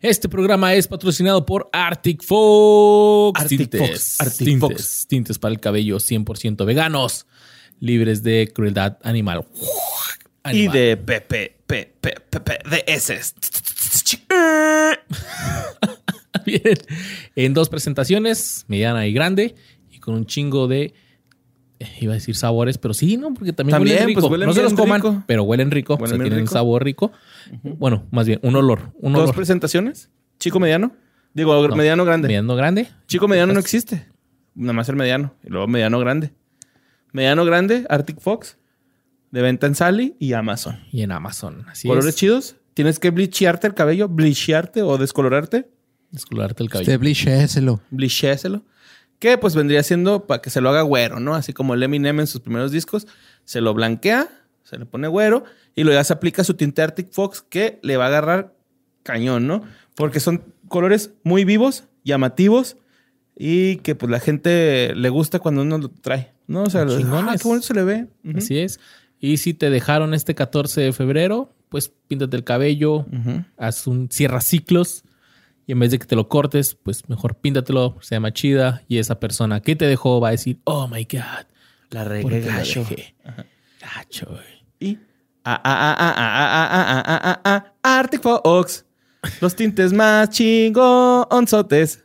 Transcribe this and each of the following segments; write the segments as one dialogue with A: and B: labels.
A: Este programa es patrocinado por Arctic Fox.
B: Arctic
A: tintes,
B: Fox, Arctic
A: tintes,
B: Fox.
A: tintes para el cabello 100% veganos, libres de crueldad animal.
B: Y de Pepe, Pepe, Pepe, de S.
A: Vienen en dos presentaciones, mediana y grande, y con un chingo de. Iba a decir sabores, pero sí, ¿no? Porque también,
B: También,
A: huelen rico.
B: pues, huelen
A: no se los coman,
B: rico.
A: pero huelen rico.
B: Huelen
A: o sea,
B: bien
A: tienen
B: rico.
A: sabor rico. Bueno, más bien, un olor. Un
B: ¿Dos
A: olor.
B: presentaciones? ¿Chico mediano? Digo,
A: No,
B: mediano grande.
A: Mediano grande.
B: Chico mediano no existe. Nada más el mediano. Y luego mediano grande. Mediano grande, Arctic Fox. De venta en Sally y Amazon.
A: Y en Amazon. Así
B: Colores
A: es.
B: chidos. Tienes que bleachearte el cabello, bleachearte o descolorarte.
A: Descolorarte el cabello.
C: Usted blichéeselo.
B: Bleachéselo. Que pues vendría siendo para que se lo haga güero, ¿no? Así como el Eminem en sus primeros discos. Se lo blanquea, se le pone güero y luego ya se aplica su tinte Arctic Fox que le va a agarrar cañón, ¿no? Porque son colores muy vivos, llamativos y que pues la gente le gusta cuando uno lo trae, ¿no? O sea, lo-
A: Chingones.
B: ah, qué bonito se le ve.
A: Así es. Y si te dejaron este 14 de febrero, pues píntate el cabello, haz un cierra ciclos y en vez de que te lo cortes, pues mejor píntatelo, se llama chida y esa persona que te dejó va a decir, oh my god,
B: La
A: ¿por
B: regué gacho.
A: Gacho, güey.
B: Y ah, ah, ah, ah, ah, ah, ah, ah, ah, ah, ah, Arctic Fox. Los tintes más chingonzotes.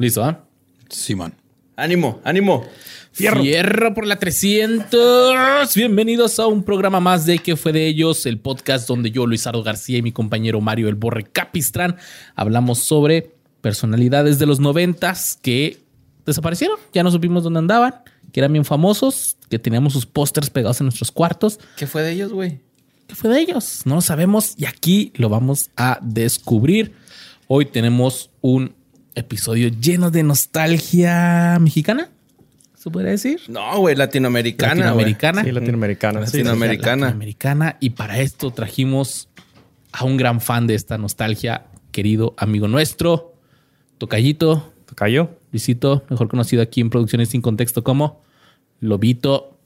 A: Listo, ¿ah?
C: Simón.
B: Ánimo, ánimo.
A: Fierro. por la 300. Bienvenidos a un programa más de ¿Qué fue de ellos? El podcast donde yo, Luisardo García y mi compañero Mario El Borre Capistrán hablamos sobre personalidades de los noventas que desaparecieron. Ya no supimos dónde andaban, que eran bien famosos, que teníamos sus pósters pegados en nuestros cuartos.
B: ¿Qué fue de ellos, güey?
A: ¿Qué fue de ellos? No lo sabemos y aquí lo vamos a descubrir. Hoy tenemos un episodio lleno de nostalgia mexicana, ¿se podría decir?
B: No, güey, latinoamericana.
A: Latinoamericana.
D: Sí, latinoamericana. sí.
B: Latinoamericana.
A: Latinoamericana. Y para esto trajimos a un gran fan de esta nostalgia, querido amigo nuestro, Tocayito,
D: ¿Tocayo?
A: Luisito, mejor conocido aquí en Producciones Sin Contexto como Lobito.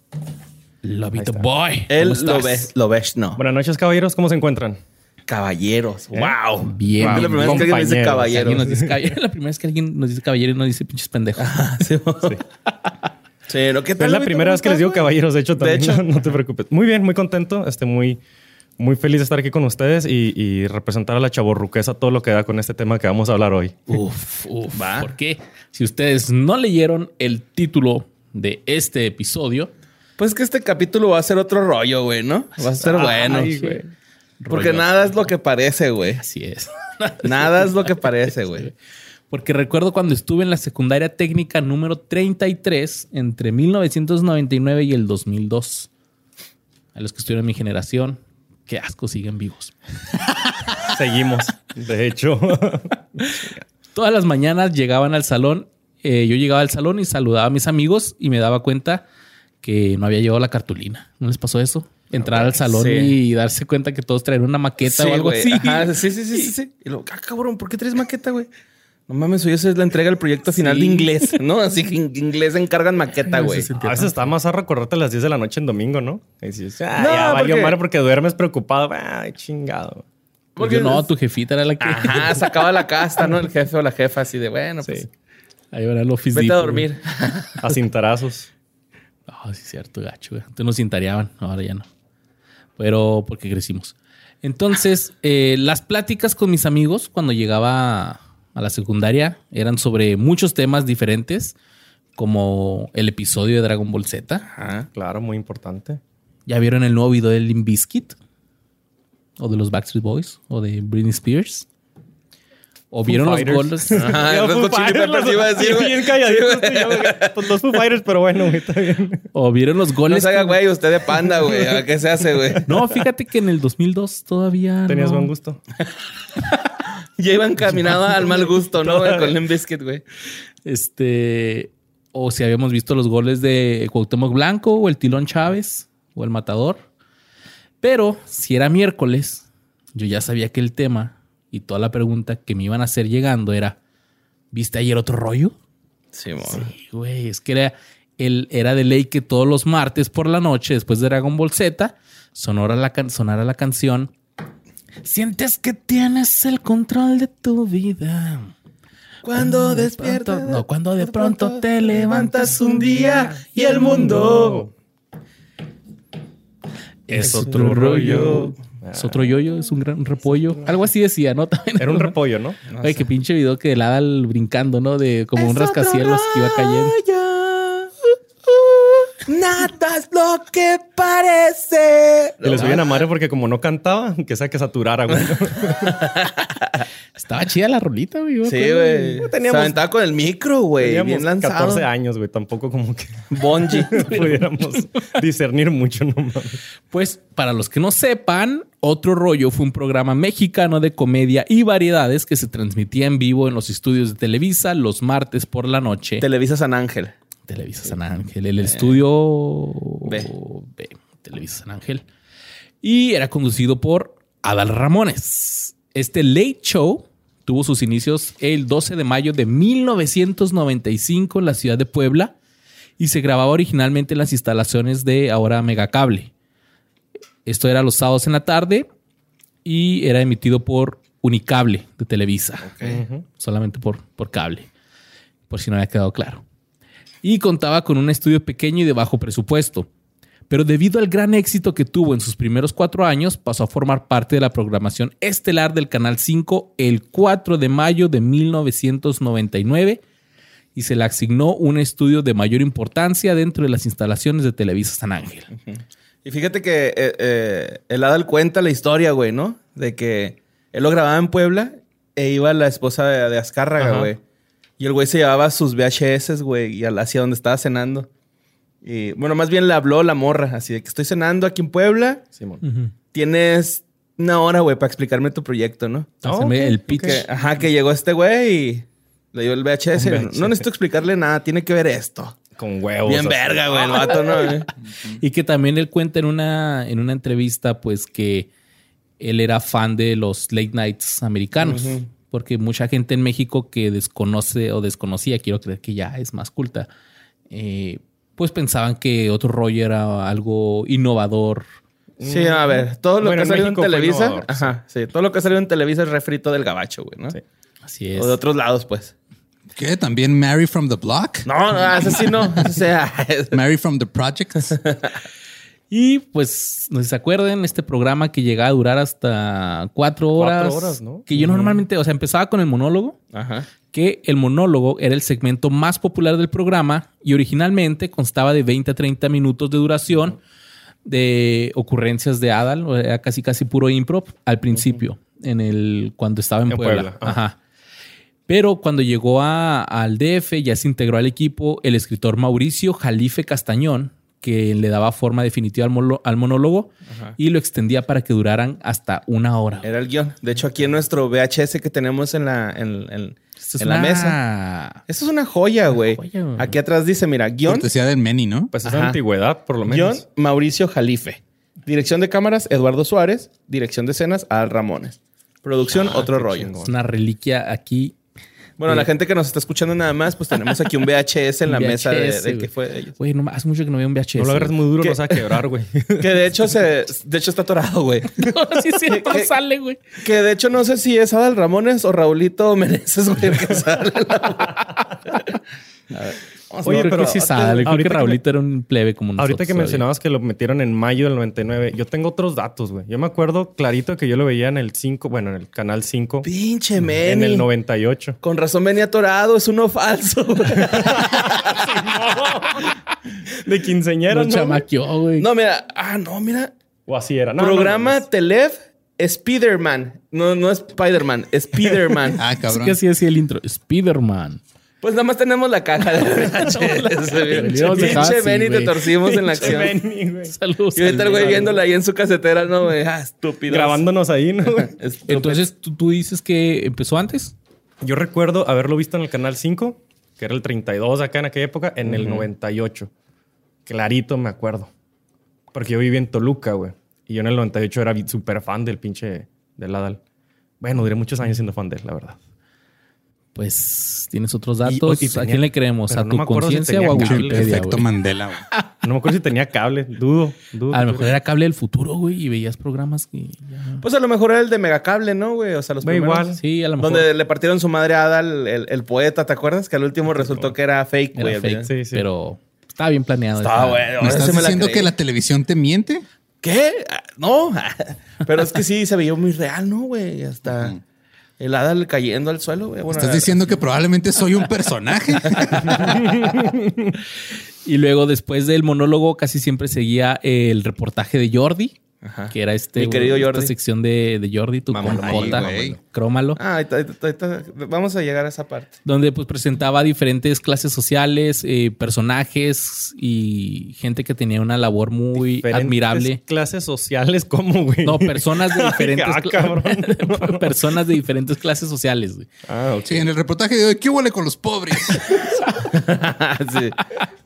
A: Lobito. Boy.
B: Él
A: ¿Cómo
B: lo
A: estás?
B: ves, lo ves, no.
D: Buenas noches, caballeros. ¿Cómo se encuentran?
B: Caballeros. Wow.
A: Bien,
B: Es la primera vez que alguien dice caballero.
A: Nos dice caballero. La primera vez que alguien nos dice caballero y no dice pinches pendejos.
B: Sí, Sí, ¿no? ¿Qué tal,
D: Es la primera
B: ¿Cómo
D: vez que les digo caballeros, de hecho, también.
B: hecho.
D: No, no te preocupes. Muy bien, muy contento. Este, muy, muy feliz de estar aquí con ustedes y, y representar a la chaborruquesa todo lo que da con este tema que vamos a hablar hoy.
A: Uf, uf.
B: Va.
A: Porque si ustedes no leyeron el título de este episodio,
B: Pues que este capítulo va a ser otro rollo, güey, ¿no? Va a ser bueno.
D: Güey.
B: Porque
A: rollo-
B: nada es lo que parece, güey.
A: Así es.
B: Nada es lo que parece, güey.
A: Porque recuerdo cuando estuve en la secundaria técnica número 33 entre 1999 y el 2002. A los que estuvieron en mi generación, qué asco, siguen vivos.
D: Seguimos. De hecho,
A: Todas las mañanas llegaban al salón, eh, yo llegaba al salón y saludaba a mis amigos y me daba cuenta que no había llevado la cartulina. ¿No les pasó eso? Entrar al salón
B: Sí.
A: y darse cuenta que todos traían una maqueta
B: Sí,
A: o algo
B: güey.
A: así.
B: Ajá, sí, sí, sí, sí, sí. Y luego, ah, cabrón, ¿por qué traes maqueta, güey? No mames, esa es la entrega del proyecto final
A: Sí.
B: de inglés, ¿no? Así que en inglés encargan maqueta, güey.
D: a veces está más a recordarte a las 10 de la noche en domingo, ¿no? Y dices, ah,
B: No,
D: ya valió
B: porque-
D: madre porque duermes preocupado. Ay, chingado.
A: Pues yo no, tu jefita era la que...
B: Ajá, sacaba la casta, ¿no? El jefe o la jefa así de, bueno, pues
D: Sí.
A: Ahí era el office
B: vete a
A: Depot,
B: dormir.
D: A cintarazos.
A: Ah, sí, cierto, gacho. güey. Antes nos cintareaban, ahora ya no. Pero porque crecimos. Entonces, eh, las pláticas con mis amigos cuando llegaba a la secundaria eran sobre muchos temas diferentes, como el episodio de Dragon Ball Z.
D: Claro, muy importante.
A: ¿Ya vieron el nuevo video de Limp Bizkit? ¿O de los Backstreet Boys? ¿O de Britney Spears? ¿O vieron los goles?
B: Ajá,
D: Yo,
B: los
D: Fighters,
B: iba a decir, güey.
D: Bien calladitos.
B: Sí, güey.
D: tú y yo, güey. Pues los Foo Fighters, pero bueno, güey, está bien.
A: ¿O vieron los
B: No
A: goles?
B: se haga, güey, usted de panda, güey. ¿A qué se hace, güey?
A: No, fíjate que en el 2002 todavía.
D: Tenías
A: no.
D: buen gusto.
B: Ya iban caminando al mal gusto, ¿no? güey? Con Limp Bizkit, güey.
A: Este. O si habíamos visto los goles de Cuauhtémoc Blanco o el Tilón Chávez o el Matador. Pero si era miércoles, yo ya sabía que el tema y toda la pregunta que me iban a hacer llegando era: ¿Viste ayer otro rollo?
B: Sí.
A: Sí, güey, es que era, el, era de ley que todos los martes por la noche, después de Dragon Ball Z, sonora la can- sonara la canción. Sientes que tienes el control de tu vida.
B: Cuando
A: de
B: despiertas.
A: pronto- no, cuando de pronto te levantas un día y el mundo es otro rollo. Es otro yoyo, es un gran repollo. Algo así decía, ¿no? También
D: Era un repollo, ¿no?
A: Ay, qué pinche video que el Adal brincando, ¿no? De como un rascacielos que iba cayendo.
B: Nada es lo que parece.
D: Y le subían a madre porque como no cantaba, que sea que saturara, güey.
A: Estaba chida la rolita, güey.
B: Sí, güey.
D: Teníamos-
B: Se aventaba con el micro, güey.
D: Teníamos
B: Bien lanzado.
D: 14 años, güey. Tampoco como que
B: Bonji.
D: pudiéramos discernir mucho, no mames.
A: Pues para los que no sepan, Otro Rollo fue un programa mexicano de comedia y variedades que se transmitía en vivo en los estudios de Televisa los martes por la noche.
B: Televisa San Ángel.
A: Televisa San Ángel, el estudio
B: B.
A: B, Televisa San Ángel. Y era conducido por Adal Ramones. Este Late Show tuvo sus inicios el 12 de mayo de 1995 en la ciudad de Puebla y se grababa originalmente en las instalaciones de ahora Megacable. Esto era los sábados en la tarde y era emitido por Unicable de Televisa. Solamente por, por cable, por si no había quedado claro y contaba con un estudio pequeño y de bajo presupuesto. Pero debido al gran éxito que tuvo en sus primeros cuatro años, pasó a formar parte de la programación estelar del Canal 5 el 4 de mayo de 1999 y se le asignó un estudio de mayor importancia dentro de las instalaciones de Televisa San Ángel.
B: Y fíjate que eh, eh, el Adal cuenta la historia, güey, ¿no? De que él lo grababa en Puebla e iba la esposa de, de Azcárraga,
D: Ajá.
B: güey. Y el güey se llevaba sus VHS, güey, y hacia donde estaba cenando. Y bueno, más bien le habló la morra, así de que estoy cenando aquí en Puebla.
D: Simón.
B: Tienes una hora, güey, para explicarme tu proyecto, ¿no?
A: Hacerme
D: ok,
A: el pitch.
B: Que, ajá, que llegó este güey y le dio el VHS. No necesito explicarle nada, tiene que ver esto.
D: Con huevos.
B: Bien verga, güey, el vato, ¿no?
A: Y que también él cuenta en una, en una entrevista, pues que él era fan de los late nights americanos. Porque mucha gente en México que desconoce o desconocía, quiero creer que ya es más culta, eh, pues pensaban que otro rollo era algo innovador.
B: Sí, a ver, todo lo
D: Bueno,
B: que ha
D: en
B: salido en Televisa, ajá, sí. todo lo que ha salido en Televisa es refrito del gabacho, güey, ¿no?
D: Sí.
A: Así es.
B: O de otros lados, pues.
C: ¿Qué? ¿También Mary from the Block?
B: No, no, ese sí no. Ese sea.
C: Mary from the Projects.
A: Y pues, no sé si se acuerdan, este programa que llegaba a durar hasta cuatro horas.
D: Cuatro horas, ¿no?
A: Que yo normalmente, o sea, empezaba con el monólogo.
B: Ajá.
A: que el monólogo era el segmento más popular del programa y originalmente constaba de 20 a 30 minutos de duración de ocurrencias de Adal, o era casi casi puro improv al principio, en el cuando estaba en,
D: En
A: Puebla.
D: Ajá.
A: Pero cuando llegó a- al DF ya se integró al equipo el escritor Mauricio Jalife Castañón, que le daba forma definitiva al, molo- al monólogo y lo extendía para que duraran hasta una hora.
B: Era el guion. De hecho, aquí en nuestro VHS que tenemos en la, en, en-
A: Esto es
B: en la
A: una-
B: mesa. Eso es una joya, güey. Aquí atrás dice, mira, guion,
C: Cortesía del Meni, ¿no?
D: Pues es
B: Ajá.
D: antigüedad, por lo
B: guion
D: menos.
B: Mauricio Jalife. Dirección de cámaras, Eduardo Suárez. Dirección de escenas, Al Ramones. Producción, otro rollo.
A: Es una reliquia aquí
B: Bueno, la gente que nos está escuchando nada más, pues tenemos aquí un VHS en la mesa de, que fue de ellos.
A: Güey, no, hace mucho que no veo un VHS.
D: No lo agarres muy duro,
B: ¿Qué?
D: lo vas a quebrar, güey.
B: Que de hecho se, de hecho está atorado, güey.
A: no, sí, sí, sale, güey.
B: Que de hecho no sé si es Adal Ramones o Raulito Meneses, güey, que sale.
A: Oye,
D: Oye,
A: pero
D: pero
A: sí sale. Creo
D: ahorita
A: que
D: me-
A: Raulito era un plebe como nosotros.
D: Ahorita que mencionabas que lo metieron en mayo del 99, yo tengo otros datos, güey. Yo me acuerdo clarito que yo lo veía en el 5, bueno, en el canal 5,
B: Pinche
D: en
B: Meni.
D: el 98.
B: Con razón venía atorado, es uno falso. güey.
D: De quinceñera,
A: Lo
D: ¿no?
A: chamaqueó, güey.
B: No, mira, ah, no, mira.
D: O así era. No,
B: Programa
D: no, no,
B: Telev Spiderman. No, no es Spiderman, es Spiderman.
C: Ah,
A: Es
C: cabrón.
A: que así decía el intro. Spider-Man.
B: Pues nada más tenemos la caja de VHS. Pinche Meni, te torcimos en la
D: Pinche
B: acción.
D: Benny, güey.
A: Saludos.
B: Y ahorita el güey viéndola ahí en su casetera, no, güey. Ah, estúpido.
D: Grabándonos ahí, ¿no?
A: Entonces, ¿tú, tú dices que empezó antes.
D: Yo recuerdo haberlo visto en el canal 5, que era el 32 acá en aquella época, en el 98. Clarito me acuerdo. Porque yo viví en Toluca, güey. Y yo en el 98 era súper fan del pinche del Adal. Bueno, duré muchos años siendo fan de él, la verdad.
A: Pues tienes otros datos.
D: y
A: ¿A
D: tenía-
A: quién le creemos? ¿A
D: no
A: tu
D: si
A: conciencia
D: tenía
A: o a. Wikipedia?
C: Efecto
A: güey?
C: Mandela, güey.
D: No me acuerdo si tenía cable. Dudo. dudo
A: A lo mejor era cable del futuro, güey, y veías programas que ya-
B: Pues a lo mejor era el de Megacable, ¿no, güey? O sea, los
D: Güey,
B: primeros.
D: igual.
A: Sí, a lo mejor
B: Donde le partieron su madre a Ada, el, el- el poeta, ¿te acuerdas? Que al último resultó que era fake, güey.
A: fake.
D: Sí, sí.
A: pero estaba bien planeado.
B: Estaba
A: esa-
B: bueno.
C: ¿Me estás
B: me
C: diciendo que la televisión te miente?
B: ¿Qué? Ah, No. Pero es que sí, se veía muy real, ¿no, güey? Hasta el hada le cayendo al suelo, güey. Bueno,
C: ¿Estás diciendo que probablemente soy un personaje?
A: Y luego, después del monólogo, casi siempre seguía el reportaje de Jordi,
B: Ajá.
A: que era este.
B: Mi querido
A: esta
B: Jordi.
A: sección de, de Jordi, tu compota,
C: güey.
A: crómalo.
B: Ah, ahí está, ahí está, ahí está. Vamos a llegar a esa parte.
A: donde pues presentaba diferentes clases sociales, eh, personajes y gente que tenía una labor muy
D: Diferentes
A: admirable.
D: clases sociales, ¿cómo, güey?
A: No, personas de diferentes
D: Ah, cabrón.
A: personas de diferentes clases sociales. güey.
D: Ah, ok.
C: Sí, en el reportaje de hoy, ¿qué huele con los pobres?
B: sí.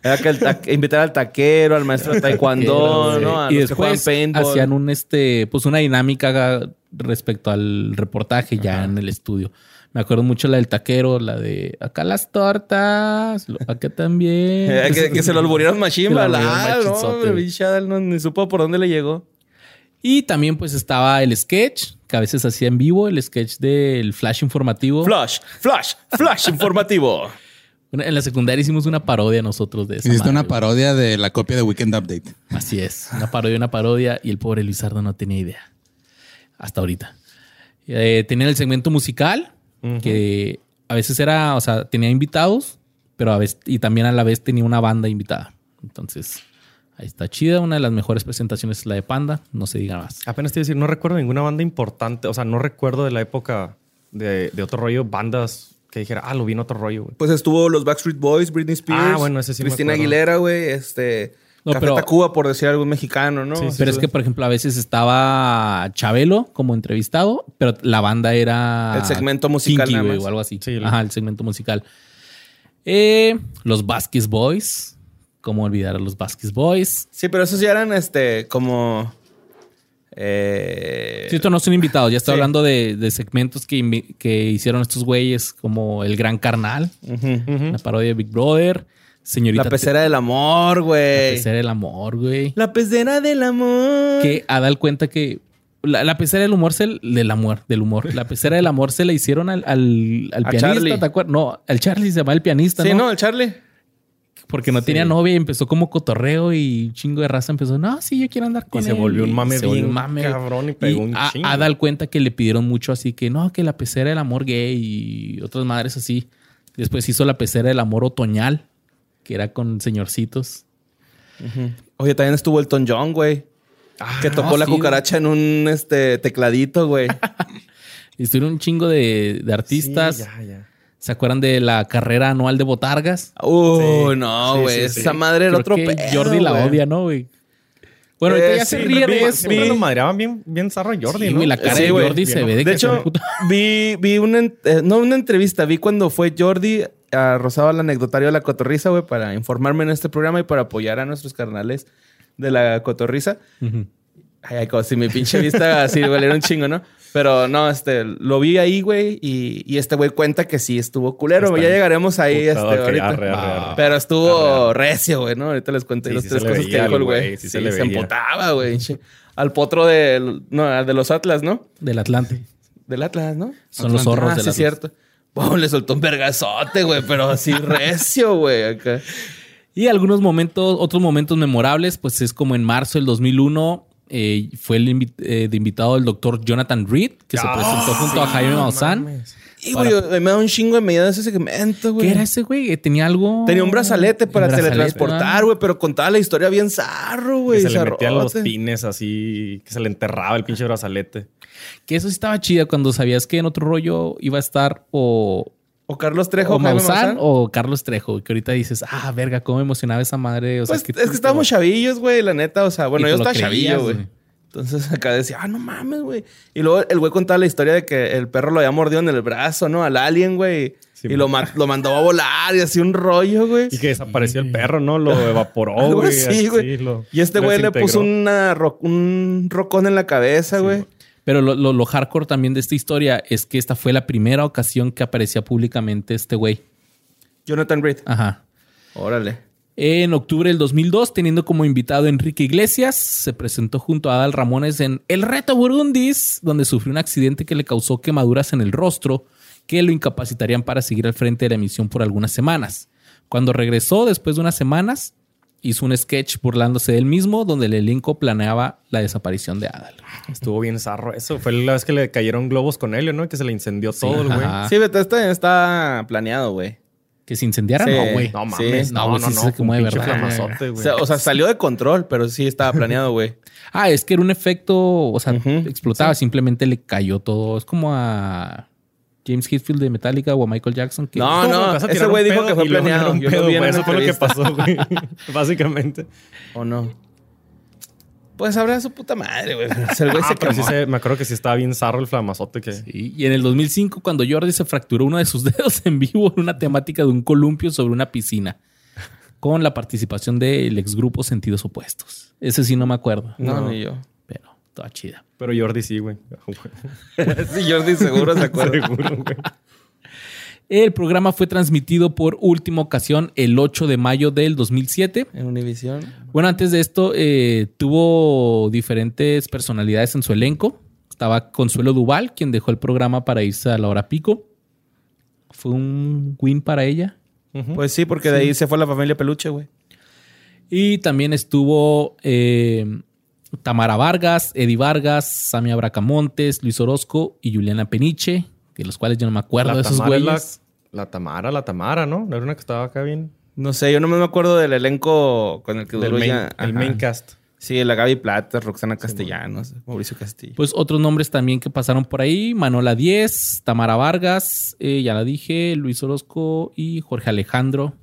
B: Era que el ta- invitar al taquero, al maestro de taekwondo,
A: Sí.
B: ¿no? A
A: y
B: los que juegan
A: después
B: paintball.
A: Un este, pues una dinámica respecto al reportaje ya en el estudio. Me acuerdo mucho la del taquero, la de acá las tortas, acá también.
B: Eh, que, que se lo
A: alburearon güey.
B: pinche Adal no, ni supo por dónde le llegó.
A: Y también pues estaba el sketch, que a veces hacía en vivo, el sketch del flash informativo.
B: Flash, flash, flash informativo.
A: En la secundaria hicimos una parodia nosotros de eso.
C: Hiciste una parodia de la copia de Weekend Update.
A: Así es, una parodia, una parodia. Y el pobre Luisardo no tenía idea. Hasta ahorita. Eh, tenía el segmento musical, que a veces era, o sea, tenía invitados, pero a veces, y también a la vez tenía una banda invitada. Entonces, ahí está chida. Una de las mejores presentaciones es la de Panda, no se diga más.
D: Apenas te iba a decir, no recuerdo ninguna banda importante. O sea, no recuerdo de la época de, de otro rollo, bandas que dijera, ah, lo vi en otro rollo, güey.
B: Pues estuvo los Backstreet Boys, Britney Spears,
D: Ah, bueno, ese sí
B: Cristina. Aguilera, güey, este...
A: No,
B: Café
A: pero-
B: Tacuba, por decir algún mexicano, ¿no?
D: Sí, sí,
A: Pero es que, por ejemplo, a veces estaba Chabelo como entrevistado, pero la banda era.
B: El segmento musical
A: Kinky,
B: nada más.
A: o algo así.
D: Sí,
A: Ajá, el segmento musical. Eh, los Vasquez Boys. ¿Cómo olvidar a los Vasquez Boys?
B: Sí, pero esos ya eran, este, como... Eh...
A: Sí, estos no son invitados. Ya estoy
B: Sí.
A: hablando de, de segmentos que, que hicieron estos güeyes, como El Gran Carnal, la parodia de Big Brother, Señorita.
B: La pecera del amor,
A: La
B: güey.
A: pecera del amor, güey.
B: La pecera del amor.
A: que a dar cuenta que la, la pecera del humor se del amor, del humor. La pecera del amor se la hicieron al, al, al pianista,
B: Charlie.
A: ¿te acuerdas? No, al Charlie se llama el pianista,
B: Sí,
A: ¿no?
B: ¿no? El Charlie.
A: Porque no tenía novia y empezó como cotorreo y un chingo de raza empezó, no, sí, yo quiero andar con
D: Y se
A: él".
D: volvió un mame
A: se volvió un mame.
D: cabrón y pegó un
A: a,
D: chingo.
A: a dar cuenta que le pidieron mucho así que no, que la pecera del amor gay y otras madres así. Después hizo la pecera del amor otoñal, que era con señorcitos.
B: Oye, también estuvo Elton John, güey. que tocó
A: no,
B: la
A: sí,
B: cucaracha en un este, tecladito, güey.
A: Estuvieron un chingo de, de artistas.
D: Sí, ya, ya.
A: ¿Se acuerdan de la carrera anual de Botargas?
B: Uy,
D: Sí.
B: no, güey.
D: sí, sí.
B: Esa madre era
A: Creo
B: otro
A: que
B: pedo,
A: Jordi la odia, ¿no, güey? Bueno, ahorita
B: Eh,
A: ya
B: sí,
A: se ríe de
D: Vi-
A: eso.
D: Siempre lo madreaban bien, bien zarro Jordi,
A: Sí,
D: ¿no?
A: güey, la cara
B: Sí,
A: de
B: güey.
A: Jordi se ve de,
B: De hecho, vi, vi una, eh, no una entrevista, vi cuando fue Jordi a Rosado al anecdotario de la Cotorriza, güey, para informarme en este programa y para apoyar a nuestros carnales de la Cotorriza.
A: Ujú.
B: Ay, ay, como si mi pinche vista así, güey, era un chingo, ¿no? Pero no, este, lo vi ahí, güey, y, y este güey cuenta que sí estuvo culero, güey. Ya llegaremos ahí, este, ahorita.
D: arre, arre, arre.
B: Pero estuvo recio, güey, ¿no? Ahorita les cuento
D: Sí,
B: las
D: sí
B: tres
D: se
B: cosas
D: veía
B: que dijo el güey.
D: sí
B: Sí,
D: se
B: se,
D: le veía.
B: empotaba, güey. Al potro de, no, de los Atlas, ¿no?
A: Del Atlante.
B: Del Atlas, ¿no?
A: Son los zorros
B: Ah,
A: del
B: sí,
A: Atlas.
B: cierto. Wow, le soltó un vergazote, güey, pero así recio, güey, acá.
A: Y algunos momentos, otros momentos memorables, pues es como en marzo del 2001 eh, fue el invi- eh, de invitado el doctor Jonathan Reed, que se
D: Ah,
A: presentó junto a Jaime Maussan.
B: Y, güey, me da un chingo de medida ese segmento, güey.
A: ¿Qué era ese güey? Eh, Tenía algo...
B: Tenía un brazalete para
A: Un brazalete,
B: teletransportar,
A: ¿verdad?
B: güey, pero contaba la historia bien zarro, güey.
D: Que se le metían los pines así, que se le enterraba el pinche brazalete.
A: Que eso sí estaba chida cuando sabías que en otro rollo iba a estar o,
B: O Carlos Trejo,
A: o Maussan o Carlos Trejo. Que ahorita dices, ah, verga, cómo me emocionaba esa madre. O sea,
B: Pues es que estábamos chavillos, güey, la neta. O sea, bueno, yo estaba chavillo, güey. Entonces acá decía, ah, no mames, güey. Y luego el güey contaba la historia de que el perro lo había mordido en el brazo, ¿no? Al alien, güey.
D: Sí,
B: y lo, ma- lo mandó a volar y así un rollo, güey.
D: Y que desapareció el perro, ¿no? Lo evaporó, güey.
B: Y este güey le puso
D: desintegró.
B: una ro- un rocón en la cabeza, güey.
A: Pero lo, lo- lo hardcore también de esta historia es que esta fue la primera ocasión que aparecía públicamente este güey.
B: Jonathan Reed.
A: Ajá.
B: Órale.
A: En octubre del 2002, teniendo como invitado a Enrique Iglesias, se presentó junto a Adal Ramones en El Reto Burundis, donde sufrió un accidente que le causó quemaduras en el rostro que lo incapacitarían para seguir al frente de la emisión por algunas semanas. Cuando regresó, después de unas semanas, hizo un sketch burlándose de él mismo, donde el elenco planeaba la desaparición de Adal.
D: Estuvo bien zarro. Eso fue la vez que le cayeron globos con helio, ¿no? Que se le incendió todo el güey.
B: Sí, pero este está planeado, güey.
A: ¿Que se incendiara?
B: Sí.
A: No, güey.
D: No
B: Sí.
D: mames,
A: No,
D: no, no,
A: sí
D: no.
A: se ¿verdad?
D: flamazote,
B: O sea, o sea, salió de control, pero sí estaba planeado, güey.
A: Ah, es que era un efecto, o sea, explotaba, simplemente le cayó todo. Es como a James Hetfield de Metallica o a Michael Jackson. Que,
B: No,
D: ¿Cómo
B: no, ese güey dijo que fue planeado. Yo
D: pedo,
B: vi en
D: güey.
B: una
D: Eso fue lo que pasó, güey. Básicamente.
B: ¿O no? Pues habrá su puta madre, güey. El güey
D: Ah,
B: se
D: pero sí se- me acuerdo que sí estaba bien zarro el flamazote que...
A: Sí, Y en el 2005, cuando Jordi se fracturó uno de sus dedos en vivo en una temática de un columpio sobre una piscina, con la participación del exgrupo Sentidos Opuestos. Ese sí no me acuerdo,
B: No,
D: No.
B: ni yo.
A: Toda chida.
D: Pero Jordi sí, güey.
B: sí, Jordi seguro se acuerda.
D: Seguro, güey.
A: El programa fue transmitido por última ocasión el 8 de mayo del 2007.
B: En Univision.
A: Bueno, antes de esto, eh, tuvo diferentes personalidades en su elenco. Estaba Consuelo Duval, quien dejó el programa para irse a la hora pico. Fue un win para ella.
B: Pues sí, porque de ahí se fue la familia Peluche, güey.
A: Y también estuvo eh, Tamara Vargas, Eddie Vargas, Samia Bracamontes, Luis Orozco y Juliana Peniche, de los cuales yo no me acuerdo de esos güeyes.
D: La, la Tamara, la Tamara, ¿no? ¿No era una que estaba acá bien?
B: No sé, yo no me acuerdo del elenco con el que duró
D: main,
B: ya.
D: el main cast.
B: Sí, la Gaby Plata, Roxana Castellanos, Mauricio Castillo.
A: Pues otros nombres también que pasaron por ahí: Manola Díez, Tamara Vargas, eh, ya la dije, Luis Orozco y Jorge Alejandro,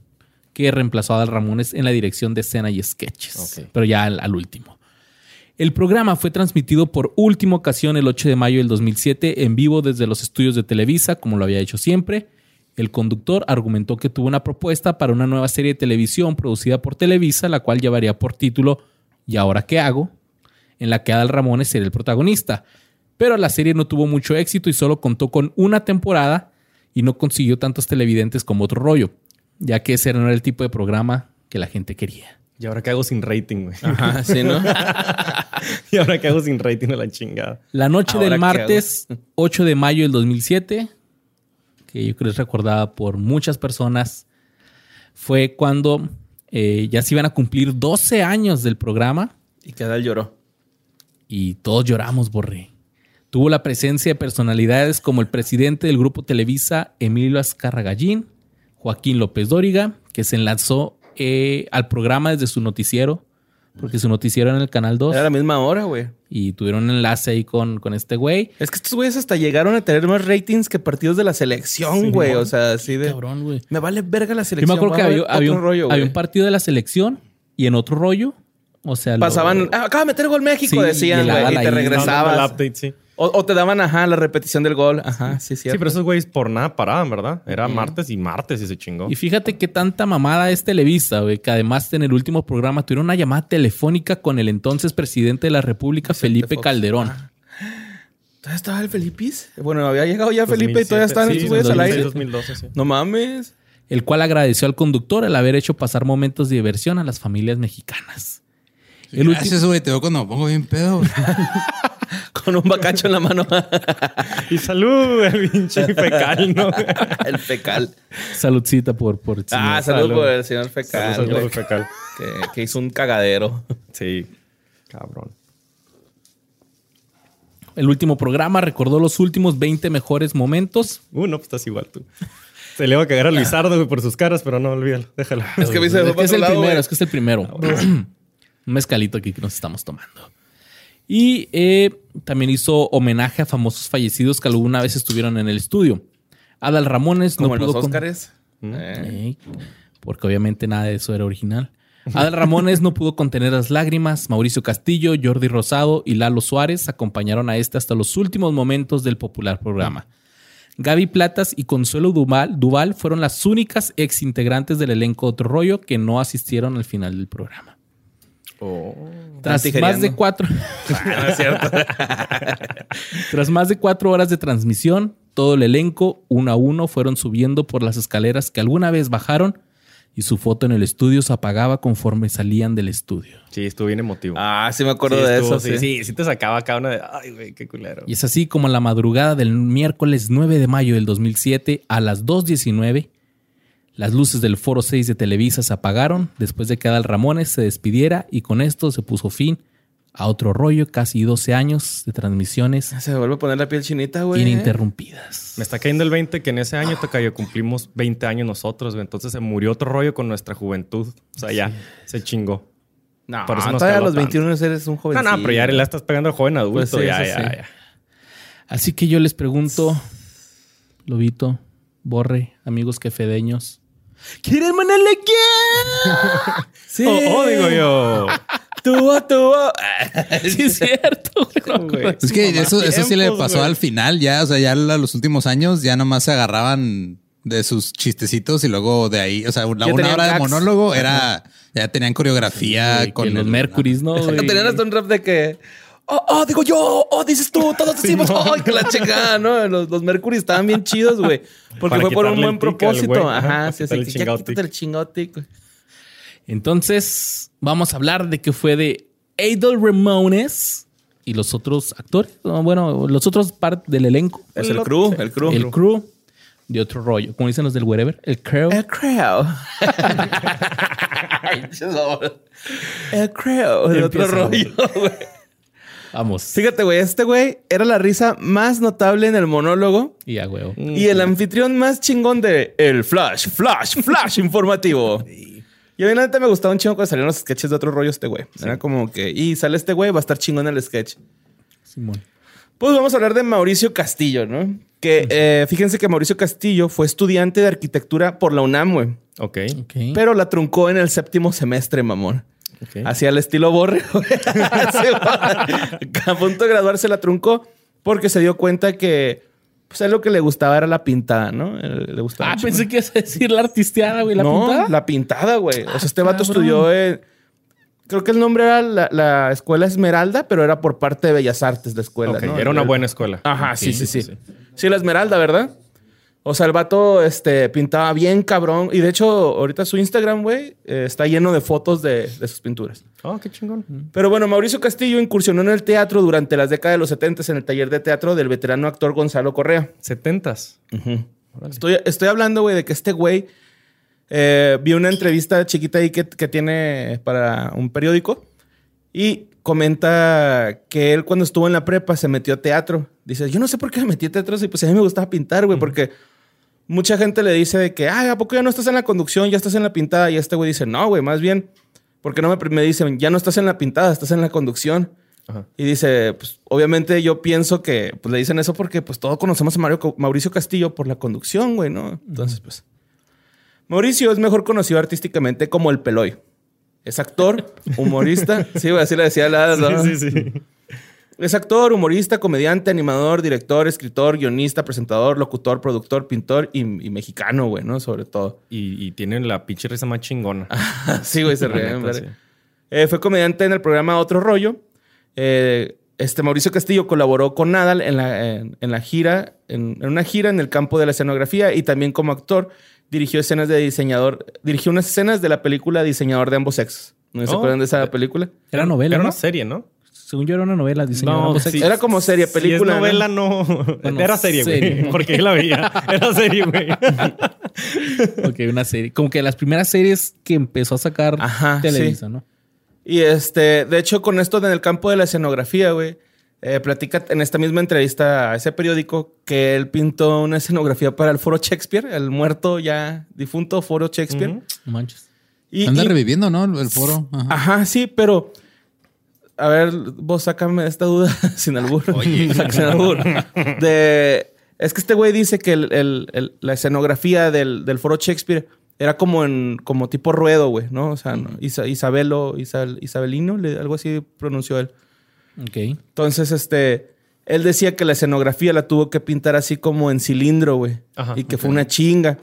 A: que reemplazó a Adal Ramones en la dirección de escena y sketches, pero ya al, al último. El programa fue transmitido por última ocasión el 8 de mayo del 2007 en vivo desde los estudios de Televisa, como lo había hecho siempre. El conductor argumentó que tuvo una propuesta para una nueva serie de televisión producida por Televisa, la cual llevaría por título ¿Y ahora qué hago? en la que Adal Ramones sería el protagonista. Pero la serie no tuvo mucho éxito y solo contó con una temporada y no consiguió tantos televidentes como otro rollo, ya que ese no era el tipo de programa que la gente quería.
D: Y ahora qué hago sin rating, güey.
B: Ajá, sí, ¿no?
D: y ahora qué hago sin rating de la chingada.
A: La noche del
B: ¿qué
A: martes 8 de mayo del 2007, que yo creo es recordada por muchas personas, fue cuando eh, ya se iban a cumplir 12 años del programa
B: y que Adal lloró.
A: y todos lloramos, Borré. Tuvo la presencia de personalidades como el presidente del grupo Televisa, Emilio Azcarragallín, Joaquín López Dóriga, que se enlazó eh, al programa desde su noticiero, porque su noticiero era en el Canal 2,
B: Era la misma hora, güey.
A: y tuvieron un enlace ahí con, con este güey.
B: Es que estos güeyes hasta llegaron a tener más ratings que partidos de la selección, güey. o sea, así de.
A: Cabrón, güey.
B: Me vale verga la
A: Yo
B: selección.
A: me acuerdo que había, un,
B: rollo,
A: había un partido de la selección y en otro rollo, o sea, lo-
B: Pasaban, "Ah, acaba de meter gol México,
A: Sí,
B: decían,
A: y
B: y, te
A: ahí.
B: regresabas.
D: Dando el update, sí.
B: O, o te daban, ajá, la repetición del gol. Ajá, sí,
D: Sí,
B: cierto.
D: pero esos güeyes por nada paraban, ¿verdad? Era martes y martes y se chingó.
A: Y fíjate qué tanta mamada es Televisa, güey, que además en el último programa tuvieron una llamada telefónica con el entonces presidente de la República, Felipe
B: Fox.
A: Calderón.
B: Ah. ¿Todavía estaba el Felipis? Bueno, había llegado ya Felipe y todavía
D: 2007.
B: estaban
D: Sí,
B: estos güeyes al
D: 2006,
B: aire.
D: 2012, sí.
B: No mames.
A: el cual agradeció al conductor el haber hecho pasar momentos de diversión a las familias mexicanas. El último,
C: Gracias, güey. Te veo cuando me pongo bien pedo.
B: Con un bacacho en la mano.
D: Y salud, el pinche fecal, ¿no?
B: el fecal.
A: saludcita por... por
B: Ah,
A: señor.
B: salud,
D: salud.
B: por el señor fecal.
D: Salud, fecal.
B: que, que hizo un cagadero.
D: Sí, cabrón.
A: El último programa recordó los últimos 20 mejores momentos.
D: Uh, no, pues estás igual tú. Se le va a cagar a Luisardo güey, por sus caras, pero no, olvídalo. Déjalo.
B: Es que me
A: Es que es el
B: lado,
A: primero,
B: güey.
A: es que es el primero. Un mezcalito aquí que nos estamos tomando. Y eh, también hizo homenaje a famosos fallecidos que alguna vez estuvieron en el estudio. Adal Ramones no
B: los
A: pudo con-
B: Óscares. Eh,
A: porque obviamente nada de eso era original. Adal Ramones no pudo contener las lágrimas. Mauricio Castillo, Jordi Rosado y Lalo Suárez acompañaron a este hasta los últimos momentos del popular programa. Gaby Platas y Consuelo Duval, Duval fueron las únicas ex integrantes del elenco Otro Rollo que no asistieron al final del programa. Tras
B: Tijereando.
A: más de cuatro.
B: Ah, no es cierto.
A: Tras más de cuatro horas de transmisión, todo el elenco, uno a uno, fueron subiendo por las escaleras que alguna vez bajaron y su foto en el estudio se apagaba conforme salían del estudio.
D: Sí, estuvo bien emotivo.
B: ah, sí me acuerdo
D: Sí,
B: de
D: estuvo-
B: eso.
D: sí,
B: Sí,
D: sí, sí te sacaba acá una de. Ay, güey, qué culero.
A: Y es así como en la madrugada del miércoles 9 de mayo del 2007 a las 2.19, las luces del Foro 6 de Televisa se apagaron después de que Adal Ramones se despidiera y con esto se puso fin a otro rollo, casi 12 años de transmisiones
B: Se vuelve a poner la piel chinita, güey.
A: ininterrumpidas.
D: Me está cayendo el 20 que en ese año te cayó, cumplimos 20 años nosotros, güey. Entonces se murió otro rollo con nuestra juventud. O sea, ya se chingó.
B: No,
D: Por eso nos
B: todavía a los
D: tanto.
B: 21 eres un joven.
D: No, no, pero ya la estás pegando al joven adulto.
B: Pues sí,
D: ya, ya,
B: sí.
D: ya.
A: Así que yo les pregunto, Lobito, Borre, amigos quefedeños, ¿quieren quién?
B: Sí.
D: Oh, oh, digo yo.
B: Tuvo, tuvo.
A: sí, es cierto. No.
C: Es que eso, eso sí le pasó
D: güey.
C: al final, ya, o sea, ya los últimos años ya nomás se agarraban de sus chistecitos y luego de ahí, o sea, una, una hora de monólogo era, ya tenían coreografía
A: Güey,
C: con
A: que los
C: el-
A: Mercurys, ¿no? güey?
B: Tenían hasta un rap de que. Oh, oh, digo yo, oh, dices tú, todos decimos, oh, que la chingada, ¿no? Los, los Mercury estaban bien chidos, güey. Porque
D: Para
B: fue por un buen propósito.
D: ajá,
B: sí,
D: quitarle
B: así
D: el
B: que ya quítate el chingado tic, güey.
A: Entonces, vamos a hablar de qué fue de Adel Ramones y los otros actores, no, bueno, los otros parte del elenco.
B: Pues el crew, el crew.
A: El crew de otro rollo, como dicen los del wherever, el crew.
B: El crew. el crew. De otro rollo, güey.
A: Vamos.
B: Fíjate, güey, este güey era la risa más notable en el monólogo
A: Y a huevo.
B: y el anfitrión más chingón de el flash, flash, flash informativo. Y obviamente me gustaba un chingo cuando salieron los sketches de otro rollo este güey. Era como que, y sale este güey, va a estar chingón el sketch.
A: Simón.
B: Pues vamos a hablar de Mauricio Castillo, ¿no? Que eh, fíjense que Mauricio Castillo fue estudiante de arquitectura por la UNAM, güey.
D: Ok.
A: Ok.
B: Pero la truncó en el séptimo semestre, mamón.
D: Ok.
B: Hacía el estilo borre. Sí, a punto de graduarse la truncó porque se dio cuenta que pues a él lo que le gustaba era la pintada, ¿no? Eh, Le gustaba.
A: ah, pensé que ibas a decir la artisteada, güey, la
B: no,
A: pintada.
B: la pintada, güey. O sea, este vato
A: cabrón.
B: estudió en... Creo que el nombre era la, la Escuela Esmeralda, pero era por parte de Bellas Artes la escuela,
D: Ok,
B: ¿no?
D: Era una buena escuela.
B: Ajá, sí,
D: Ok,
B: sí, sí, sí. la Esmeralda, ¿verdad? O sea, el vato este, pintaba bien cabrón. Y de hecho, ahorita su Instagram, güey, eh, está lleno de fotos de, de sus pinturas.
D: Oh, qué chingón.
B: Pero bueno, Mauricio Castillo incursionó en el teatro durante las décadas de los 70 en el taller de teatro del veterano actor Gonzalo Correa.
D: Setentas.
B: Estoy, estoy hablando, güey, de que este güey eh, vi una entrevista chiquita ahí que, que tiene para un periódico y comenta que él cuando estuvo en la prepa se metió a teatro. Dice, yo no sé por qué me metí a teatro si pues a mí me gustaba pintar, güey, porque mucha gente le dice de que, ay, ¿a poco ya no estás en la conducción, ya estás en la pintada? Y este güey dice, no, güey, más bien, porque no me, me dicen, ya no estás en la pintada, estás en la conducción.
D: Ajá.
B: Y dice, pues obviamente yo pienso que pues, le dicen eso porque pues todos conocemos a Mario, Mauricio Castillo por la conducción, güey, ¿no? Entonces, pues. Mauricio es mejor conocido artísticamente como el Peloy. Es actor, humorista. sí, güey, así le decía la. ¿no?
D: Sí, sí, sí.
B: Es actor, humorista, comediante, animador, director, escritor, guionista, presentador, locutor, productor, pintor y, y mexicano, güey, ¿no? Sobre todo.
D: Y, y tienen la pinche risa más chingona.
B: sí, güey, se ríen,
D: neta,
B: verga.
D: sí.
B: Eh, fue comediante en el programa Otro Rollo. Eh, este Mauricio Castillo colaboró con Nadal en la, en, en la gira, en, en una gira en el campo de la escenografía y también como actor dirigió escenas de diseñador, dirigió unas escenas de la película Diseñador de ambos sexos. ¿No se
D: Oh,
B: acuerdan de esa
D: eh,
B: película?
A: Era novela,
D: Era
A: ¿no?
D: una serie, ¿no?
A: Según yo era una novela diseñada.
D: No, sí.
B: Era como serie, película,
D: Si es novela, no.
A: Bueno,
D: Era serie, güey. Porque yo la veía. Era serie, güey.
A: Ok, una serie. Como que las primeras series que empezó a sacar
B: Ajá,
A: Televisa,
B: sí.
A: ¿no?
B: Y este, de hecho, con esto en el campo de la escenografía, güey, eh, platica en esta misma entrevista a ese periódico que él pintó una escenografía para el Foro Shakespeare, el muerto ya difunto Foro Shakespeare.
A: No manches.
B: Y-
C: Anda
B: y-
C: reviviendo, ¿no? El foro. Ajá.
B: Ajá, sí, pero. A ver, vos sácame esta duda sin albur. Saca sin albur. De. Es que este güey dice que el- el- el- la escenografía del, del foro Shakespeare era como en como tipo ruedo, güey, ¿no? O sea, ¿no? Isa- Isabelo, Isabel- Isabelino, algo así pronunció él.
A: Ok.
B: Entonces, este, él decía que la escenografía la tuvo que pintar así como en cilindro, güey. Y que fue una chinga.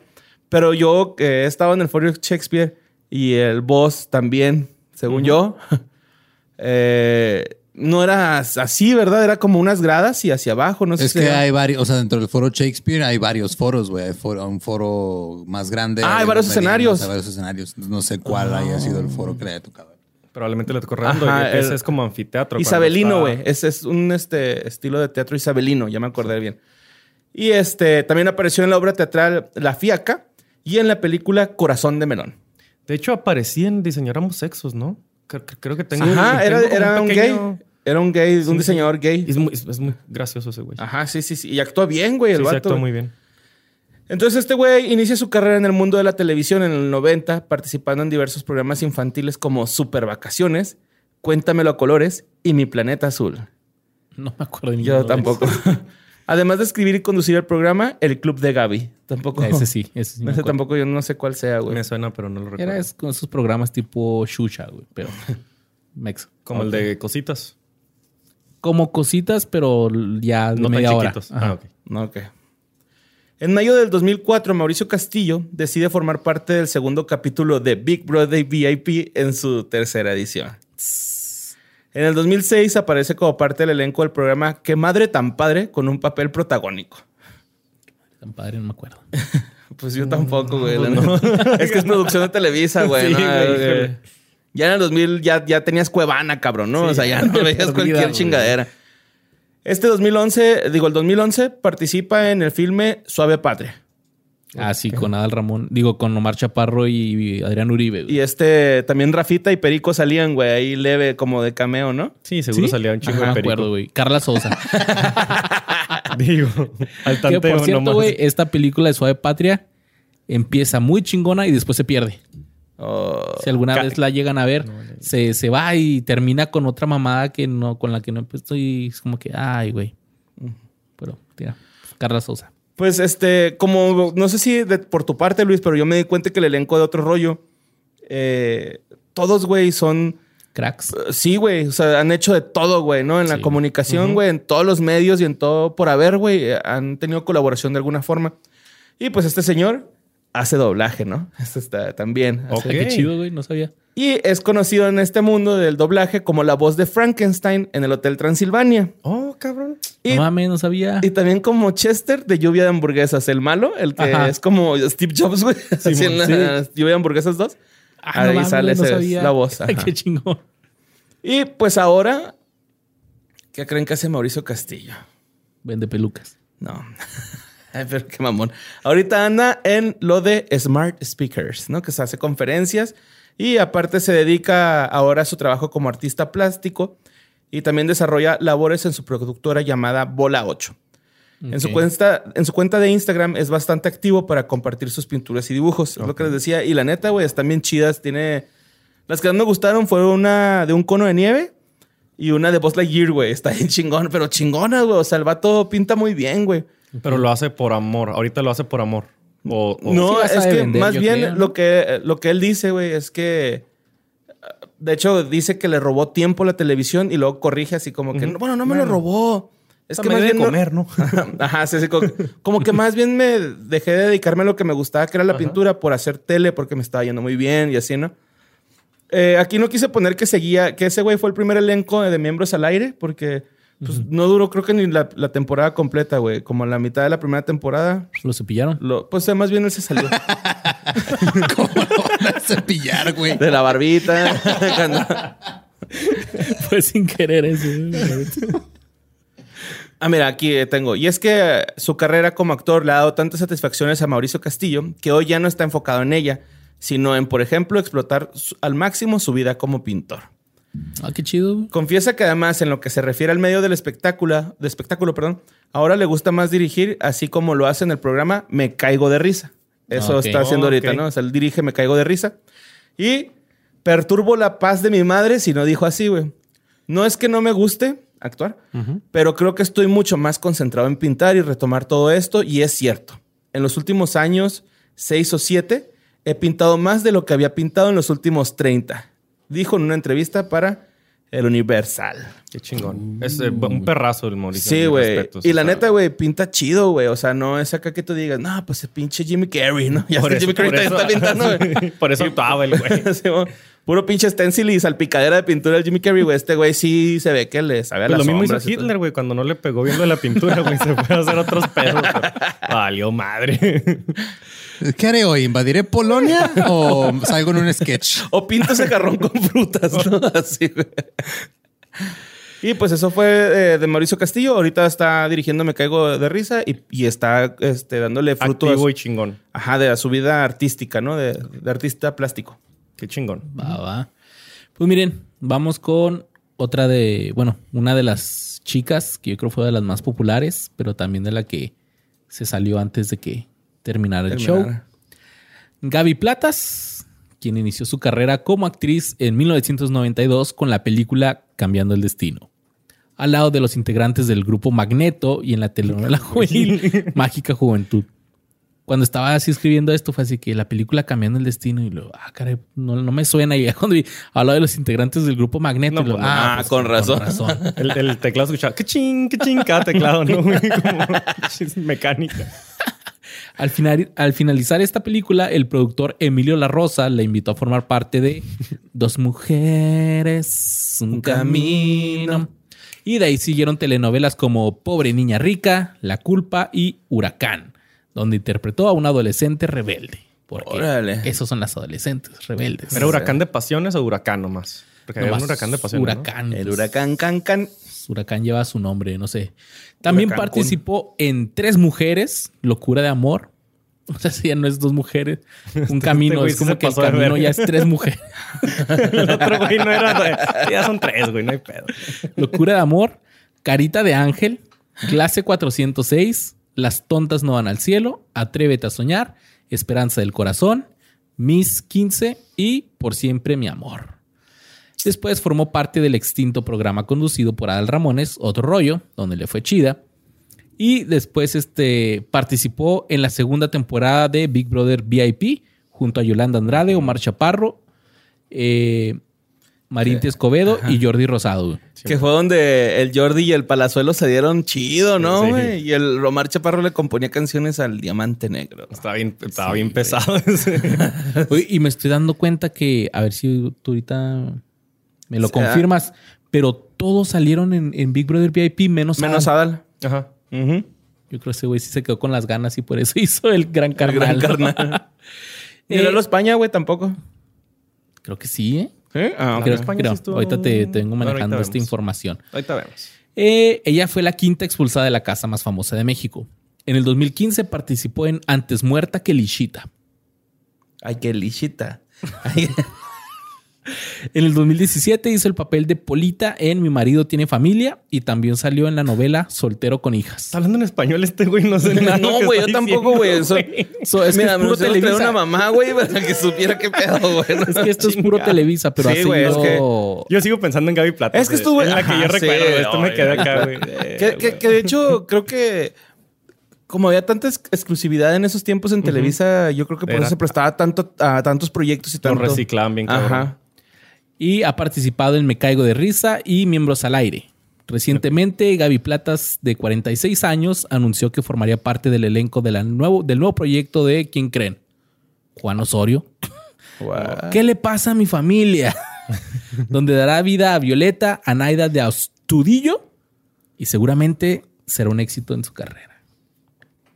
B: Pero yo que he estado en el foro Shakespeare y el boss también, según yo, eh, no era así, ¿verdad? Era como unas gradas y hacia abajo, no sé
C: Es
B: si
C: que
B: era-
C: hay varios, o sea, dentro del foro Shakespeare hay varios foros, güey. Hay foro- un foro más grande.
B: Ah, hay varios escenarios.
C: Hay varios escenarios. No sé cuál haya sido el foro que le haya tocado.
D: Probablemente le tocó redondo.
B: Ajá,
D: y ese
B: el-
D: es como anfiteatro.
B: Isabelino,
D: está-
B: güey. Es, es un este, estilo de teatro isabelino, ya me acordé bien. Y este también apareció en la obra teatral La Fiaca y en la película Corazón de Melón.
D: De hecho, aparecía en Diseñáramos Sexos, ¿no? Creo, creo que tengo.
B: Ajá, era,
D: tengo como
B: era un
D: pequeño-
B: gay. Era un gay, un diseñador gay.
D: Es muy, es, muy gracioso ese güey.
B: Ajá, sí, sí, sí. Y actúa bien, güey, el
D: sí, se
B: vato.
D: actuó muy bien.
B: Entonces este güey inicia su carrera en el mundo de la televisión en el 90, participando en diversos programas infantiles como Super Vacaciones, Cuéntamelo a colores y Mi Planeta Azul.
A: No me acuerdo de
B: Yo tampoco. Además de escribir y conducir el programa El Club de Gaby. Tampoco.
A: Ese sí, ese sí.
B: Ese tampoco yo no sé cuál sea, güey.
D: Me suena, pero no lo recuerdo.
A: Era es- con esos programas tipo Xuxa, güey, pero mex.
D: Como el de cositas.
A: Como cositas, pero ya de
D: No tan
A: media hora.
D: chiquitos.
A: Ajá.
D: Ah, ok.
B: No, ok. En mayo del 2004, Mauricio Castillo decide formar parte del segundo capítulo de Big Brother VIP en su tercera edición. En el 2006 aparece como parte del elenco del programa Qué madre tan padre con un papel protagónico.
A: Tan padre, no me acuerdo.
B: Pues yo tampoco, güey. Es que es producción de Televisa, güey.
D: Sí,
B: ¿no?
D: güey,
B: Eh,
D: híjole.
B: Ya en el 2000 ya, ya tenías Cuevana, cabrón, ¿no? o sea, ya no veías cualquier
A: güey.
B: chingadera. Este 2011, digo, el 2011 participa en el filme Suave Patria.
A: Ah, sí, con Adal Ramón. Digo, con Omar Chaparro y Adrián Uribe. güey.
B: Y este, también Rafita y Perico salían, güey, ahí leve como de cameo, ¿no?
D: Sí, seguro
A: ¿Sí?
D: salía un chingo
A: Ajá,
D: de perico.
A: acuerdo, güey. Carla Sosa.
D: Digo, al
A: que
D: tanteo
A: por cierto,
D: nomás.
A: güey, esta película de Suave Patria empieza muy chingona y después se pierde.
B: Oh,
A: Si alguna vez la llegan a ver, se, se va y termina con otra mamada que no, con la que no pues, estoy. Es como que, ay, güey. Pero, tira. Carla Sosa.
B: Pues este, como, no sé si de- por tu parte, Luis, pero yo me di cuenta que el elenco de otro rollo, eh, todos, güey, son...
A: Cracks.
B: Sí, güey. O sea, han hecho de todo, güey, ¿no? En la comunicación, güey, en todos los medios y en todo por haber, güey, eh, han tenido colaboración de alguna forma. Y pues este señor hace doblaje, ¿no? Este está también. Hace-
A: qué chido, güey. No sabía.
B: Y es conocido en este mundo del doblaje como la voz de Frankenstein en el Hotel Transilvania.
D: Oh, cabrón.
B: Y,
A: no mames, no sabía.
B: y también como Chester de Lluvia de Hamburguesas, el malo, el que
A: Ajá.
B: es como Steve Jobs, güey.
A: sí.
B: Lluvia de Hamburguesas 2.
A: Ah,
B: Ahí
A: no mames,
B: sale
A: no
B: ese-
A: sabía.
B: la voz.
A: Ay,
B: ajá.
A: qué chingón.
B: Y pues ahora, ¿qué creen que hace Mauricio Castillo?
A: Vende pelucas.
B: No. Ay, pero qué mamón. Ahorita anda en lo de Smart Speakers, ¿no? Que se hace conferencias y aparte se dedica ahora a su trabajo como artista plástico y también desarrolla labores en su productora llamada Bola 8. En, su cuenta, en su cuenta de Instagram es bastante activo para compartir sus pinturas y dibujos. Es lo que les decía. Y la neta, güey, están bien chidas. Tiene... Las que más me gustaron fueron una de un cono de nieve y una de Buzz Lightyear, güey. Está bien chingón, pero chingona, güey. O sea, el vato pinta muy bien, güey.
D: Pero lo hace por amor. Ahorita lo hace por amor. O, o-
B: No,
A: sí
B: es que
A: vender,
B: más bien
A: creo, ¿no?
B: lo, que, lo que él dice, güey, es que... De hecho, dice que le robó tiempo la televisión y luego corrige así como que... Bueno, no me lo robó. Es que
D: me
B: más bien no-
D: comer, ¿no?
B: Ajá, sí, sí, como, como que más bien me dejé de dedicarme a lo que me gustaba, que era la pintura, por hacer tele, porque me estaba yendo muy bien y así, ¿no? Eh, aquí no quise poner que seguía, que ese güey fue el primer elenco de miembros al aire, porque pues, no duró, creo que ni la, la temporada completa, güey. Como la mitad de la primera temporada,
A: Lo cepillaron.
B: lo, pues eh, más bien él se salió
C: ¿Cómo lo van a cepillar, güey?
B: de la barbita. cuando-
A: Fue sin querer eso.
B: Ah, mira, aquí eh, tengo. Y es que eh, su carrera como actor le ha dado tantas satisfacciones a Mauricio Castillo que hoy ya no está enfocado en ella, sino en, por ejemplo, explotar al máximo su vida como pintor.
A: Ah, qué chido.
B: Confiesa que además, en lo que se refiere al medio del espectáculo, de espectáculo, perdón, ahora le gusta más dirigir, así como lo hace en el programa Me Caigo de Risa. Eso está haciendo
D: Oh,
B: ahorita. ¿no? O sea, él dirige Me Caigo de Risa. Y perturbo la paz de mi madre si no dijo así, güey. No es que no me guste actuar, pero creo que estoy mucho más concentrado en pintar y retomar todo esto, y es cierto. En los últimos años, seis o siete, he pintado más de lo que había pintado en los últimos 30. Dijo en una entrevista para El Universal.
D: Qué chingón. Es eh, un perrazo el Mauricio.
B: Sí, güey. Y
D: o
B: la neta, güey, pinta chido, güey. O sea, no es acá que tú digas, no, pues el pinche Jimmy Carrey, ¿no? Ya
D: Por
B: está
D: eso,
B: Jimmy Carrey está pintando, güey.
D: Por eso actuaba el güey.
B: Sí, Puro pinche stencil y salpicadera de pintura del Jimmy Carrey, güey. Este güey sí se ve que le sabe a
D: Pues
B: las
D: lo mismo hizo. Hitler, güey, cuando no le pegó viendo la pintura, güey, se fue a hacer otros pedos. Valió madre.
C: ¿Qué haré hoy? ¿Invadiré Polonia o salgo en un sketch?
B: O pinta ese jarrón con frutas, ¿no? Así, güey. Y pues eso fue eh, de Mauricio Castillo. Ahorita está dirigiendo Me Caigo de Risa y, y está este, dándole fruto a
D: Activo
B: su,
D: y chingón.
B: ajá, de a su vida artística, ¿no? De, de artista plástico.
D: Qué chingón.
A: Va, va. Pues miren, vamos con otra de, bueno, una de las chicas que yo creo fue de las más populares, pero también de la que se salió antes de que terminara el show.
B: Terminar.
A: Gaby Platas, quien inició su carrera como actriz en 1992 con la película Cambiando el Destino. Al lado de los integrantes del grupo Magneto y en la telenovela juvenil Mágica Juventud. Cuando estaba así escribiendo esto, fue así que la película Cambiando el Destino y luego, ah, caray, no, no me suena. Y cuando vi al lado de los integrantes del grupo Magneto,
D: No,
A: y luego,
D: pues
A: ah,
B: Ah,
A: pues
B: con razón.
D: El, el teclado escuchaba que ching, que ching, cada teclado, ¿no? Como mecánica.
A: Al, final, al finalizar esta película, el productor Emilio La Rosa le invitó a formar parte de Dos Mujeres, un camino. Y de ahí siguieron telenovelas como Pobre Niña Rica, La Culpa y Huracán, donde interpretó a un adolescente rebelde. Porque
B: Órale.
A: esos son las adolescentes rebeldes.
D: ¿Era huracán de pasiones o huracán nomás? Porque había un
A: Nomás
D: huracán de pasiones. ¿no?
A: Huracán.
B: El huracán can can.
A: Huracán lleva su nombre, no sé. También
B: Huracán
A: participó en Tres Mujeres, Locura de Amor. O sea, si ya no es dos mujeres, un camino.
D: güey
A: es como que el camino ya es tres mujeres.
D: El otro güey no era. Ya son tres, güey, no hay pedo.
A: Locura de Amor, Carita de Ángel, Clase 406, Las Tontas No Van al Cielo, Atrévete a Soñar, Esperanza del Corazón, Miss 15 y Por Siempre Mi Amor. Después formó parte del extinto programa conducido por Adal Ramones, Otro Rollo, donde le fue chida. Y después este, participó en la segunda temporada de Big Brother VIP junto a Yolanda Andrade, Omar Chaparro, eh, Marín Escobedo y Jordi Rosado.
B: que fue donde el Jordi y el Palazuelo se dieron chido, ¿no,
D: Sí.
B: Y el Romar Chaparro le componía canciones al Diamante Negro.
D: Estaba bien, estaba bien pesado.
A: Oye, y me estoy dando cuenta que, a ver si tú ahorita me lo
B: ¿verdad?
A: confirmas, pero todos salieron en, en Big Brother VIP menos,
B: Menos. Adal.
D: Ajá.
B: Ujú.
A: Yo creo que ese güey sí se quedó con las ganas y por eso hizo el gran carnal.
B: gran
A: ¿no?
B: carnal. Ni
A: Eh,
B: Lalo España, güey, tampoco.
A: Creo que sí, ¿eh?
B: ¿Sí? Ah.
A: Creo,
D: España
A: creo.
D: sí estuvo-
A: Ahorita te, te vengo manejando esta
D: vemos.
A: información.
D: Ahorita vemos.
A: Eh, ella fue la quinta expulsada de la casa más famosa de México. En el 2015 participó en Antes muerta que Lishita.
B: Ay, qué lichita. Ay,
A: En el 2017 hizo el papel de Polita en Mi marido tiene familia y también salió en la novela Soltero con hijas.
D: Está hablando en español este güey, no sé nada.
B: no,
D: que
B: güey, yo tampoco, güey. Eso-
A: es que
B: Mira,
A: es
B: me
A: puro Televisa.
B: una mamá, güey, para que supiera qué pedo, güey.
A: Es que esto es puro. Televisa, pero
B: Sí,
A: ha
B: güey, es
A: sido...
D: Yo sigo pensando en Gaby Plata.
B: Es que
D: güey.
B: estuvo-
D: Es la que yo recuerdo.
B: sí,
D: güey. Esto me quedé acá, güey.
B: Que, que- que de hecho, creo que como había tanta ex- exclusividad en esos tiempos en Televisa, yo creo que por
D: Era-
B: eso se prestaba tanto a tantos proyectos y
D: Lo
B: tanto.
D: reciclaban bien, cabrón.
B: Ajá.
A: Y ha participado en Me Caigo de Risa y Miembros al Aire. Recientemente, Gaby Platas, de 46 años, anunció que formaría parte del elenco de la nuevo, del nuevo proyecto de ¿Quién creen? Juan Osorio. ¿Qué le pasa a mi familia? Donde dará vida a Violeta, a Naida de Astudillo y seguramente será un éxito en su carrera.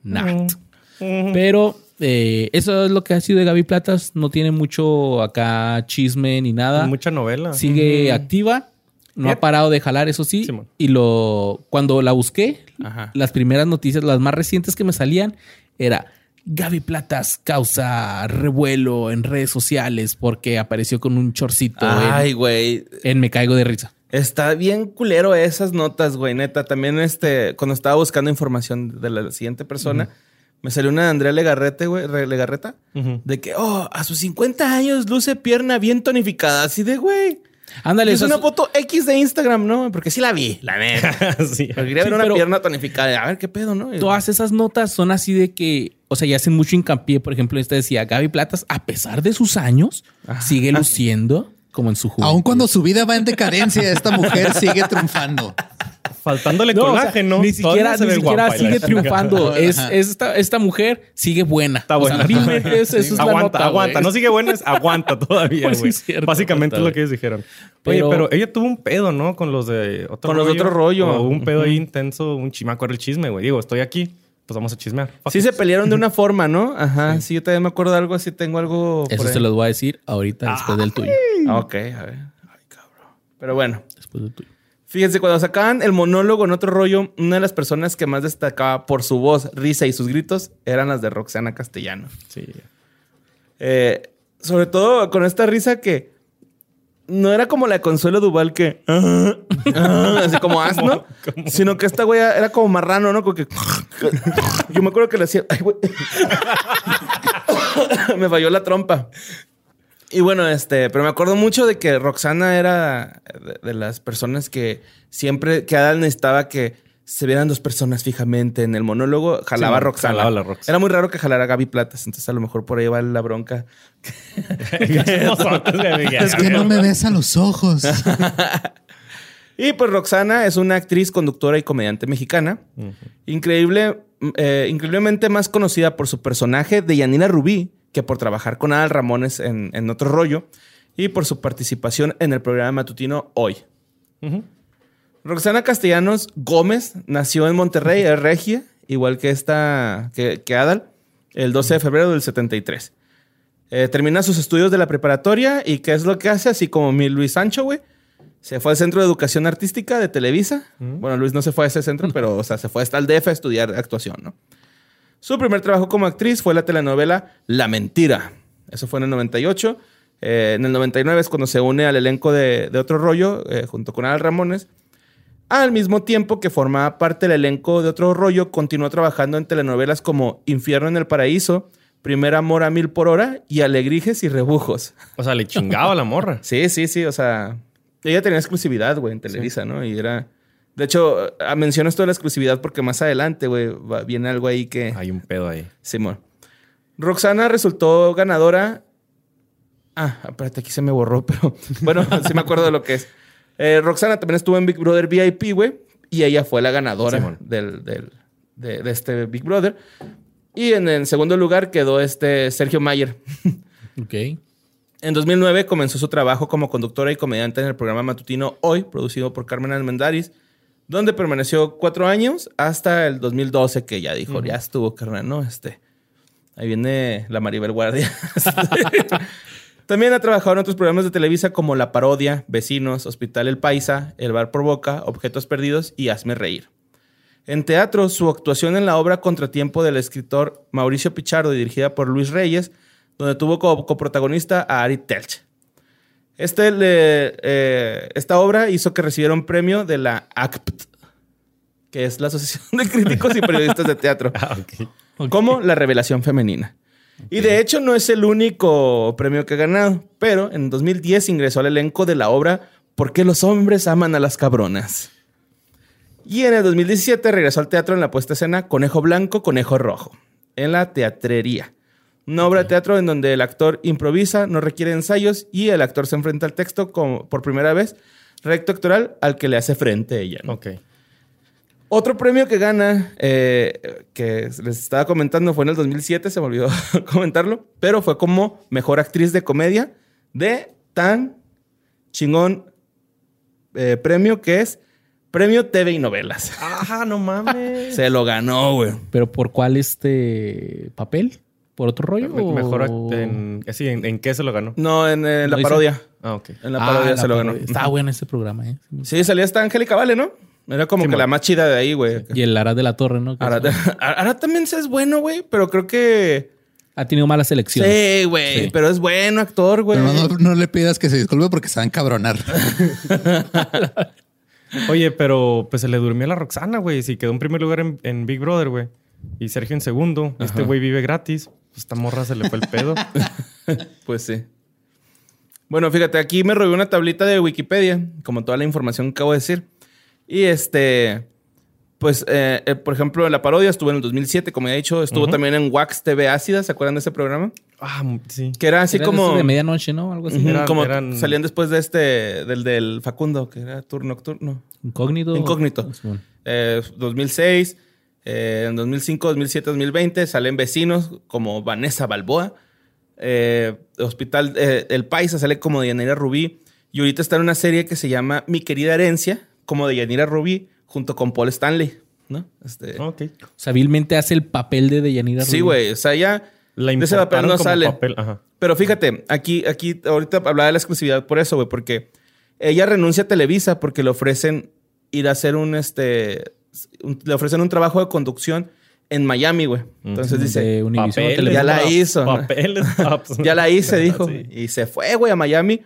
A: Not. Pero eh, eso es lo que ha sido de Gaby Platas. No tiene mucho acá chisme ni nada.
D: Mucha novela.
A: Sigue activa. No ha parado de jalar, eso sí.
D: Simón.
A: y lo cuando la busqué,
B: Ajá.
A: las primeras noticias, las más recientes que me salían, era Gaby Platas causa revuelo en redes sociales porque apareció con un chorcito
B: Ay,
A: en,
B: güey.
A: en Me Caigo de Risa.
B: Está bien culero esas notas, güey, neta. También, este, cuando estaba buscando información de la siguiente persona, me salió una de Andrea Legarrete, güey, Re- Legarreta, de que, oh, a sus 50 años luce pierna bien tonificada. Así de, güey.
A: Ándale,
B: Es una foto X de Instagram, ¿no? Porque sí la vi, la neta.
D: sí.
B: Quería
A: Sí,
B: ver una
A: pero-
B: pierna tonificada. A ver qué pedo, ¿no?
A: todas esas notas son así de que, o sea, ya hacen mucho hincapié. Por ejemplo, esta decía Gaby Platas, a pesar de sus años, sigue luciendo como en su juventud.
C: Aun cuando su vida va en decadencia, esta mujer sigue triunfando.
D: Faltándole
A: No, o sea,
D: colágeno.
A: ni
D: todavía
A: siquiera, ni siquiera sigue triunfando. Es, es esta, esta mujer sigue buena.
D: Está
A: O sea,
D: buena.
A: realmente es- eso es la
D: aguanta,
A: nota,
D: aguanta. No sigue buena, es aguanta todavía,
A: Pues
D: güey.
A: es cierto,
D: Básicamente
A: aguanta,
D: es lo que ellos dijeron.
A: Pero-
D: Oye, pero ella tuvo un pedo, ¿no? Con los de otro
B: Con los de otro rollo.
D: O un pedo ahí intenso, un chimaco era el chisme, güey. Digo, estoy aquí, pues vamos a chismear. Fuck
B: Sí
D: it.
B: se pelearon de una forma, ¿no? Ajá. Sí, yo también me acuerdo de algo así. Tengo algo.
A: Eso se los voy a decir ahorita después del tuyo.
B: Ah, Ok, a ver. Ay, cabrón. Pero bueno.
A: Después del tuyo.
B: Fíjense, cuando sacaban el monólogo en otro rollo, una de las personas que más destacaba por su voz, risa y sus gritos eran las de Roxana Castellano.
D: Sí.
B: Eh, sobre todo con esta risa que no era como la de Consuelo Duval que ah, así como asno, sino que esta güey era como marrano, ¿no? Como que yo me acuerdo que le hacía, ay, me falló la trompa. Y bueno, este, pero me acuerdo mucho de que Roxana era de, de las personas que siempre que Adal necesitaba que se vieran dos personas fijamente en el monólogo, jalaba a Roxana.
D: jalaba la Rox.
B: Era muy raro que jalara a Gaby Platas, entonces a lo mejor por ahí va la bronca.
C: Es que no me ves a los ojos.
B: Y pues Roxana es una actriz, conductora y comediante mexicana. Increíble, eh, increíblemente más conocida por su personaje de Yanina Rubí que por trabajar con Adal Ramones en, en otro rollo y por su participación en el programa matutino Hoy.
D: Ujú.
B: Roxana Castellanos Gómez nació en Monterrey, es regia, igual que esta, que, que Adal, el 12 de febrero del 73. Eh, termina sus estudios de la preparatoria y ¿qué es lo que hace? Así como mi Luis Sancho, güey. Se fue al Centro de Educación Artística de Televisa. Bueno, Luis no se fue a ese centro, pero o sea, se fue hasta el DF a estudiar actuación, ¿no? Su primer trabajo como actriz fue la telenovela La Mentira. Eso fue en el 98. Eh, en el 99 es cuando se une al elenco de, de Otro Rollo, eh, junto con Al Ramones. Al mismo tiempo que formaba parte del elenco de Otro Rollo, continuó trabajando en telenovelas como Infierno en el Paraíso, Primer Amor a Mil por Hora y Alegrijes y Rebujos.
D: O sea, le chingaba la morra.
B: Sí, sí, sí. O sea, ella tenía exclusividad, güey, en Televisa, ¿no? Y era. De hecho, ah, menciono esto de la exclusividad porque más adelante, güey, viene algo ahí que.
D: Hay un pedo ahí.
B: Simón. Roxana resultó ganadora. Ah, espérate, aquí se me borró, pero bueno, sí me acuerdo de lo que es. Eh, Roxana también estuvo en Big Brother VIP, güey, y ella fue la ganadora
D: Simón.
B: del, del- de, de este Big Brother. Y en el segundo lugar quedó este Sergio Mayer.
A: Ok.
B: En 2009 comenzó su trabajo como conductora y comediante en el programa matutino Hoy, producido por Carmen Almendaris, donde permaneció cuatro años hasta el 2012, que ya dijo, ya estuvo, carnal, ¿no? Este, ahí viene la Maribel Guardia. También ha trabajado en otros programas de Televisa como La Parodia, Vecinos, Hospital El Paisa, El Bar por Boca, Objetos Perdidos y Hazme Reír. En teatro, su actuación en la obra Contratiempo del escritor Mauricio Pichardo, dirigida por Luis Reyes, donde tuvo como coprotagonista a Ari Telch. Este le- eh, esta obra hizo que recibiera un premio de la ACPT, que es la Asociación de Críticos y Periodistas de Teatro,
D: Ah,
B: como la revelación femenina. Y de hecho no es el único premio que ha ganado, pero en 2010 ingresó al elenco de la obra ¿Por qué los hombres aman a las cabronas? Y en el 2017 regresó al teatro en la puesta escena Conejo Blanco, Conejo Rojo, en la teatrería. Una obra de teatro en donde el actor improvisa, no requiere ensayos y el actor se enfrenta al texto como por primera vez, recto actoral al que le hace frente ella. ¿no?
D: Ok.
B: Otro premio que gana, eh, que les estaba comentando, fue en el 2007, se me olvidó comentarlo, pero fue como mejor actriz de comedia de tan chingón eh, premio que es Premio TV y Novelas.
D: Ajá, no mames.
B: Se lo ganó, güey.
A: ¿Pero por cuál este papel? ¿Por otro rollo?
D: Me- Mejor
A: o-
D: act- en, eh, sí, ¿en, en qué se lo ganó?
B: No, en, eh, la
A: ¿No
B: parodia.
D: Ah, ok.
B: En la
A: Ah,
B: parodia
A: la
B: se lo ganó.
A: Estaba bueno ese programa, ¿eh?
B: Sí, salía esta Angélica Vale, ¿no? Era como
D: Sí,
B: que la más chida de ahí, güey.
A: Y el Arad de la Torre, ¿no? Es-
B: ahora también se es bueno, güey, pero creo que...
A: Ha tenido mala selección.
B: Sí, güey,
A: Sí.
B: pero es bueno actor, güey.
C: Pero no, no le pidas que se disculpe porque se va a encabronar.
D: Oye, pero pues se le durmió a la Roxana, güey. Si quedó en primer lugar en, en Big Brother, güey. Y Sergio en segundo. Este güey vive gratis. Pues esta morra se le fue el pedo.
B: Pues sí. Bueno, fíjate, aquí me robé una tablita de Wikipedia, como toda la información que acabo de decir. Y este. Pues, eh, eh, por ejemplo, en la parodia estuvo en el 2007, como ya he dicho. Estuvo también en Wax TV Ácida. ¿Se acuerdan de ese programa?
D: Ah, sí.
B: Que era así
A: Era
B: como...
A: de medianoche, ¿no? Algo así.
D: Eran-
B: como
D: eran-
B: salían después de este... Del, del Facundo, que era turno nocturno.
A: Incógnito.
B: Incógnito.
A: Simón.
B: Eh, 2006, eh, en 2005, 2007, 2020 salen vecinos como Vanessa Balboa. Eh, Hospital eh, El Paisa sale como de Yanira Rubí. Y ahorita está en una serie que se llama Mi querida herencia, como de Yanira Rubí, junto con Paul Stanley. ¿no? Este,
D: Ok.
A: O sea, vilmente hace el papel de Deyanira
B: sí,
A: Rubí.
B: güey. O sea, ya
D: La
B: de ese papel
D: importaron
B: no
D: como
B: sale.
D: papel, ajá.
B: Pero fíjate, aquí, aquí ahorita hablaba de la exclusividad por eso, güey, porque ella renuncia a Televisa porque le ofrecen ir a hacer un, este, un- le ofrecen un trabajo de conducción en Miami, güey. Entonces dice,
A: De
D: Papeles.
B: Ya la hizo.
D: Papeles,
B: ya la hice, dijo.
D: Sí.
B: Y se fue, güey, a Miami.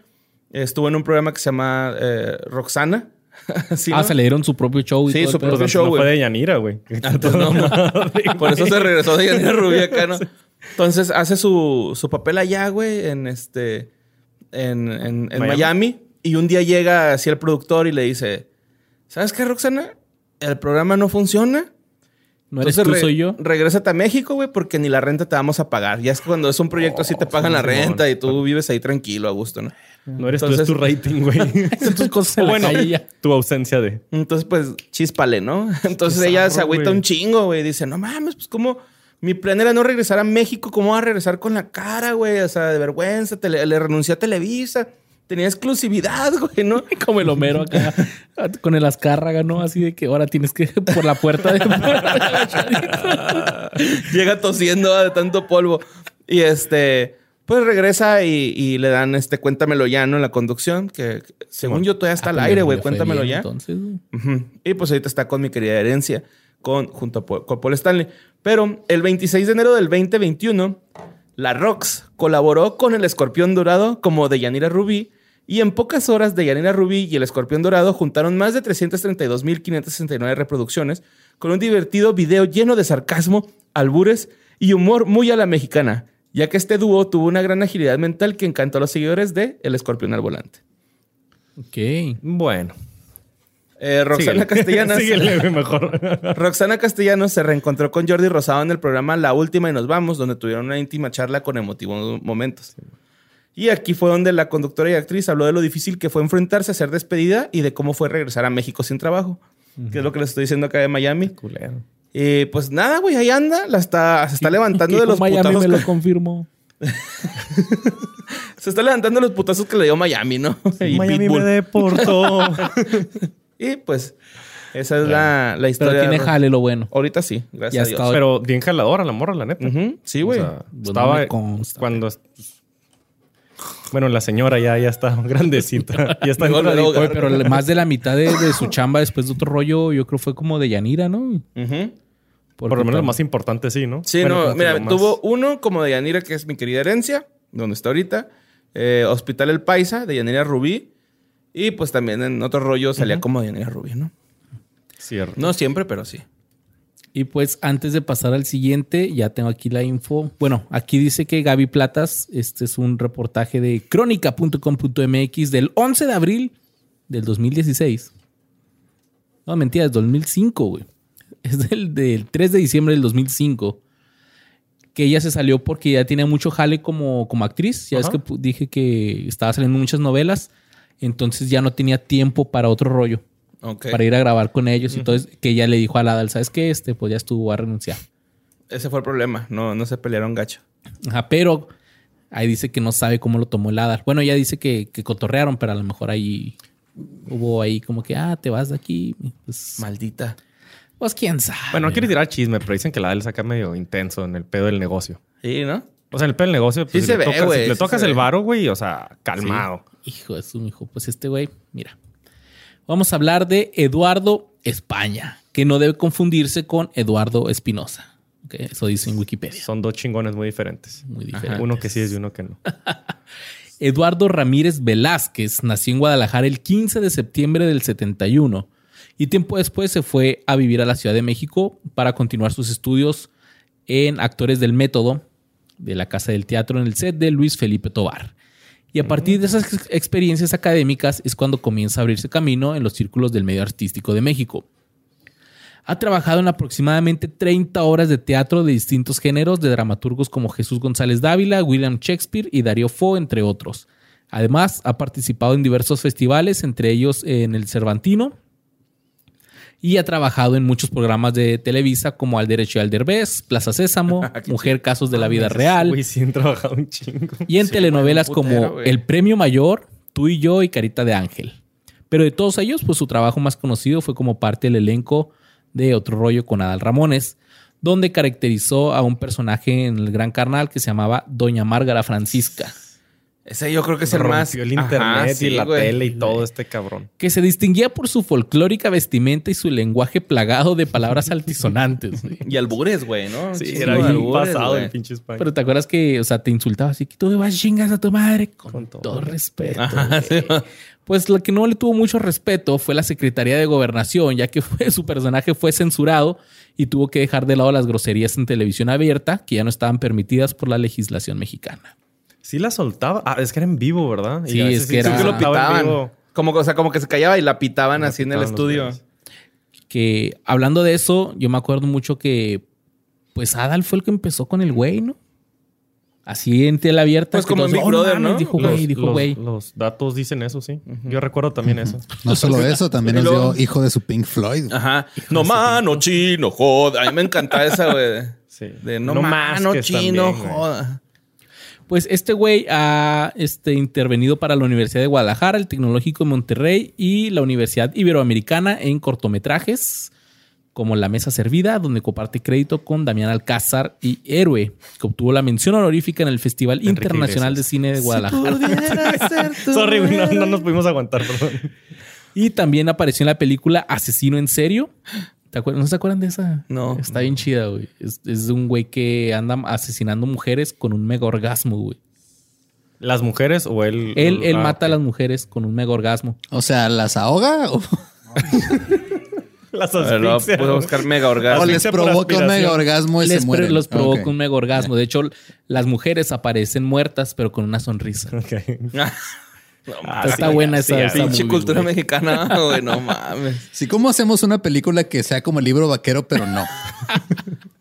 B: Estuvo en un programa que se llama eh, Roxana. Sí,
A: Ah,
B: ¿no?
A: se le dieron su propio show. y
B: Sí,
A: todo
B: su propio show,
D: no
B: güey.
D: fue de Yanira, güey.
B: Ah, no, Por eso se regresó de Yanira Rubí acá, ¿no? Entonces hace su, su papel allá, güey, en este. En, en- en
D: Miami.
B: Miami. Y un día llega así el productor y le dice: ¿Sabes qué, Roxana? El programa no funciona.
A: No eres
B: Entonces
A: tú, soy yo.
B: Regrésate a México, güey, porque ni la renta te vamos a pagar. Ya es que cuando es un proyecto así te pagan la renta y tú vives ahí tranquilo, a gusto, ¿no?
D: No eres
B: Entonces-
D: tú, es tu rating, güey.
A: Son tus cosas en la
D: bueno,
A: calle
D: tu ausencia de.
B: Entonces, pues, chíspale, ¿no? Entonces
D: Qué
B: ella se agüita un chingo, güey. Dice, no mames, pues, ¿cómo? Mi plan era no regresar a México. ¿Cómo va a regresar con la cara, güey? O sea, de vergüenza. Tele- le renuncié a Televisa. Tenía exclusividad, güey, ¿no?
A: Como el Homero acá con el Azcárraga, ¿no? Así de que ahora tienes que por la puerta de
B: Llega tosiendo ah, de tanto polvo. Y este, pues regresa y, y le dan este Cuéntamelo ya, ¿no? En la conducción, que según yo todavía está al aire, güey. Cuéntamelo ya.
A: Entonces, güey.
B: Ujú. Y pues ahorita está con mi querida herencia, con, junto a Paul, con Paul Stanley. Pero el 26 de enero del 2021, la Rox colaboró con el Escorpión Dorado como de Yanira Rubí. Y en pocas horas, de Yanira Rubí y el Escorpión Dorado juntaron más de 332.569 reproducciones con un divertido video lleno de sarcasmo, albures y humor muy a la mexicana, ya que este dúo tuvo una gran agilidad mental que encantó a los seguidores de El Escorpión al Volante.
A: Ok.
D: Bueno.
B: Eh, Roxana. Castellanos.
D: Síguele, mejor.
B: Roxana Castellanos se reencontró con Jordi Rosado en el programa La Última y Nos Vamos, donde tuvieron una íntima charla con emotivos momentos. Y aquí fue donde la conductora y actriz habló de lo difícil que fue enfrentarse a ser despedida y de cómo fue regresar a México sin trabajo, que es lo que les estoy diciendo acá de Miami.
D: Culero.
B: Y pues nada, güey, ahí anda, la está, se está levantando de los
A: Miami
B: putazos.
A: me lo confirmó.
B: se está levantando de los putazos que le dio Miami, ¿no? Y
D: Miami
B: Pitbull.
D: me deportó.
B: Y pues esa es la, la historia.
A: Pero tiene
B: de-
A: jale lo bueno.
B: Ahorita sí,
A: Ya
B: gracias a Dios.
A: está.
D: Pero bien jaladora la morra, la neta.
B: Ujú, Sí, güey.
D: O sea,
A: Pues no
D: estaba
A: me consta.
D: cuando bueno, la señora ya, ya está grandecita. Ya está
B: luego,
A: Oye, pero más de la mitad de, de su chamba después de otro rollo, yo creo fue como de Yanira, ¿no?
D: Por lo menos lo más importante, sí, ¿no?
B: Sí,
D: Bueno,
B: no, mira,
D: más-
B: tuvo uno como de Yanira, que es mi querida herencia, donde está ahorita. eh, Hospital El Paisa, de Yanira Rubí. Y pues también en otro rollo salía como de Yanira Rubí, ¿no?
D: Cierto.
B: No siempre, pero sí.
A: Y pues antes de pasar al siguiente, ya tengo aquí la info. Bueno, aquí dice que Gaby Platas, este es un reportaje de crónica.com.mx del 11 de abril del 2016. No, mentira, es 2005, güey. Es del, del 3 de diciembre del 2005. Que ella se salió porque ya tenía mucho jale como, como actriz. Ya es que dije que estaba saliendo muchas novelas. Entonces ya no tenía tiempo para otro rollo. Para ir a grabar con ellos. Entonces que ella le dijo a Adal, ¿sabes qué? Este, pues ya estuvo a renunciar.
B: Ese fue el problema. No, no se pelearon gacho.
A: Ajá, pero ahí dice que no sabe cómo lo tomó el Adal. Bueno, ella dice que, que cotorrearon, pero a lo mejor ahí hubo ahí como que, ah, te vas de aquí. Pues,
B: Maldita.
A: pues quién sabe.
D: Bueno, no quiero tirar chisme, pero dicen que la del saca medio intenso en el pedo del negocio.
B: Sí, ¿no?
D: O sea, en el pedo del negocio, pues,
B: Sí
D: si
B: se
D: le
B: ve,
D: tocas, si le tocas el varo, güey, o sea, calmado.
A: Hijo de su hijo. Pues este güey, mira. Vamos a hablar de Eduardo España, que no debe confundirse con Eduardo Espinosa. Ok, Eso dice en Wikipedia.
D: Son dos chingones muy diferentes.
A: Muy diferentes.
D: Uno que sí es y uno que no.
A: Eduardo Ramírez Velázquez nació en Guadalajara el 15 de septiembre del 71 y tiempo después se fue a vivir a la Ciudad de México para continuar sus estudios en actores del método de la Casa del Teatro en el set de Luis Felipe Tobar. Y a partir de esas ex- experiencias académicas es cuando comienza a abrirse camino en los círculos del medio artístico de México. Ha trabajado en aproximadamente 30 horas de teatro de distintos géneros de dramaturgos como Jesús González Dávila, William Shakespeare y Darío Fo, entre otros. Además, ha participado en diversos festivales, entre ellos en el Cervantino, y ha trabajado en muchos programas de Televisa como Al Derecho y Al Derbez, Plaza Sésamo, Mujer Casos de la Vida Real,
D: Güey, sí han trabajado un chingo.
A: y en
B: Sí,
A: telenovelas
B: putero,
A: como. El Premio Mayor, Tú y Yo y Carita de Ángel. Pero de todos ellos, pues su trabajo más conocido fue como parte del elenco de Otro Rollo con Adal Ramones, donde caracterizó a un personaje en el Gran Carnal que se llamaba Doña Márgara Francisca,
B: Ese yo creo que es el más.
D: El
B: Ajá,
D: internet
B: sí,
D: y la
B: güey.
D: tele y todo este cabrón.
A: que se distinguía por su folclórica vestimenta y su lenguaje plagado de palabras altisonantes. güey.
B: Y albures, güey, ¿no?
D: Sí, era bien
B: albures,
D: pasado
B: güey.
D: el pinche España.
A: Pero te acuerdas que, o sea, te insultaba así que tú me vas chingas a tu madre con,
D: Con todo
A: todo, respeto.
B: Ajá, sí.
A: güey. Pues lo que no le tuvo mucho respeto fue la Secretaría de Gobernación, ya que fue- su personaje fue censurado y tuvo que dejar de lado las groserías en televisión abierta, que ya no estaban permitidas por la legislación mexicana.
D: Sí la soltaba. Ah, es que era en vivo, ¿verdad?
A: Sí, es que
D: sí
A: era-
B: que lo
D: soltaba en
B: pitaban.
D: vivo.
B: Como, o sea, como que se callaba y la pitaban así en el
D: pitaban
B: estudio.
A: Que hablando de eso, yo me acuerdo mucho que, pues Adal fue el que empezó con el güey, ¿no? Así en tela abierta.
B: Pues como en Big Brother,
A: mames",
B: ¿no?
A: Dijo
D: Los-
A: güey, dijo güey.
D: Los datos dicen eso, sí. Yo recuerdo también eso.
C: No solo eso, también nos dio hijo de su Pink Floyd.
B: Ajá. No mano, chino, joda. A mí me encanta esa, güey.
D: Sí.
B: De no,
D: No
B: mano, chino,
D: también,
B: joda.
A: Pues este güey ha este, intervenido para la Universidad de Guadalajara, el Tecnológico de Monterrey y la Universidad Iberoamericana en cortometrajes como La Mesa Servida, donde comparte crédito con Damián Alcázar y Héroe, que obtuvo la mención honorífica en el Festival
D: Enrique
A: Internacional de. Cine de Guadalajara.
B: Pudiera ser tu
D: Sorry, no, no nos pudimos aguantar, perdón.
A: Y también apareció en la película Asesino en Serio. ¿Te acuerdas? ¿No se acuerdan de esa?
B: No.
A: Está bien chida, güey. Es, un güey que anda asesinando mujeres con un mega orgasmo, güey.
D: ¿Las mujeres o él?
A: Él, él
D: Ah,
A: mata a las mujeres con un mega orgasmo.
C: O sea, ¿las ahoga o,
D: Las asfixia, güey.
B: buscar mega
C: o
B: orgasmo.
C: les
D: Asfixia por
C: provoca un mega orgasmo y
A: Les
C: se mueren?
A: los provoca un mega orgasmo. De hecho, las mujeres aparecen muertas, pero con una sonrisa.
D: Ok.
B: Ah,
A: Está
B: sí,
A: buena
B: sí,
A: esa- esa
B: Pinche
A: movie,
B: cultura
A: güey.
B: mexicana, güey, no mames.
C: Sí, ¿cómo hacemos una película que sea como el libro vaquero, pero no?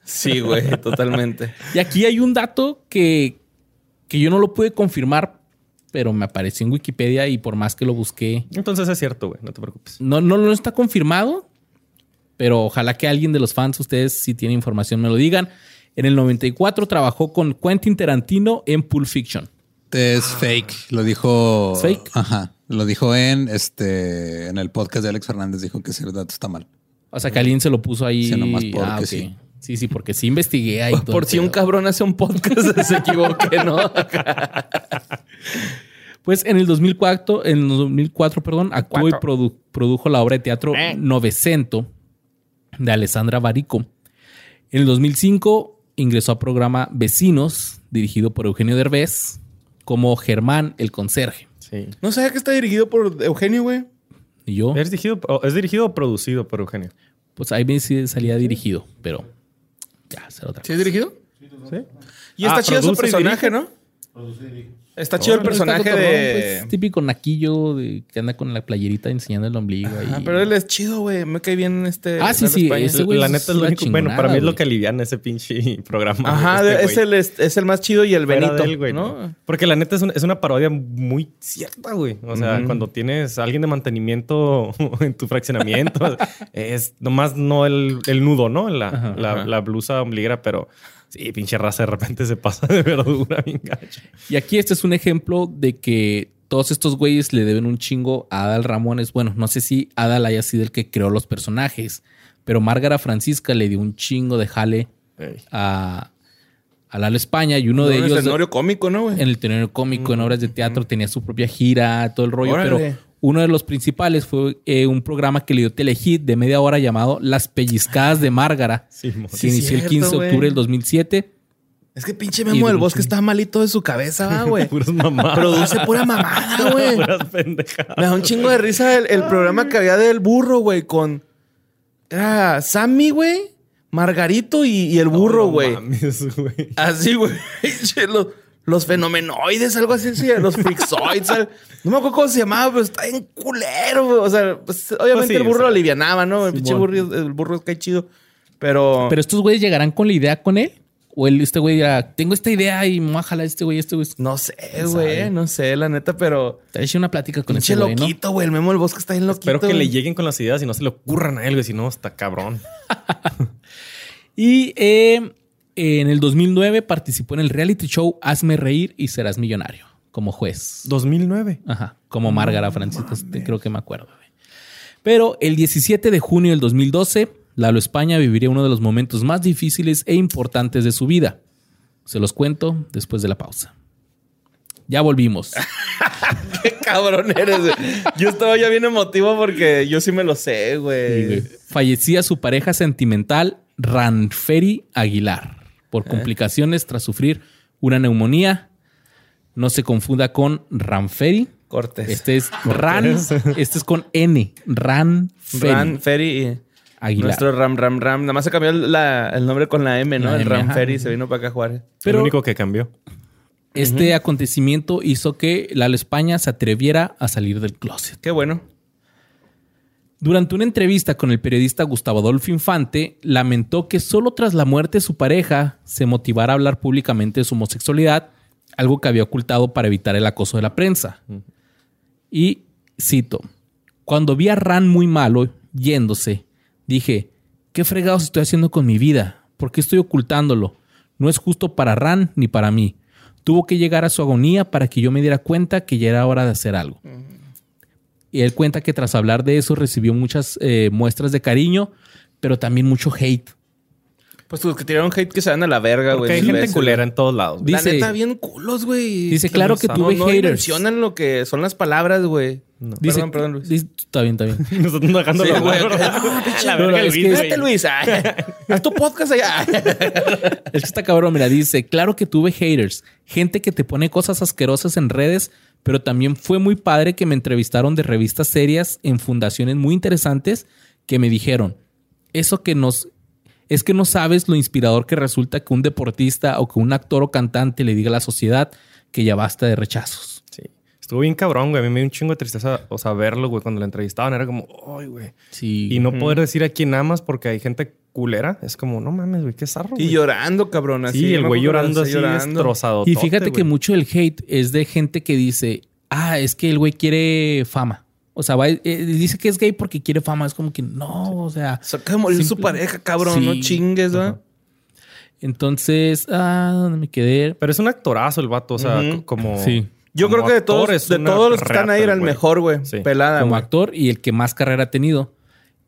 B: Sí, güey, totalmente.
A: Y aquí hay un dato que, que yo no lo pude confirmar, pero me apareció en Wikipedia y por más que lo busqué,
D: Entonces es cierto, güey. No te preocupes.
A: no, no, no está confirmado, pero ojalá que alguien de los fans, ustedes si tienen información, me lo digan. En el 94 trabajó con Quentin Tarantino en Pulp Fiction.
C: Es fake. Lo dijo.
A: ¿Es fake?
C: Ajá. Lo dijo en este en el podcast de Alex Fernández. Dijo que ese dato está mal.
A: O sea, que alguien se lo puso ahí.
C: Sí, nomás porque
A: Ah, ok.
C: sí.
A: Sí, sí, porque sí investigué ahí. todo
B: Por si un cabrón hace un podcast, se equivoque, ¿no?
A: Pues en el 2004, en el 2004 perdón, actuó y produ- produjo la obra de teatro Novecento de Alessandra Barico. En el 2005 ingresó al programa Vecinos, dirigido por Eugenio Derbez, como Germán el conserje.
D: Sí.
B: No sabía que está dirigido por Eugenio, güey.
A: Y yo,
D: ¿Es dirigido, o- ¿Es dirigido o producido por Eugenio?
A: pues ahí me sí salía dirigido, pero ya, será otra
B: ¿Sí es dirigido?
D: Sí.
B: Y está
D: Ah,
B: chido su
D: produce,
B: personaje, ¿no? Está chido el personaje
A: cotorrón,
B: de...
A: pues, típico naquillo de, que anda con la playerita enseñando el ombligo.
B: Ah, pero él es chido, güey. Me cae bien este...
A: Ah, sí, sí,
B: España.
A: ese güey
D: la
A: es
D: neta es lo único. Bueno, para mí es lo que aliviana ese pinche programa.
B: Ajá,
D: este
B: es, el, es, es el más chido y el
D: Fuera
B: Benito,
D: él, güey,
B: ¿no?
D: Porque la neta es, un- es una parodia muy cierta, güey. O sea, cuando tienes a alguien de mantenimiento en tu fraccionamiento, es nomás no el, el nudo, ¿no? La,
A: Ajá,
D: la,
B: ajá.
D: la blusa ombliguera, pero sí, pinche raza de repente se pasa de verdura bien gacho.
A: Y aquí este es un ejemplo de que todos estos güeyes le deben un chingo a Adal Ramones. Bueno, no sé si Adal haya sido el que creó los personajes, pero Márgara Francisca le dio un chingo de jale a, a Lalo España y uno de
B: En el
A: ellos
B: escenario cómico, ¿no, güey?
A: en el tenor cómico, en obras de teatro, tenía su propia gira, todo el rollo,
B: Órale.
A: pero uno de los principales fue eh, un programa que le dio Telehit de media hora llamado Las Pellizcadas de Márgara,
D: Sí,
A: que
B: Sí,
A: inició el
B: cierto,
A: 15 de octubre del 2007.
B: Es que pinche
A: Y
B: Memo del
A: de
B: Bosque está malito de su cabeza, güey.
D: Puras mamadas.
B: Produce pura mamada, güey.
D: Puras pendejadas.
B: Me da un chingo de risa el, el programa que había del burro, güey, con... Era Sammy, güey, Margarito y, y el burro,
D: No
B: güey.
D: mames, güey.
B: Así, güey. Los, fenomenoides, algo así, sí, los freakzoids. al- no me acuerdo cómo se llamaba, pero está en culero, güey. O sea, pues, obviamente
D: sí,
B: el burro
D: o sea,
B: lo alivianaba, ¿no? El pinche burro, el burro cae chido. Pero,
A: Pero estos güeyes llegarán con la idea con él. O él, este güey dirá, tengo esta idea y me voy a jalar a este güey, este güey.
B: no sé, güey, no sé, la neta, pero.
A: Te hecho una plática con
B: Pinche
A: ese güey,
B: loquito, güey. El memo del bosque está bien loquito.
D: Espero que le lleguen con las ideas y no se le ocurran a él, güey. Si no, está cabrón.
A: Y eh, en el 2009 participó en el reality show Hazme Reír y Serás Millonario como juez.
D: 2009.
A: Ajá, como Márgara Francisca, este, creo que me acuerdo. Pero el 17 de junio del 2012, Lalo España viviría uno de los momentos más difíciles e importantes de su vida. Se los cuento después de la pausa. Ya volvimos.
B: Qué cabrón eres, güey. Yo estaba ya bien emotivo porque yo sí me lo sé, güey.
A: Fallecía su pareja sentimental, Ranferi Aguilar, por
B: ¿Eh?
A: complicaciones tras sufrir una neumonía. No se confunda con Ranferi.
B: Cortés.
A: Este es Ran, este es con N. Ranferi
B: Ran Ferry y
A: Aguilar.
B: nuestro Ram Ram Ram. Nada más se cambió la- el nombre con la M, ¿no?
A: La
B: el
A: M,
B: Ram
A: ajá.
B: Ferry se vino para acá a jugar.
A: Pero-
D: el único que cambió.
A: Este acontecimiento hizo que Lalo España se atreviera a salir del closet.
B: Qué bueno.
A: Durante una entrevista con el periodista Gustavo Adolfo Infante, lamentó que solo tras la muerte de su pareja se motivara a hablar públicamente de su homosexualidad, algo que había ocultado para evitar el acoso de la prensa. Y cito, cuando vi a Ran muy malo yéndose, dije, ¿qué fregados estoy haciendo con mi vida? ¿Por qué estoy ocultándolo? No es justo para Ran ni para mí. Tuvo que llegar a su agonía para que yo me diera cuenta que ya era hora de hacer algo. Y él cuenta que tras hablar de eso recibió muchas eh, muestras de cariño, pero también mucho hate.
B: Pues los que tiraron hate que se van a la verga, güey.
D: Hay gente
B: veces,
D: culera en todos lados. güey.
B: La
A: Dice-
B: neta, bien culos, güey.
A: Dice, claro que
B: no-
A: tuve
B: no
A: haters.
B: mencionan lo que son las palabras, güey.
A: Dice,
B: Perdón, perdón, Luis.
A: dice- está bien, está bien.
D: Nosotros dejando
B: Sí,
D: la
B: güey. Ah,
D: La
A: no, es
D: Luis,
A: que-.
B: Ay, Haz tu podcast allá.
A: Es que está cabrón, mira, dice, claro que tuve haters, gente que te pone cosas asquerosas en redes, pero también fue muy padre que me entrevistaron de revistas serias en fundaciones muy interesantes que me dijeron, eso que nos... Es que no sabes lo inspirador que resulta que un deportista o que un actor o cantante le diga a la sociedad que ya basta de rechazos.
D: Estuvo bien cabrón, güey. A mí me dio un chingo de tristeza, o sea, verlo, güey, cuando lo entrevistaban. Era como, ay, güey.
A: Sí.
D: Y no poder decir a quién amas porque hay gente culera. Es como, no mames, güey, qué zarro.
B: Y llorando, cabrón. Así,
D: Sí, el güey llorando así, destrozado.
A: Y fíjate que mucho del hate es de gente que dice, ah, es que el güey quiere fama. O sea, va- eh, dice que es gay porque quiere fama. Es como que no, o sea.
B: Se acaba de morir su pareja, cabrón. No chingues, ¿verdad?
A: Entonces, ah, ¿dónde me quedé?
D: Pero es un actorazo el vato, o sea, como.
A: Sí.
B: Yo
D: como
B: creo que de todos, de todos los que están ahí era el mejor, güey.
D: Sí.
B: Pelada,
A: como actor y el que más carrera ha tenido.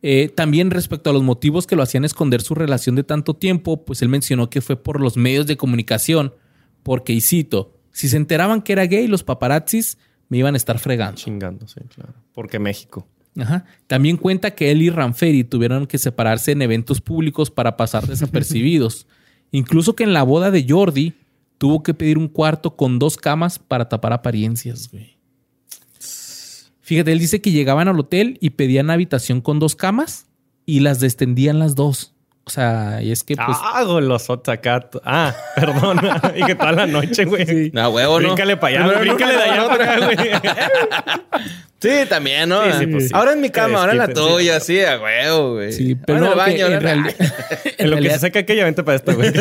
A: Eh, también respecto a los motivos que lo hacían esconder su relación de tanto tiempo, pues él mencionó que fue por los medios de comunicación, porque, y cito, si se enteraban que era gay, los paparazzis me iban a estar fregando.
D: Chingando, sí, claro. Porque México.
A: Ajá. También cuenta que él y Ranferi tuvieron que separarse en eventos públicos para pasar desapercibidos. Incluso que en la boda de Jordi tuvo que pedir un cuarto con dos camas para tapar apariencias, güey. Fíjate, él dice que llegaban al hotel y pedían habitación con dos camas y las descendían las dos. O sea, y es que pues...
D: ah, golosote acá. Ah, perdón. y que toda la noche, güey.
B: No, huevo, ¿no?
D: Bríncale para allá, bríncale de allá para
B: otra.
D: acá, güey.
B: Sí, también, ¿no?
D: Sí, sí, pues sí.
B: Ahora en mi cama, ahora en la
D: sí.
B: tuya, sí, a huevo, güey.
A: Sí, pero
B: Ahora
A: no,
B: en el
A: que
B: baño,
A: en,
B: ahora-
A: reali- en
D: lo que
A: realidad-
D: se saca aquella, vente para esto, güey.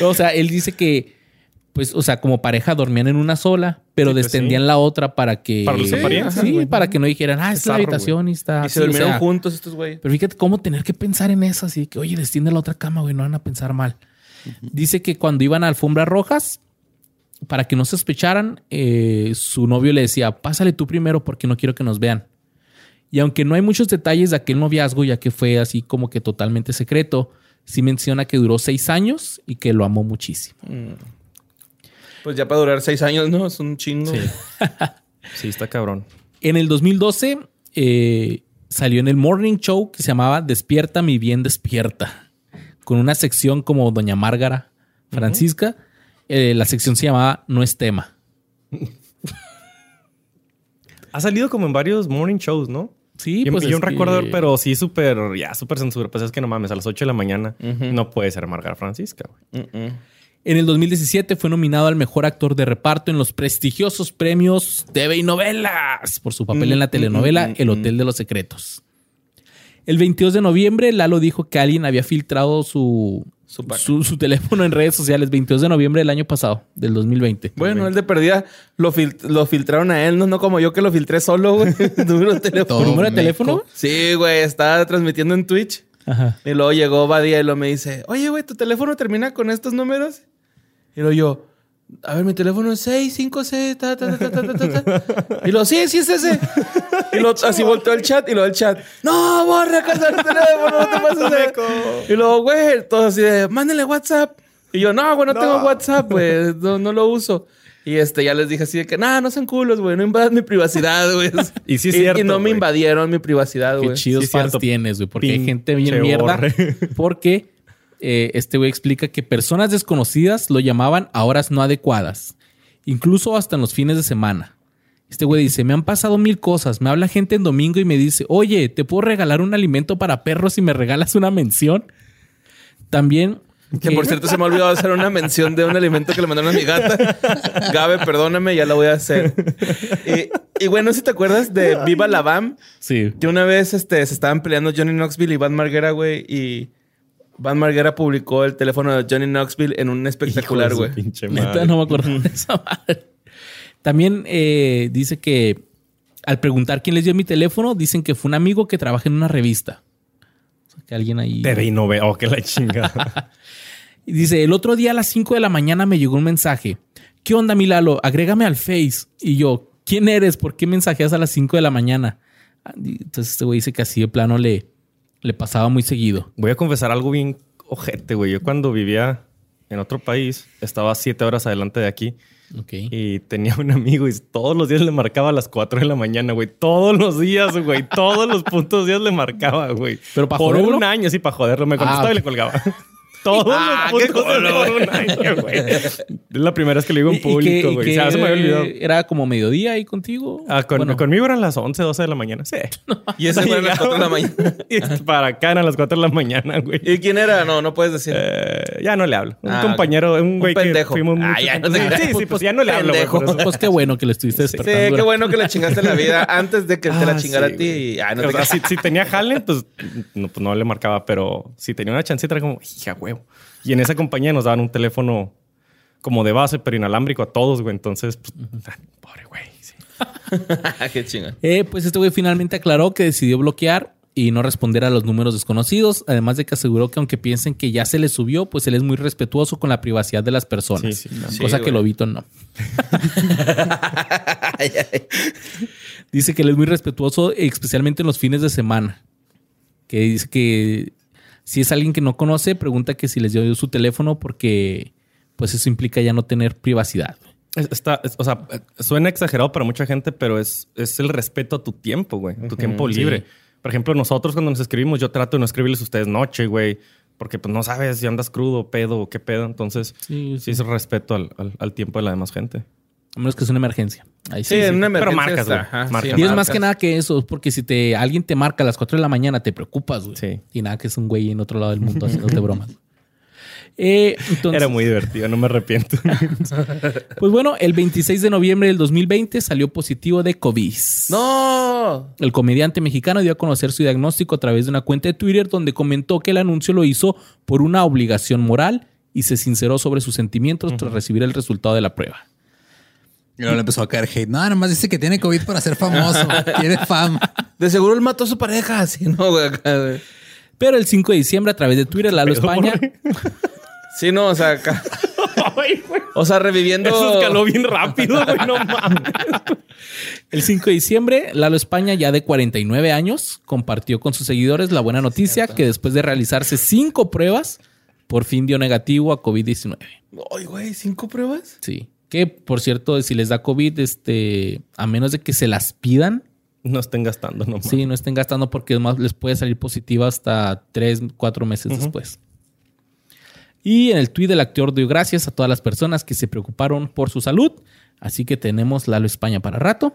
A: No, o sea, él dice que, pues, o sea, como pareja dormían en una sola, pero
D: Sí, pues,
A: descendían
D: sí.
A: la otra para que.
D: Para los
A: Sí,
D: apariencias,
A: sí,
D: güey.
A: para que no dijeran, ah, es la habitación y está.
B: Y
A: así",
B: se
A: o
B: durmieron
A: sea,
B: juntos estos güeyes.
A: Pero fíjate cómo tener que pensar en eso, así que, oye, desciende la otra cama, güey, no van a pensar mal. Dice que cuando iban a alfombras rojas, para que no sospecharan, eh, su novio le decía, pásale tú primero porque no quiero que nos vean. Y aunque no hay muchos detalles de aquel noviazgo, ya que fue así como que totalmente secreto, sí menciona que duró seis años y que lo amó muchísimo.
B: Pues ya para durar seis años, ¿no? Es un chingo.
D: Sí, está cabrón.
A: En el 2012 eh, salió en el morning show que se llamaba Despierta mi bien despierta, con una sección como Doña Márgara Francisca. Eh, la sección se llamaba No es tema.
D: Ha salido como en varios morning shows, ¿no?
A: Sí,
D: yo
A: pues
D: yo
A: es
D: recuerdo,
A: que-
D: pero sí súper, ya súper censura. Pues es que no mames, a las 8 de la mañana no puede ser Margarita Francisca, güey.
B: Mm-mm.
A: En el 2017 fue nominado al mejor actor de reparto en los prestigiosos premios TV y novelas por su papel en la telenovela El Hotel de los Secretos. El 22 de noviembre, Lalo dijo que alguien había filtrado su,
B: Su pack.
A: su, su teléfono en redes sociales. 22 de noviembre del año pasado, del 2020.
B: Bueno, él de perdida lo, fil- lo filtraron a él, no, no como yo que lo filtré solo, güey. Número de teléfono.
A: ¿Número de teléfono?
B: Sí, güey, estaba transmitiendo en Twitch.
A: Ajá.
B: Y luego llegó Badía y lo me dice, oye, güey, ¿tu teléfono termina con estos números? Y luego yo, a ver, mi teléfono es 656, ta, ta, ta, ta, ta, ta, ta. Y luego, sí, sí es ese. Y luego así volteó el chat y luego el chat, no, borra, casa el teléfono, no te pases de... Y luego, güey, todo así de, mándenle WhatsApp. Y yo, no, güey, no, tengo WhatsApp, güey, no, no lo uso. Y este, ya les dije así de que, nah, no sean culos, güey, no invadan mi privacidad, güey.
D: Y sí es
B: y,
D: cierto,
B: y no me
D: güey.
B: invadieron mi privacidad,
A: Qué
B: güey.
A: chidos
D: Sí,
A: fans tienes, güey. Porque hay
D: Pinche
A: gente bien mierda.
D: borre.
A: Porque eh, este güey explica que personas desconocidas lo llamaban a horas no adecuadas. Incluso hasta en los fines de semana. Este güey dice, me han pasado mil cosas. Me habla gente en domingo y me dice, oye, ¿te puedo regalar un alimento para perros si me regalas una mención? También...
B: Que por cierto se me ha olvidado hacer una mención de un alimento que le mandaron a mi gata. Gabe, perdóname, ya la voy a hacer. Y, y bueno, si te acuerdas de Viva la Bam,
A: Sí.
B: que una vez este, se estaban peleando Johnny Knoxville y Van Marguera, güey, y Van Marguera publicó el teléfono de Johnny Knoxville en un espectacular, güey.
A: Neta, no me acuerdo de esa madre. También eh, dice que al preguntar quién les dio mi teléfono, dicen que fue un amigo que trabaja en una revista. O sea, que alguien ahí...
D: TV y no veo. Oh, que la chingada.
A: Y dice, el otro día a las 5 de la mañana me llegó un mensaje. ¿Qué onda, Milalo? Agrégame al Face. Y yo, ¿quién eres? ¿Por qué mensajeas a las 5 de la mañana? Ah, Entonces este güey dice que así de plano le, le pasaba muy seguido.
D: Voy a confesar algo bien ojete, güey. Yo cuando vivía en otro país, estaba siete horas adelante de aquí
A: Ok.
D: y tenía un amigo y todos los días le marcaba a las 4 de la mañana, güey. Todos los días, güey. Todos los puntos días le marcaba, güey.
A: ¿Pero pa'
D: Por
A: joderlo?
D: un año, sí, para joderlo. Me contestaba
A: Ah,
D: y le colgaba. Todos
B: Ah,
D: los
B: qué
D: puntos por un año, güey. Es la primera vez que lo digo
A: ¿Y-
D: en público, güey.
A: qué
D: O sea, se me había olvidado.
A: ¿Era como mediodía ahí contigo?
D: Ah, con-
A: Bueno,
D: Conmigo eran las 11, 12 de la mañana. Sí.
B: Y ese fue a las 4 de la mañana.
D: Y para acá eran las 4 de la mañana, güey.
B: ¿Y quién era? No, no puedes decir.
D: Eh, ya no le hablo. Un
B: Ah,
D: compañero, un
B: Un
D: güey que
B: pendejo.
D: fuimos
B: Ah, ya, no te
D: Sí, sí, pues ya no le hablo, güey.
A: Pues qué bueno que le estuviste
B: Sí, qué bueno que le chingaste la vida antes de que te la
D: Ah,
B: chingara a ti.
D: güey.
B: Ah, no te
D: si, tenía jale, pues no, pues no le marcaba, pero si tenía una chancita era como, hija huevo. Y en esa compañía nos daban un teléfono como de base, pero inalámbrico a todos, güey. Entonces, pues, ah, pobre güey. sí.
B: qué chingón.
A: Eh, pues este güey finalmente aclaró que decidió bloquear y no responder a los números desconocidos, además de que aseguró que aunque piensen que ya se le subió, pues él es muy respetuoso con la privacidad de las personas.
D: Sí, sí, claro.
A: cosa
B: Sí,
A: que. Lobito no. Dice que él es muy respetuoso, especialmente en los fines de semana. Que dice que si es alguien que no conoce, pregunta que si les dio su teléfono porque pues eso implica ya no tener privacidad.
D: Es- Está, es- o sea, suena exagerado para mucha gente, pero es, es el respeto a tu tiempo, güey. Tu tiempo
A: sí.
D: libre. Por ejemplo, nosotros cuando nos escribimos, yo trato de no escribirles a ustedes noche, güey. Porque pues no sabes si andas crudo, pedo o qué pedo. Entonces,
A: Sí,
D: sí, es respeto al, al- al tiempo de la demás gente.
A: A menos que es una emergencia. Ahí
B: Sí, en una
D: Pero
B: emergencia.
D: marcas, güey.
B: Ajá,
D: Marcas.
B: sí,
A: Y es más que nada que eso, porque si te alguien te marca a las 4 de la mañana, te preocupas, güey.
D: Sí.
A: Y nada, que es un güey en otro lado del mundo haciéndote bromas. Eh, entonces,
D: Era muy divertido, no me arrepiento.
A: Pues bueno, el 26 de noviembre del 2020 salió positivo de COVID.
B: ¡No!
A: El comediante mexicano dio a conocer su diagnóstico a través de una cuenta de Twitter donde comentó que el anuncio lo hizo por una obligación moral y se sinceró sobre sus sentimientos tras recibir el resultado de la prueba.
C: Y luego le empezó a caer hate. No, nomás dice que tiene COVID para ser famoso. Quiere fama.
B: De seguro él mató a su pareja. Así, ¿no, güey?
A: Pero el 5 de diciembre, a través de Twitter, Lalo España,
B: Sí, no, o sea, acá.
D: Ay, güey.
B: O sea, reviviendo.
D: Eso escaló bien rápido, güey. No mames.
A: el 5 de diciembre, Lalo España, ya de 49 años, compartió con sus seguidores la buena noticia que después de realizarse cinco pruebas, por fin dio negativo a COVID-19.
B: Ay, güey, ¿cinco pruebas?
A: Sí. Que, por cierto, si les da COVID, este, a menos de que se las pidan,
D: No estén gastando nomás.
A: sí, no estén gastando porque más les puede salir positiva hasta tres, cuatro meses después. Y en el tweet del actor dio gracias a todas las personas que se preocuparon por su salud. Así que tenemos Lalo España para rato.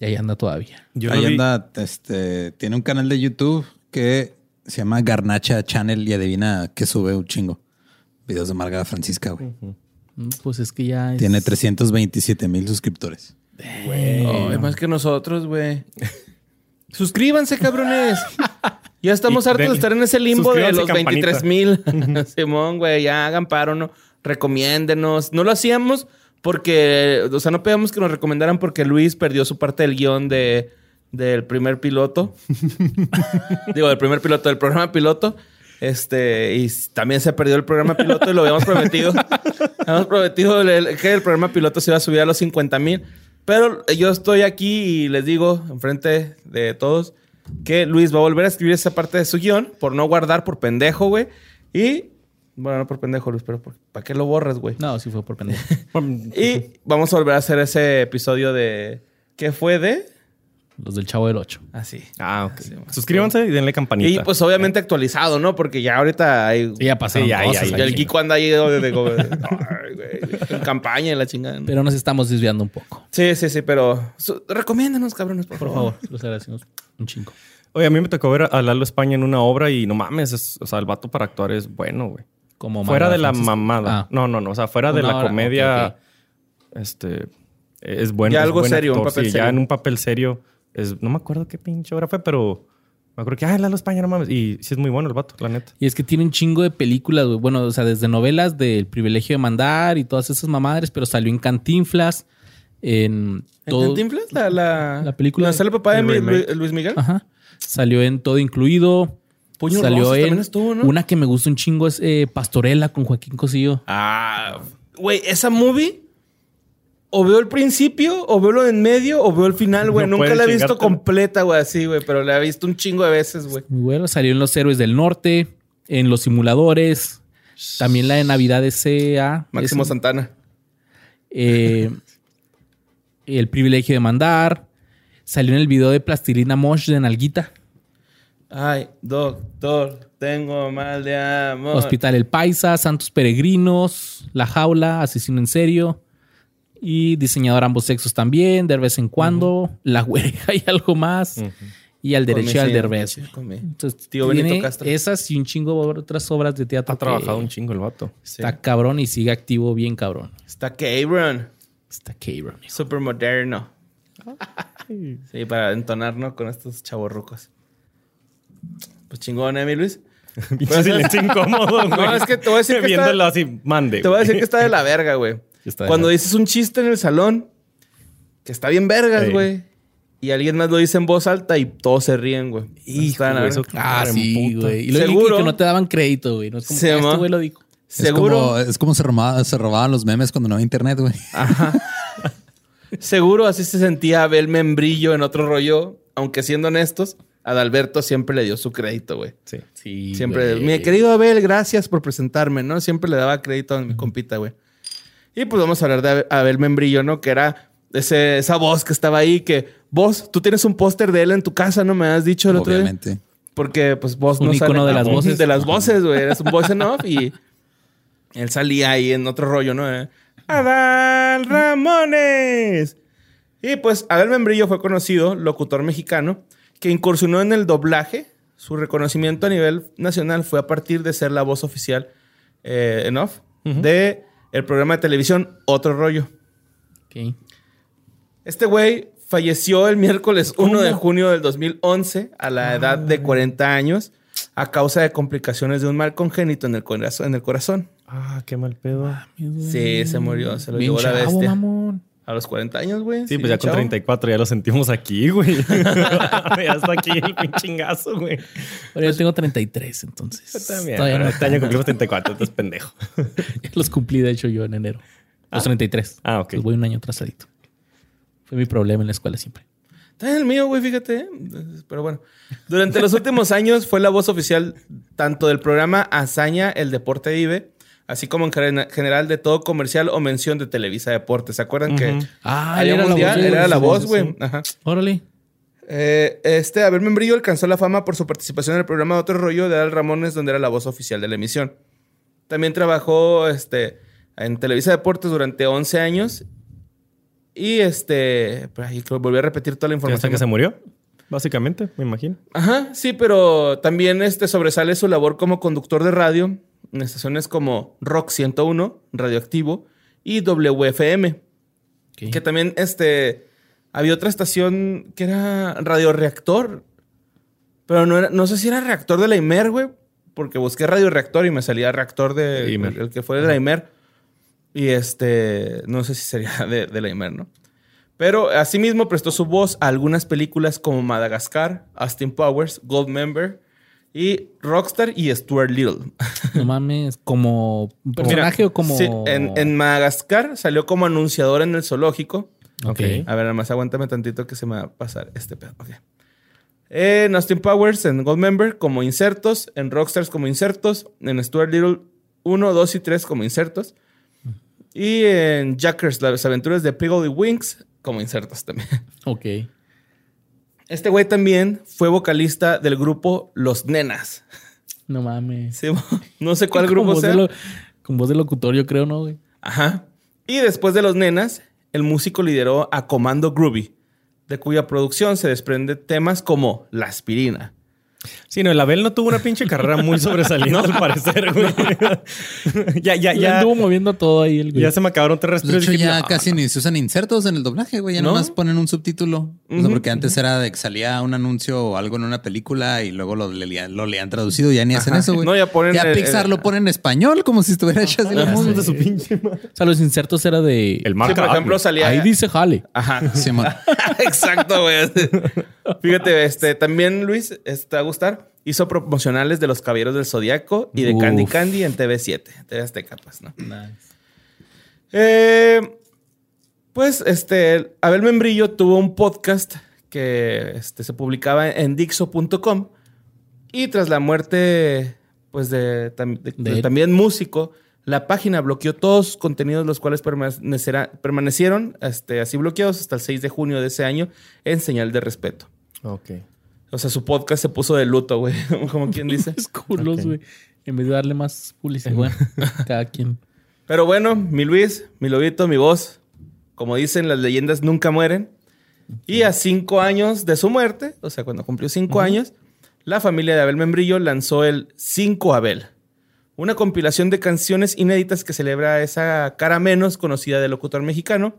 A: Y ahí anda todavía.
D: Yo
C: Ahí anda, este, tiene un canal de YouTube que se llama Garnacha Channel y adivina que sube un chingo. Videos de Margarita Francisca, güey.
A: Pues es que ya es-
C: Tiene 327 mil suscriptores.
B: Oh, es más que nosotros, güey. Suscríbanse, cabrones. Ya estamos
D: Y
B: hartos de estar en ese limbo de los
D: y campanita.
B: 23 mil. Simón, güey, ya hagan paro, ¿no? Recomiéndenos. No lo hacíamos porque, o sea, no pedíamos que nos recomendaran porque Luis perdió su parte del guion de, del primer piloto. Digo, del primer piloto, del programa piloto. Este, y también se perdió el programa piloto y lo habíamos prometido. habíamos prometido que el programa piloto se iba a subir a los 50 mil. Pero yo estoy aquí y les digo, enfrente de todos, que Luis va a volver a escribir esa parte de su guion por no guardar, por pendejo, güey. Y, bueno, no por pendejo, Luis, pero ¿para qué lo borras, güey?
A: No, sí fue por pendejo.
B: Y vamos a volver a hacer ese episodio de... ¿Qué fue de?
A: Los del Chavo del 8.
B: Así.
D: Ah, ok. Suscríbanse y denle campanita.
B: Y pues obviamente actualizado, ¿no? Porque ya ahorita hay...
A: Sí, ya
D: Sí, ya, ya,
B: Ya el. Kiko anda ahí de, de- de- ay, güey, en campaña y la chingada.
A: Pero nos estamos desviando un poco.
B: Sí, sí, sí, pero su- recomiéndanos, cabrones, por,
A: Por
B: favor.
A: favor, los agradecemos un chingo.
D: Oye, a mí me tocó ver a Lalo España en una obra y no mames, es- o sea, el vato para actuar es bueno, güey.
A: Como
D: Fuera de la mamada.
A: Ah.
D: No, no, no. O sea, fuera de la
A: hora,
D: comedia, este, es bueno.
B: Ya
D: es
B: algo
D: buen
B: serio, un papel
D: sí,
B: serio.
D: Ya en un papel serio. Es, no me acuerdo qué pinche obra fue, pero me acuerdo que, ay, Lalo España, no mames. Y sí es muy bueno el vato, la neta.
A: Y es que tiene un chingo de películas, güey. Bueno, o sea, desde novelas del privilegio de mandar y todas esas mamadas, pero salió en Cantinflas, en
B: ¿En
A: todo.
B: Cantinflas? La, la,
A: La película
B: ¿Donde sale el papá de
D: el
B: Luis Miguel?
A: Ajá. Salió en todo incluido.
B: Puño
A: salió
B: Rosas
A: en
B: también estuvo, ¿no?
A: una que me gusta un chingo es eh, Pastorela con Joaquín Cosillo.
B: Ah, güey, esa movie... O veo el principio, o veo lo de en medio, o veo el final, güey.
D: No
B: Nunca la he visto completa, güey, así, güey. Pero la he visto un chingo de veces, güey.
A: Muy bueno. Salió en Los Héroes del Norte, en Los Simuladores. También la de Navidad S.A.
B: Máximo
A: Ese-
B: Santana.
A: eh, El privilegio de mandar. Salió en el video de Plastilina Mosh de Nalguita.
B: Ay, doctor, tengo mal de amor.
A: Hospital El Paisa, Santos Peregrinos, La Jaula, Asesino en Serio. Y diseñador ambos sexos también, de vez en cuando. La Huereja y algo más. Y al derecho al
B: sí,
A: derbez. Entonces,
B: tío
A: tiene
B: Benito Castro.
A: esas y un chingo de otras obras de teatro.
D: Ha
A: que
D: trabajado un chingo el vato.
B: Sí.
A: Está cabrón y sigue activo bien cabrón.
B: Está Cabron.
A: Está cabrón.
B: Súper moderno. Sí, para entonarnos con estos chavorrucos. Pues chingón, ¿eh, mi Luis?
D: Pinche silencio incómodo, güey.
B: es que te voy a decir que está-
D: Viéndolo así, mande.
B: Te voy a decir que está de la verga, güey.
A: Está
B: Cuando dices un chiste en el salón, que está bien vergas,
D: Ey.
B: güey. Y alguien más lo dice en voz alta y todos se ríen, güey.
D: Hijo, güey, eso-
B: verga.
A: Ah, sí, güey. Y luego
B: Seguro.
A: que no te daban crédito, güey. No es como "Ah, este güey lo dijo.
B: Seguro.
C: Es como, es como se, robaban, se robaban los memes cuando no había internet, güey.
B: Seguro así se sentía Abel Membrillo en otro rollo. Aunque siendo honestos, Adalberto siempre le dio su crédito, güey.
D: Sí.
A: Sí,
B: Siempre,
A: güey.
B: mi querido Abel, gracias por presentarme, ¿no? Siempre le daba crédito a mi compita, güey. Y pues vamos a hablar de Abel- Membrillo, ¿no? Que era ese, esa voz que estaba ahí, que vos, tú tienes un póster de él en tu casa, ¿no? Me has dicho el otro día.
C: Obviamente.
B: Porque pues vos
A: Un
B: no sale-
A: de las voces.
B: De las voces, güey. Eres un voice en off y él salía ahí en otro rollo, ¿no? Eh, Adal Ramones. Y pues Abel Membrillo fue conocido, locutor mexicano, que incursionó en el doblaje. Su reconocimiento a nivel nacional fue a partir de ser la voz oficial eh, en off de el programa de televisión Otro Rollo.
A: Ok.
B: Este güey falleció el miércoles 1 de junio del 2011 a la edad de 40 años a causa de complicaciones de un mal congénito en el corazón. En el corazón.
D: Ah, qué mal pedo.
B: Sí, se murió, se lo
A: Bien
B: llevó la bestia.
A: mamón.
B: A los 40 años, güey.
D: Sí, pues ya con
B: chavo.
D: 34 ya lo sentimos aquí, güey. ya está aquí el pinchingazo, güey.
A: Pero yo tengo 33, entonces.
D: También.
A: Todavía
D: pero
A: no.
D: Este año cumplimos 34, entonces pendejo.
A: Los cumplí, de hecho, yo en enero. Los 33.
D: Ah, ok.
A: Pues voy un año atrasadito. Fue mi problema en la escuela siempre.
B: Está el mío, güey, fíjate. ¿eh? Pero bueno. Durante los últimos años fue la voz oficial tanto del programa Hazaña, el deporte vive, así como en gen- general de todo comercial o mención de Televisa Deportes. ¿Se acuerdan que
A: Ah,
B: había
A: era la
B: mundial?
A: voz de-
B: Él era la voz, güey. Ajá.
A: Órale.
B: Eh, este Abel Membrillo alcanzó la fama por su participación en el programa de Otro Rollo de Adal Ramones, donde era la voz oficial de la emisión. También trabajó este, en Televisa Deportes durante 11 años. Y este. pues, ahí volví a repetir toda la
D: Y hasta
B: información.
D: que se murió, básicamente, me imagino.
B: Ajá, sí, pero también este sobresale su labor como conductor de radio en estaciones como Rock 101, Radioactivo y WFM. Que también este, había otra estación que era Radio Reactor. Pero no, era, no sé si era reactor de la IMER, güey. Porque busqué Radio Reactor y me salía reactor de
D: Imer.
B: el que fue de la IMER. Y este, no sé si sería de, de la IMER, ¿no? Pero asimismo prestó su voz a algunas películas como Madagascar, Austin Powers, Goldmember y Rockstar y Stuart Little.
A: No mames, como personaje o como.
B: Sí, en, en Madagascar salió como anunciador en el zoológico.
A: Ok.
B: A ver, nada más aguántame tantito que se me va a pasar este pedo. Ok. En Austin Powers, en Goldmember, como insertos. En Rockstars, como insertos. En Stuart Little 1, 2 y 3, como insertos. Y en Jackers, las aventuras de Piggle y Winks, como insertos también.
A: Ok.
B: Este güey también fue vocalista del grupo Los Nenas.
A: No mames.
B: Sí, no sé cuál grupo
A: voz de
B: sea.
A: lo- con voz de locutor, yo creo, ¿no, güey?
B: Ajá. Y después de Los Nenas, el músico lideró a Comando Groovy, de cuya producción se desprende temas como La Aspirina.
D: Sí, no, el Abel no tuvo una pinche carrera muy sobresaliente al parecer, güey. ya, ya,
A: Ya
D: ya.
A: anduvo moviendo todo ahí el güey.
D: Ya se me acabaron tres
C: Pues, de hecho,
D: respiros
C: ya
D: "No".
C: casi ni se usan insertos en el doblaje, güey. Ya
B: ¿No?
C: nomás ponen un subtítulo. O sea,
B: Ujú,
C: porque antes era de que salía un anuncio o algo en una película y luego lo, le, lo leían traducido. Ya ni hacen eso, güey.
B: No, ya ponen el-
C: Pixar
B: el-
C: lo pone en español como si estuviera hecho así
D: de su pinche madre.
A: O sea, los insertos era de.
D: El
B: Sí,
D: marca.
B: por ejemplo, salía...
A: Ahí dice jale.
B: Ajá. Exacto, güey. Fíjate, este, también Luis, este, te va a gustar, hizo promocionales de los Caballeros del Zodiaco y de
A: Uf.
B: Candy Candy en TV7, TV Azteca, pues, ¿no? Eh, pues, este, Abel Membrillo tuvo un podcast que este, se publicaba en Dixo.com y tras la muerte, pues, de, tam- de-
A: De
B: de
A: él.
B: también músico, la página bloqueó todos sus contenidos, los cuales permanecieron este, así bloqueados hasta el 6 de junio de ese año en señal de respeto.
D: Ok.
B: O sea, su podcast se puso de luto, güey, como quien dice.
A: Es culos, güey. En vez de darle más publicidad, bueno, cada quien.
B: Pero bueno, mi Luis, mi lobito, mi voz, como dicen, las leyendas nunca mueren. Y a cinco años de su muerte, o sea, cuando cumplió cinco años, la familia de Abel Membrillo lanzó el Cinco Abel, una compilación de canciones inéditas que celebra esa cara menos conocida del locutor mexicano.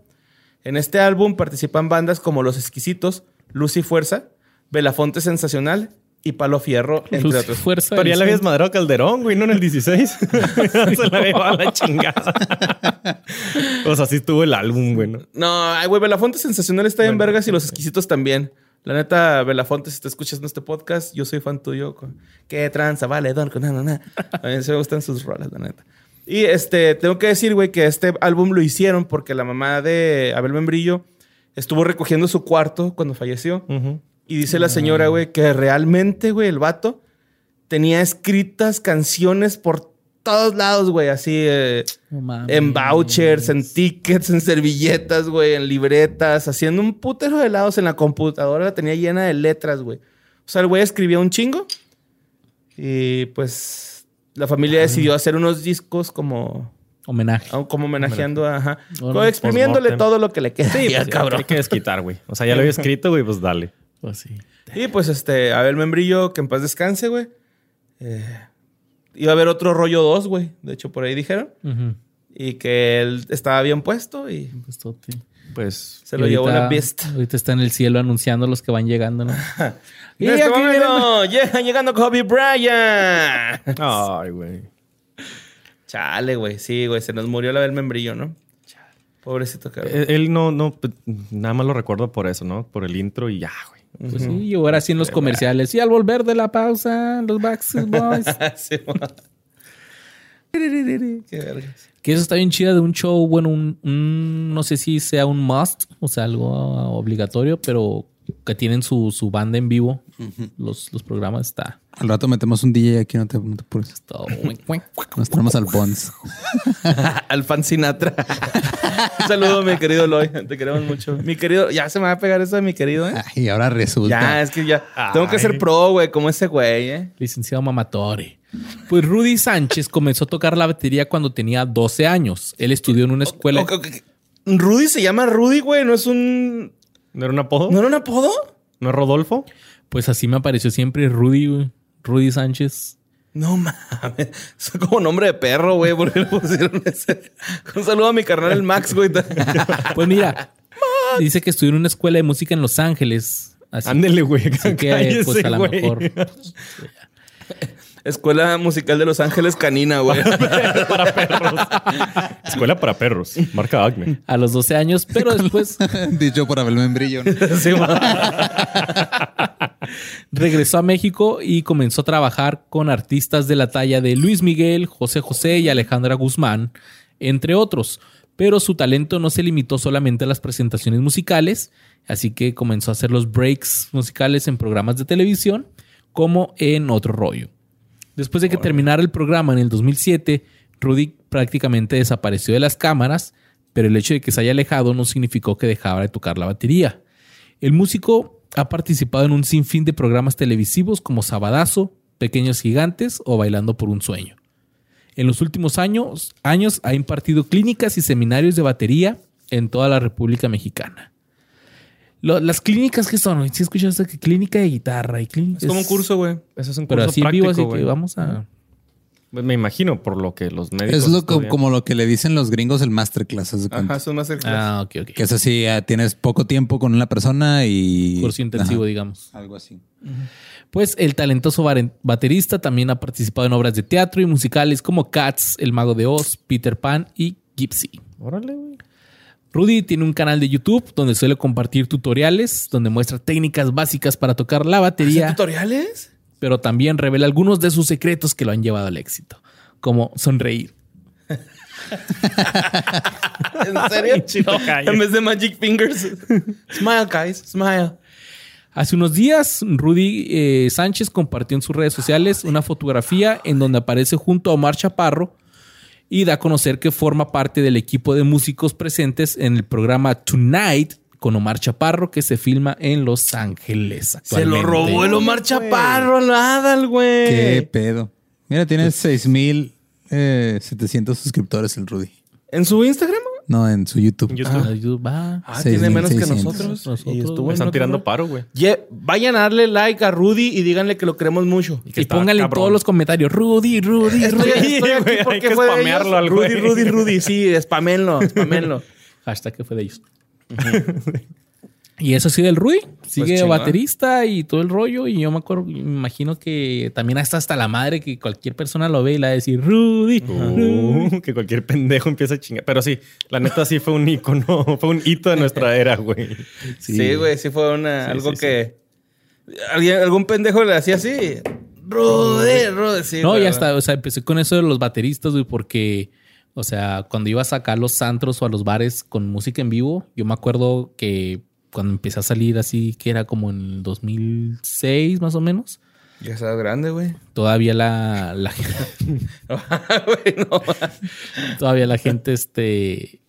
B: En este álbum participan bandas como Los Exquisitos, Luz y Fuerza, Belafonte Sensacional y Palo Fierro, entre
A: Luz
B: otros.
A: fuerza.
D: Pero ya le habías madrado a Calderón, güey, no en el 16. Se la había llevado a la chingada. o sea, sí estuvo el álbum, güey. ¿no?
B: No, ay, güey, Belafonte Sensacional está en
D: Bueno,
B: vergas y los exquisitos también. La neta, Belafonte, si te escuchas en este podcast, yo soy fan tuyo. Con, Qué tranza, vale, don, con na, na, na. A mí se me gustan sus rolas, la neta. Y este, tengo que decir, güey, que este álbum lo hicieron porque la mamá de Abel Membrillo estuvo recogiendo su cuarto cuando falleció.
D: Ujú.
B: Y dice la señora, güey, que realmente, güey, el vato tenía escritas canciones por todos lados, güey, así. eh, en vouchers, en tickets, en servilletas, güey, en libretas, haciendo un putero de lados en la computadora, la tenía llena de letras, güey. O sea, el güey escribía un chingo y pues la familia decidió hacer unos discos como,
A: Homenaje.
B: como homenajeando, ajá,
A: Órale.
B: como exprimiéndole todo lo que le queda.
D: Sí,
B: ya,
D: pues,
B: cabrón.
D: Hay que desquitar, güey. O sea, ya lo había escrito, güey, pues dale.
A: Pues sí.
B: Y pues este, Abel Membrillo, que en paz descanse, güey. Eh, iba a haber otro rollo 2, güey. De hecho, por ahí dijeron. Y que él estaba bien puesto y
A: Pues.
D: Pues.
B: se lo
A: Y
B: llevó
A: ahorita-
B: la beast.
A: Ahorita está en el cielo anunciando los que van llegando, ¿no? Y
B: este
A: aquí
B: momento llega llegando Kobe Bryant.
D: Ay, güey.
B: Chale, güey. Sí, güey. Se nos murió la del membrillo, ¿no? Pobrecito, cabrón.
D: Eh, Él no, no, pues, nada más lo recuerdo por eso, ¿no? Por el intro y ya, güey.
A: Pues sí, y ahora sí en los comerciales. Y al volver de la pausa, los Backstreet Boys.
B: Sí, mo- Qué vergas.
A: que eso está bien chida de un show, bueno, un, un- no sé si sea un must, o sea, algo obligatorio, pero que tienen su, su banda en vivo. los, los programas está
C: Al rato metemos un DJ aquí, no te, no te apures. Nos traemos al Bonds.
B: Al fan Sinatra. Un saludo, mi querido Loy. Te queremos mucho. Mi querido, ya se me va a pegar eso de mi querido, ¿eh?
C: Y ahora resulta.
B: Ya, es que ya. Tengo que ser pro, güey, como ese güey, ¿eh?
A: Licenciado Mamatore. Pues Rudy Sánchez comenzó a tocar la batería cuando tenía 12 años. Él estudió en una escuela.
B: Rudy se llama Rudy, güey. No es un.
D: ¿No era un apodo?
B: ¿No era un apodo?
D: ¿No es Rodolfo?
A: Pues así me apareció siempre Rudy, güey. Rudy Sánchez.
B: No mames. Es como nombre de perro, güey. ¿Por qué le pusieron ese? Un saludo a mi carnal el Max, güey.
A: Pues mira, dice que estudió en una escuela de música en Los Ángeles. Así,
D: Ándele, güey.
A: así que,
D: Cállese,
A: pues a lo mejor.
B: Escuela Musical de Los Ángeles Canina, güey.
D: para perros. Escuela para perros. Marca Acme.
A: A los 12 años, pero después
C: Dicho por Abel Membrillo. ¿no?
B: Sí, ma.
A: regresó a México y comenzó a trabajar con artistas de la talla de Luis Miguel, José José y Alejandra Guzmán, entre otros. Pero su talento no se limitó solamente a las presentaciones musicales, así que comenzó a hacer los breaks musicales en programas de televisión, como en Otro Rollo. Después de que terminara el programa en el 2007, Rudy prácticamente desapareció de las cámaras, pero el hecho de que se haya alejado no significó que dejara de tocar la batería. El músico ha participado en un sinfín de programas televisivos como Sabadazo, Pequeños Gigantes o Bailando por un Sueño. En los últimos años, años ha impartido clínicas y seminarios de batería en toda la República Mexicana. Lo- las clínicas que son, si escuchas que clínica de guitarra y clínica
B: Es como un curso, güey.
D: Eso es un
A: pero
D: curso
A: así en vivo, así
D: práctico,
A: que vamos a
D: Pues Me imagino por lo que los médicos.
C: Es lo como lo que le dicen los gringos el masterclass.
B: Ajá, son más cerca.
A: Ah, ok, ok.
C: Que es así, ah, tienes poco tiempo con una persona y...
A: Curso intensivo,
C: Ajá,
A: digamos.
C: Algo así.
A: Pues el talentoso baterista también ha participado en obras de teatro y musicales como Cats, El Mago de Oz, Peter Pan y Gypsy.
D: Órale, güey.
A: Rudy tiene un canal de YouTube donde suele compartir tutoriales, donde muestra técnicas básicas para tocar la
B: ¿Hacen
A: batería,
B: tutoriales?
A: pero también revela algunos de sus secretos que lo han llevado al éxito, como sonreír.
B: ¿En serio?
D: Calle.
B: en vez de Magic Fingers. smile, guys. Smile.
A: Hace unos días, Rudy eh, Sánchez compartió en sus redes sociales una fotografía en donde aparece junto a Omar Chaparro y da a conocer que forma parte del equipo de músicos presentes en el programa Tonight con Omar Chaparro que se filma en Los Ángeles.
B: Se lo robó el Omar Chaparro al Adal, güey.
C: Qué pedo. Mira, tiene 6700 suscriptores el Rudy.
B: ¿En su Instagram?
C: No, en su YouTube.
D: YouTube.
A: Ah, YouTube, va.
B: Ah, tiene menos que
C: 6,600.
B: nosotros.
A: Nosotros,
B: Y estuvo
D: Están tirando paro, güey.
B: Vayan a darle like a Rudy y díganle que lo queremos mucho.
D: que
A: Y pónganle en todos los comentarios, Rudy, Rudy, Rudy.
B: estoy aquí
D: güey, hay que
B: fue de
D: spamearlo
B: ellos.
D: al
B: Rudy,
D: güey.
B: Rudy, Rudy. Sí, spamenlo, spamenlo.
A: Hashtag que fue de ellos. Y eso sí del Rudy. Sigue
B: chingón.
A: baterista y todo el rollo. Y yo me acuerdo, me imagino que también hasta hasta la madre que cualquier persona lo ve y le va a decir Rudy. Rudy".
D: Uh, que cualquier pendejo empieza a chingar. Pero sí, la neta sí fue un icono, fue un hito de nuestra era, güey.
B: Sí, güey, sí fue una,
D: Sí,
B: algo
D: sí,
B: que alguien- algún pendejo le hacía así. Rudy, Rudy, sí.
A: no,
B: güey.
A: y hasta, o sea, empecé con eso de los bateristas, güey, porque, o sea, cuando iba a sacar los antros o a los bares con música en vivo, yo me acuerdo que cuando empecé a salir así, que era como en el 2006 más o menos,
B: Ya estás grande, güey.
A: todavía la, la
B: Güey, no.
A: todavía la gente, este,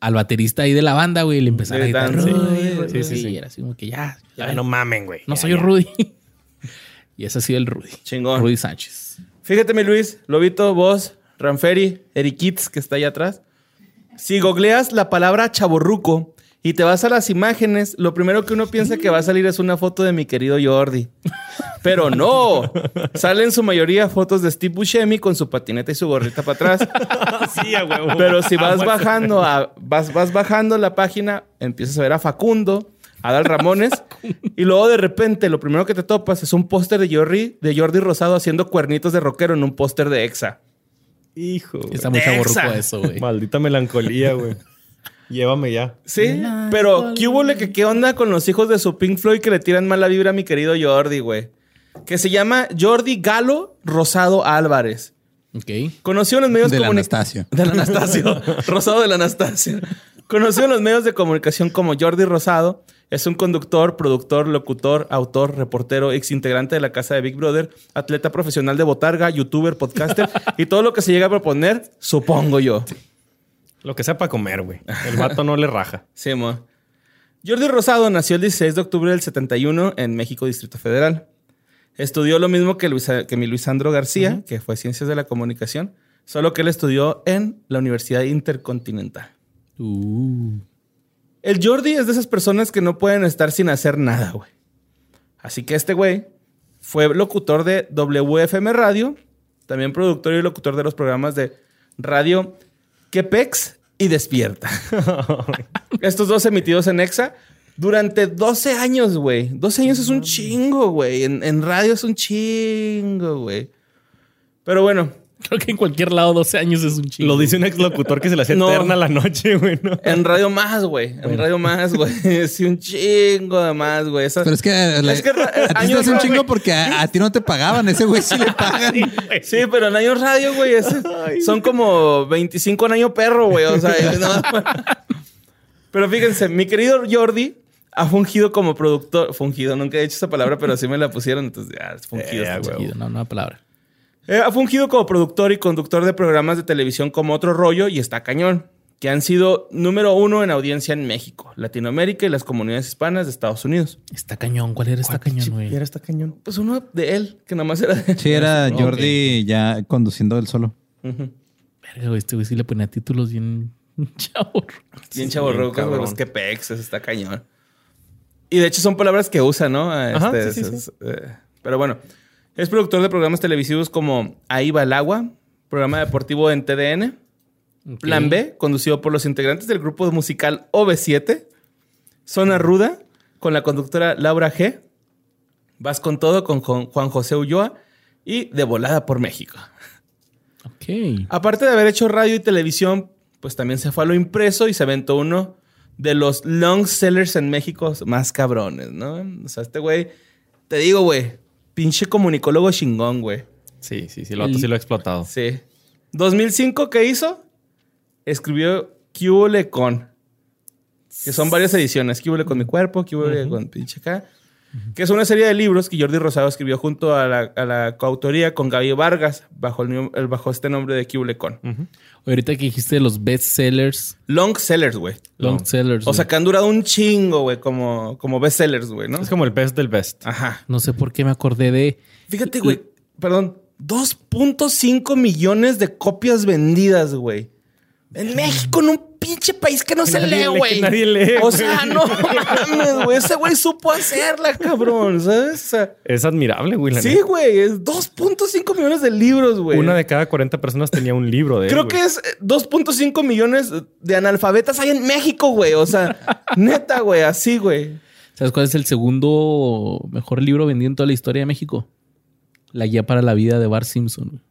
A: al baterista ahí de la banda, güey, le empezaba a gritar. Rudy,
B: Sí,
A: Rudy",
D: sí, sí, sí.
A: y era así como que ya, ya
D: Ya no mamen, güey.
A: no
D: Ya,
A: soy
D: ya.
A: Rudy. y ese ha sido el Rudy.
B: Chingón.
A: Rudy Sánchez.
B: Fíjate, mi Luis, Lobito, vos, Ranferi, Eriquitz, que está allá atrás. Si googleas la palabra chaborruco y te vas a las imágenes, lo primero que uno piensa que va a salir es una foto de mi querido Jordi. Pero no, salen su mayoría fotos de Steve Buscemi con su patineta y su gorrita para atrás.
D: Sí, a huevo.
B: Pero si vas
D: Amo ese-
B: bajando, a- vas, vas bajando la página, empiezas a ver a Facundo, a Dal Ramones, y luego de repente lo primero que te topas es un póster de Jordi, de Jordi Rosado haciendo cuernitos de rockero en un póster de Exa.
D: Hijo. güey.
A: Está muy chaborruco eso, güey.
D: Maldita melancolía, güey. Llévame ya.
B: Sí, pero ¿qué hubo? que qué onda con los hijos de su Pink Floyd que le tiran mala vibra a mi querido Jordi, güey? Que se llama Jordi Galo Rosado Álvarez.
A: Ok.
B: Conocido en los medios comunicación.
C: Anastasio.
B: Del Anastasio. Rosado del Anastasio. Conocido en los medios de comunicación como Jordi Rosado, es un conductor, productor, locutor, autor, reportero, ex integrante de la casa de Big Brother, atleta profesional de botarga, youtuber, podcaster y todo lo que se llega a proponer, supongo yo.
D: Lo que sea para comer, güey. El vato no le raja.
B: Sí, mo. Jordi Rosado nació el 16 de octubre del 71 en México, Distrito Federal. Estudió lo mismo que, Luis- que mi Luisandro García, que fue Ciencias de la Comunicación, solo que él estudió en la Universidad Intercontinental.
A: Uh.
B: El Jordi es de esas personas que no pueden estar sin hacer nada, güey. Así que este güey fue locutor de WFM Radio También productor y locutor de los programas de radio Quepex y Despierta. Estos dos emitidos en Exa durante 12 años, güey. 12 años es un chingo, güey. En, en radio es un chingo, güey. Pero bueno,
A: Creo que en cualquier lado 12 años es un chingo.
D: Lo dice un ex locutor que se le hacía
B: No.
D: eterna la noche, güey. ¿no?
B: en radio más, güey. En radio más, güey. Sí, un chingo de más, güey. Esa-
C: Pero es que, la-
B: Es que ra-
C: a ti te hace un chingo porque a, a ti no te pagaban. Ese güey sí le pagan.
B: Sí, pero en años radio, güey, es- son como 25 en año perro, güey. O sea, no. Pero fíjense, mi querido Jordi ha fungido como productor. Fungido, nunca he dicho esa palabra, pero sí me la pusieron, entonces ya, es fungido.
D: Eh,
B: está
D: güey.
B: chido.
A: No, no, palabra.
B: Eh, ha fungido como productor y conductor de programas de televisión como Otro Rollo y Está Cañón, que han sido número uno en audiencia en México, Latinoamérica y las comunidades hispanas de Estados Unidos.
A: Está cañón. ¿Cuál era esta cañón, güey?
D: Era esta cañón.
B: Pues uno de él, que nada más era de él.
C: Sí, era Jordi ya conduciendo él solo.
A: Verga, güey. Este güey sí le ponía títulos bien chavos.
B: Bien
D: Sí, cabrón.
B: güey, pues que pex, está cañón. Y de hecho son palabras que usa, ¿no?
D: Ajá,
B: Este,
D: sí, sí,
B: es- eh, pero bueno, es productor de programas televisivos como Ahí va el agua, programa deportivo en TDN, Plan B, conducido por los integrantes del grupo musical OV7, Zona Ruda, con la conductora Laura G, Vas con todo con Juan Juan José Ulloa y De Volada por México.
A: Ok.
B: Aparte de haber hecho radio y televisión, pues también se fue a lo impreso y se aventó uno de los long sellers en México más cabrones, ¿no? O sea, este güey, te digo, güey, pinche comunicólogo chingón, güey.
D: Sí, sí, sí. El vato sí lo ha explotado.
B: Sí. 2005, ¿qué hizo? Escribió Cúbole con. Que son varias ediciones. Cúbole con mi cuerpo, Cúbole con pinche acá. Que es una serie de libros que Jordi Rosado escribió junto a la, a la coautoría con Gaby Vargas, bajo, el, bajo este nombre de Cúbole con.
A: Ahorita que dijiste de los best sellers,
B: Long sellers, güey.
A: long sellers.
B: O sea, que han durado un chingo, güey, como, como best sellers, güey, ¿no?
D: Es como el best del best.
B: Ajá.
A: no sé por qué me acordé de.
B: Fíjate, güey, perdón, 2.5 millones de copias vendidas, güey. En México, en un pinche país que no se
D: nadie
B: lee, güey.
D: nadie lee,
B: O sea, no mames, güey. Ese güey supo hacerla, cabrón, ¿sabes? O sea,
D: Es admirable, güey.
B: sí, güey, es 2.5 millones de libros, güey.
D: Una de cada 40 personas tenía un libro de él,
B: Creo que es eh, 2.5 millones de analfabetas hay en México, güey. O sea, neta, güey, así, güey.
A: ¿Sabes cuál es el segundo mejor libro vendido en toda la historia de México? La guía para la vida de Bart Simpson.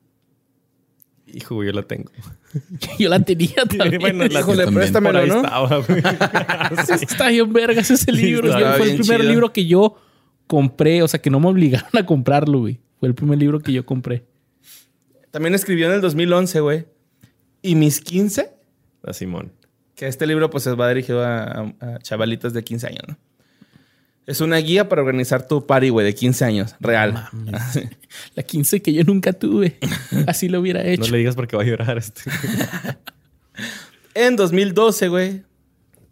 D: Hijo, güey, yo la tengo.
A: Yo la tenía también.
D: Bueno, la-
B: Híjole,
C: también.
B: préstamelo, ¿no?
D: estaba, güey.
A: Está bien vergas ese libro. fue el primer
B: chido.
A: libro que yo compré. O sea, que no me obligaron a comprarlo, güey. Fue el primer libro que yo compré.
B: También escribió en el 2011, güey. Y mis 15,
D: A Simón.
B: que este libro pues va dirigido a, a- a chavalitas de 15 años, ¿no? Es una guía para organizar tu party, güey, de 15 años. Real.
A: La 15 que yo nunca tuve. Así lo hubiera hecho.
D: No le digas porque va a llorar este.
B: En 2012, güey,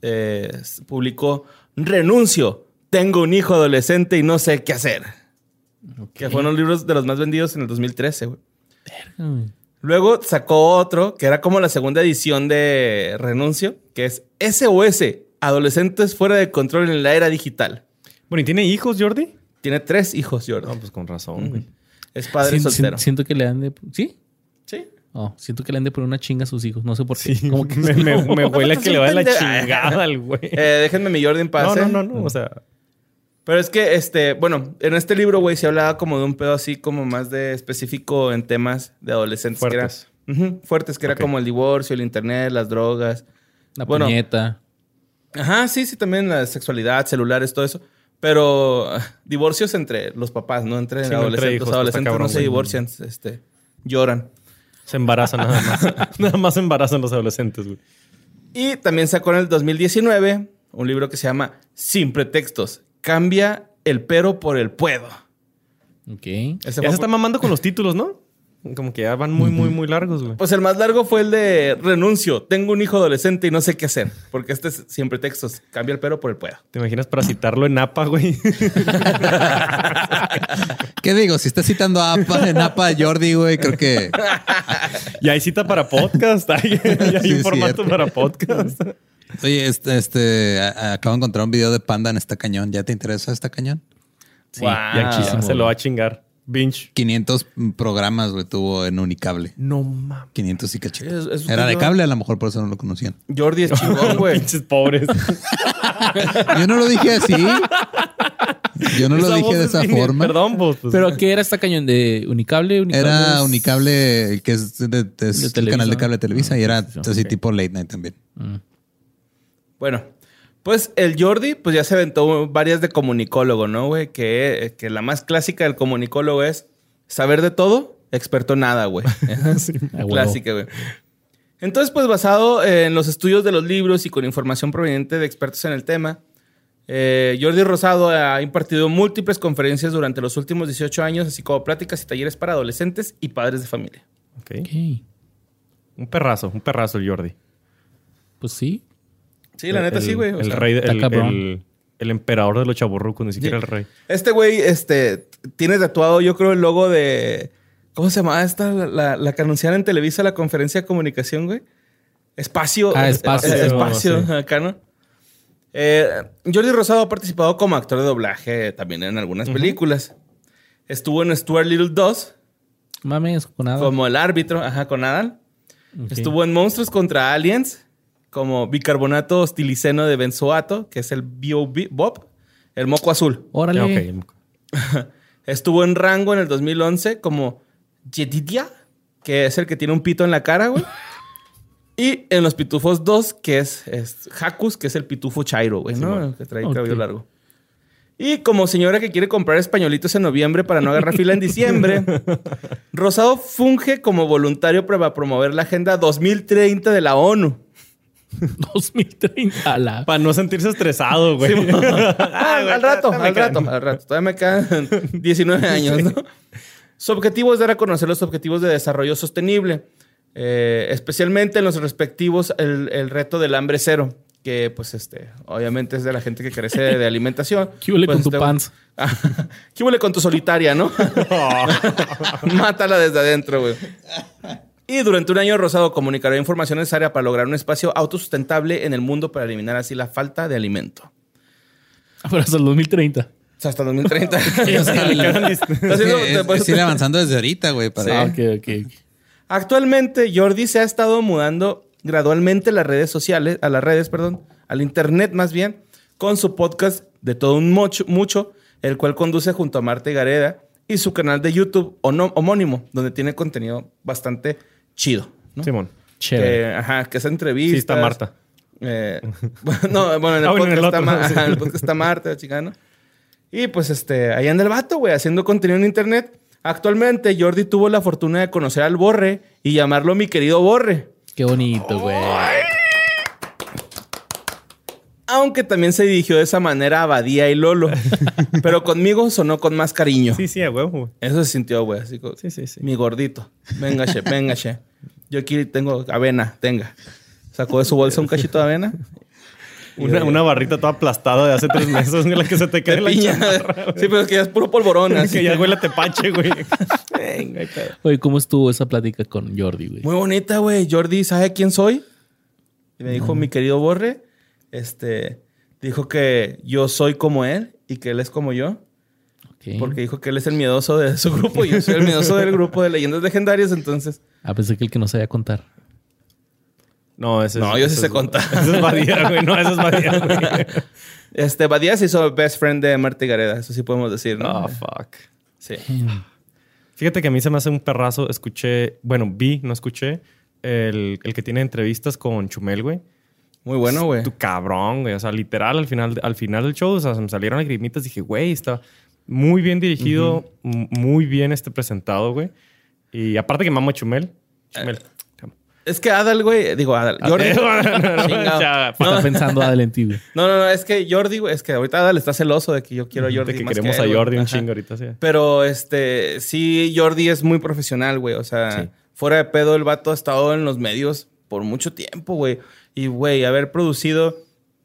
B: eh, publicó Renuncio. Tengo un hijo adolescente y no sé qué hacer. Que fueron los libros de los más vendidos en el 2013, güey.
A: Güey.
B: Luego sacó otro que era como la segunda edición de Renuncio, que es SOS, Adolescentes fuera de control en la era digital.
D: Bueno, ¿y tiene hijos, Jordi?
B: Tiene tres hijos, Jordan.
D: No, pues con razón, güey.
B: Es padre soltero.
A: sien- siento que le han de. ¿Sí?
B: Sí.
A: Oh, siento que le han de poner una chinga a sus hijos. No sé por qué.
D: Sí,
A: Como que
D: me, me, me huele a que le va de la chingada al güey.
B: Eh, déjenme mi Jordan
D: no,
B: pase.
D: no, no, no. O sea,
B: Pero es que, este, bueno, en este libro, güey, se hablaba como de un pedo así como más de específico en temas de adolescentes. que era-
D: Fuertes.
B: Fuertes, que era como el divorcio, el internet, las drogas.
A: La
B: Bueno.
A: puñeta.
B: Ajá, sí, sí, también la sexualidad, celulares, todo eso. Pero divorcios entre los papás, no entre
D: Sí, entre
B: adolescentes.
D: hijos,
B: los
D: está
B: adolescentes
D: cabrón,
B: no se
D: güey.
B: divorcian, este, lloran.
D: se embarazan nada más. nada más se embarazan los adolescentes, güey.
B: Y también sacó en el 2019 un libro que se llama Sin pretextos. Cambia el pero por el puedo.
A: Ok.
B: Ese
D: Ya se está mamando con los títulos, ¿no? Como que ya van muy, muy, muy largos, güey.
B: Pues el más largo fue el de renuncio. Tengo un hijo adolescente y no sé qué hacer. Porque este es sin pretextos. Cambia el pero por el puedo.
D: ¿Te imaginas para citarlo en APA, güey?
C: ¿Qué digo? Si estás citando a APA, en APA Jordi, güey, creo que
D: y hay cita para podcast. Hay, hay
C: Sí,
D: un formato
C: cierto.
D: para podcast.
C: Oye, este, este a- a- acabo de encontrar un video de Panda en esta cañón. ¿Ya te interesa esta cañón?
A: Sí,
B: Wow.
A: ya
D: se lo va a chingar. Binge.
C: 500 programas, güey, tuvo en Unicable.
D: No mames.
C: 500 y cachito.
B: Es- es-
C: Era de
B: yo-
C: cable, a lo mejor por eso no lo conocían.
B: Jordi es chingón, güey.
D: Pinches pobres.
C: Yo no lo dije así. Yo no lo dije de
D: es
C: esa forma.
D: Perdón, pues. pues,
A: ¿Pero qué era esta cañón de Unicable? Unicable
C: Era
A: es-
C: Unicable, que es, de, de- es
A: De
C: el canal de cable de Televisa, y era
A: sí,
C: así tipo late night también.
A: Mm.
B: Bueno, pues el Jordi, pues ya se aventó varias de comunicólogo, ¿no, güey? Que, que la más clásica del comunicólogo es saber de todo, experto en nada, güey.
A: Huevo.
B: Clásica, güey. Entonces, pues basado en los estudios de los libros y con información proveniente de expertos en el tema, eh, Jordi Rosado ha impartido múltiples conferencias durante los últimos 18 años, así como pláticas y talleres para adolescentes y padres de familia.
D: ok.
A: Ok.
D: Un perrazo, un perrazo el Jordi.
A: Pues sí.
B: Sí, la neta
D: El-
B: sí, güey. o
D: El
B: sea,
D: rey, el, el, el emperador de los chaburrucos, ni siquiera el rey.
B: Este güey, este, tiene tatuado, yo creo, el logo de. ¿Cómo se llama esta? La, la- la que anunciaron en Televisa la conferencia de comunicación, güey. Espacio.
A: Ah, Espacio.
B: espacio,
D: Sí.
B: acá, ¿no? Eh, Jordi Rosado ha participado como actor de doblaje también en algunas películas. Estuvo en Stuart Little 2
A: Mames, con nada.
B: como el árbitro, ajá, con Adal.
A: Ok.
B: Estuvo en Monstruos contra Aliens como bicarbonato hostiliceno de benzoato, que es el BOB, Bob, el moco azul.
A: Órale.
D: Ah.
B: Estuvo en Rango en el 2011 como Jedidia, que es el que tiene un pito en la cara, güey. Y en Los Pitufos 2, que es, es Hakus, que es el pitufo Chairo, güey, ¿no? Que trae cabello largo. Y como señora que quiere comprar españolitos en noviembre para no agarrar fila en diciembre, Rosado funge como voluntario para promover la Agenda 2030 de la ONU.
A: 2030. A la-
D: Para no sentirse estresado, güey.
B: Ah, al rato, al rato, al rato. Todavía me quedan 19 años, ¿no? Su objetivo es dar a conocer los objetivos de desarrollo sostenible, eh, especialmente en los respectivos, el, el reto del hambre cero, que pues este, obviamente es de la gente que carece de, de alimentación.
A: ¿Qué huele
B: Pues,
A: con tu
B: este,
A: pants?
B: ¿Qué huele con tu solitaria, no? Mátala desde adentro, güey. Y durante un año Rosado comunicará información necesaria para lograr un espacio autosustentable en el mundo para eliminar así la falta de alimento.
A: Ah, Pero hasta el 2030.
B: O sea, hasta 2030. Haciendo-
C: Es,
B: pues,
C: es ir avanzando desde ahorita, güey. Para...
A: Ah, ok, ok. ok.
B: Actualmente, Jordi se ha estado mudando gradualmente a las redes sociales, a las redes, perdón, al internet más bien, con su podcast de todo un mucho, mucho el cual conduce junto a Marta Gareda y su canal de YouTube homónimo, donde tiene contenido bastante chido. ¿no?
D: Simón.
A: Chévere.
B: Que, ajá, que es entrevistas.
D: Sí, está Marta.
B: Eh, no, bueno, en el
D: Ah, bueno,
B: podcast
D: en el
B: está
D: otro,
B: Ma-
D: sí.
B: el podcast está Marta, la chica, ¿no? Y pues este, ahí anda el vato, güey, haciendo contenido en internet. Actualmente, Jordi tuvo la fortuna de conocer al Borre y llamarlo mi querido Borre.
A: Qué bonito, güey.
B: Aunque también se dirigió de esa manera a Badía y Lolo. Pero conmigo sonó con más cariño.
D: Sí, sí, a huevo, güey.
B: Eso se sintió, güey. Así como,
D: Sí, sí, sí.
B: Mi gordito. Véngase, véngase. Yo aquí tengo avena, tenga. Sacó de su bolsa un cachito de avena.
D: Una, una barrita toda aplastada de hace tres meses en la que se te cae
B: De
D: la
B: piña.
D: chamarra,
B: Sí, pero es que ya es puro polvorón. así.
D: Que ya huele a tepache, güey.
A: Oye, ¿cómo estuvo esa plática con Jordi, güey?
B: Muy bonita, güey. Jordi, ¿sabe quién soy? Y me dijo mi querido Borre. Este, dijo que yo soy como él y que él es como yo. Porque dijo que él es el miedoso de su grupo y yo soy el miedoso del grupo de leyendas legendarias. Entonces,
A: Ah, pensé que el que no sabía contar.
D: No, ese
B: No,
D: es,
B: yo sí sé
D: es-
B: contar.
D: Ese es Badía, güey. No, ese es Badía, güey.
B: este, Badía se hizo best friend de Marta y Gareda. Eso sí podemos decir, ¿no?
D: Oh, fuck.
B: Sí.
D: Fíjate que a mí se me hace un perrazo. Escuché, bueno, vi, no escuché, el, el que tiene entrevistas con Chumel, güey.
B: Muy bueno, güey.
D: Tu cabrón, güey. O sea, literal, al final, al final del show, o sea, se me salieron lagrimitas. Dije, güey, está muy bien dirigido, muy bien este presentado, güey. Y aparte que mamo a Chumel. Chumel.
B: Es que Adal, güey. Digo, Adal. Jordi.
D: No, no, no,
B: Chingado.
D: ya,
A: Está pensando Adel en ti, güey.
B: No, no, no. Es que Jordi, güey. Es que ahorita Adal está celoso de que yo quiero a Jordi.
D: de que
B: más
D: queremos
B: él,
D: a. Jordi un
B: Ajá.
D: chingo ahorita, sí.
B: Pero este, sí, Jordi es muy profesional, güey. O sea,
D: Sí.
B: fuera de pedo, el vato ha estado en los medios por mucho tiempo, güey. Y, güey, haber producido.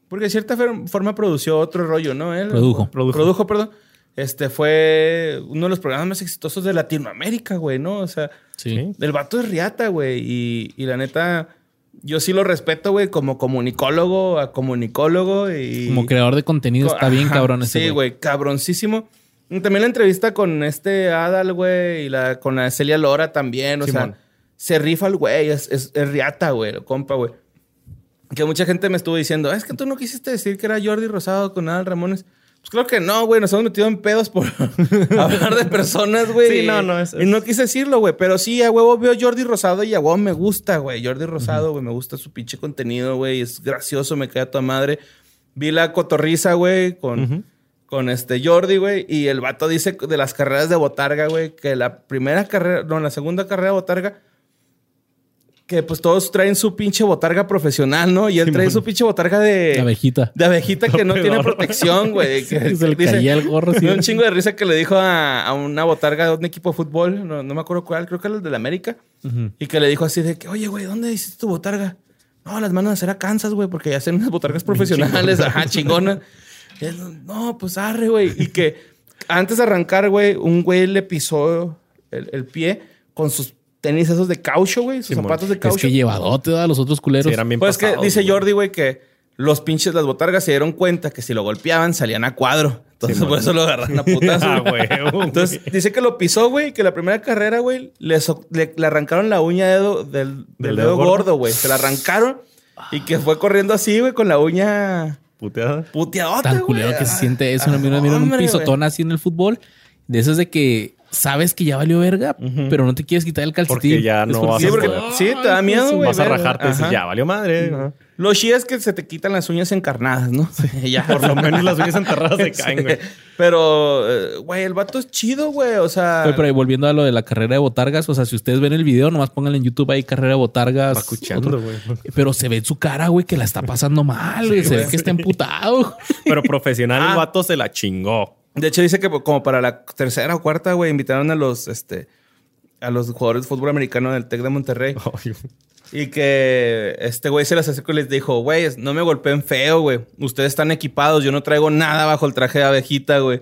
B: Porque de cierta forma produció otro rollo, ¿no? Él
A: Produjo.
B: Produjo. Produjo, perdón. Este fue uno de los programas más exitosos de Latinoamérica, güey, ¿no? O sea,
A: Sí.
B: El vato es riata, güey. Y, y la neta, yo sí lo respeto, güey, como comunicólogo a comunicólogo. Y,
A: Como creador de contenido está bien
B: Ajá,
A: cabrón ese
B: Sí, güey, cabroncísimo. También la entrevista con este Adal, güey, y la, con la Celia Lora también. O
D: Simón.
B: sea, se rifa el güey, es, es, es riata, güey, compa, güey. Que mucha gente me estuvo diciendo, es que tú no quisiste decir que era Jordi Rosado con Adal Ramones. Pues claro que no, güey, nos hemos metido en pedos por hablar de personas, güey.
D: Sí, no, no, es-
B: Y no quise decirlo, güey, pero sí, a huevo veo Jordi Rosado y a huevo me gusta, güey. Jordi Rosado, güey, me gusta su pinche contenido, güey, es gracioso, me queda a toda madre. Vi la cotorriza, güey, con, con este Jordi, güey, y el vato dice de las carreras de Botarga, güey, que la primera carrera, no, la segunda carrera de Botarga, que pues todos traen su pinche botarga profesional, ¿no? Y él trae su pinche botarga de...
A: La abejita.
B: De abejita que no tiene protección, güey. que-
A: Se le
B: dice-
A: caía el gorro, sí.
B: un chingo de risa que le dijo a, a una botarga de un equipo de fútbol, no, no me acuerdo cuál, creo que era el de la América, y que le dijo así de que, oye, güey, ¿dónde hiciste tu botarga? No, las mandan a hacer a Kansas, güey, porque ya hacen unas botargas profesionales, ajá, chingonas. Él, no, pues arre, güey. Y que antes de arrancar, güey, un güey le pisó el, el pie con sus tenis esos de caucho, güey, sus zapatos de
A: Es
B: caucho.
A: que llevadote a los otros culeros.
D: Sí, eran bien
B: Pues que
D: pasados,
B: dice
D: güey.
B: Jordi, güey, que los pinches, las botargas se dieron cuenta que si lo golpeaban salían a cuadro. Entonces por eso lo agarran a putas.
D: Ah, güey.
B: Entonces dice que lo pisó, güey, que la primera carrera, güey, le, so- le- le arrancaron la uña dedo- del, del dedo,
D: dedo gordo?
B: güey. Se la arrancaron y que fue corriendo así, güey, con la uña
D: Puteada.
B: puteadota,
A: Tan culero que se siente eso.
B: ah,
A: Mira, mira un pisotón así en el fútbol. De esos de que sabes que ya valió verga, pero no te quieres quitar el calcetín.
D: Porque ya no vas
B: Sí,
D: a poder.
B: sí, te da miedo, güey.
D: Vas a rajarte y dices, ya, valió madre. Ajá.
B: Lo chido es que se te quitan las uñas encarnadas, ¿no? ya.
D: Por lo menos las uñas enterradas se caen, güey.
B: Pero, eh, güey, el vato es chido, güey. O sea.
A: Oye, pero volviendo a lo de la carrera de botargas, o sea, si ustedes ven el video, nomás pónganle en YouTube ahí carrera de botargas.
D: Va escuchando, güey.
A: Pero se ve en su cara, güey, que la está pasando mal, güey. se ve que está emputado.
D: Pero profesional,
B: Ah.
D: el vato se la chingó.
B: De hecho, dice que como para la tercera o cuarta, güey, invitaron a los, este, a los jugadores de fútbol americano del TEC de Monterrey. Y que este güey se las acercó y les dijo, güey, no me golpeen feo, güey. Ustedes están equipados, yo no traigo nada bajo el traje de abejita, güey.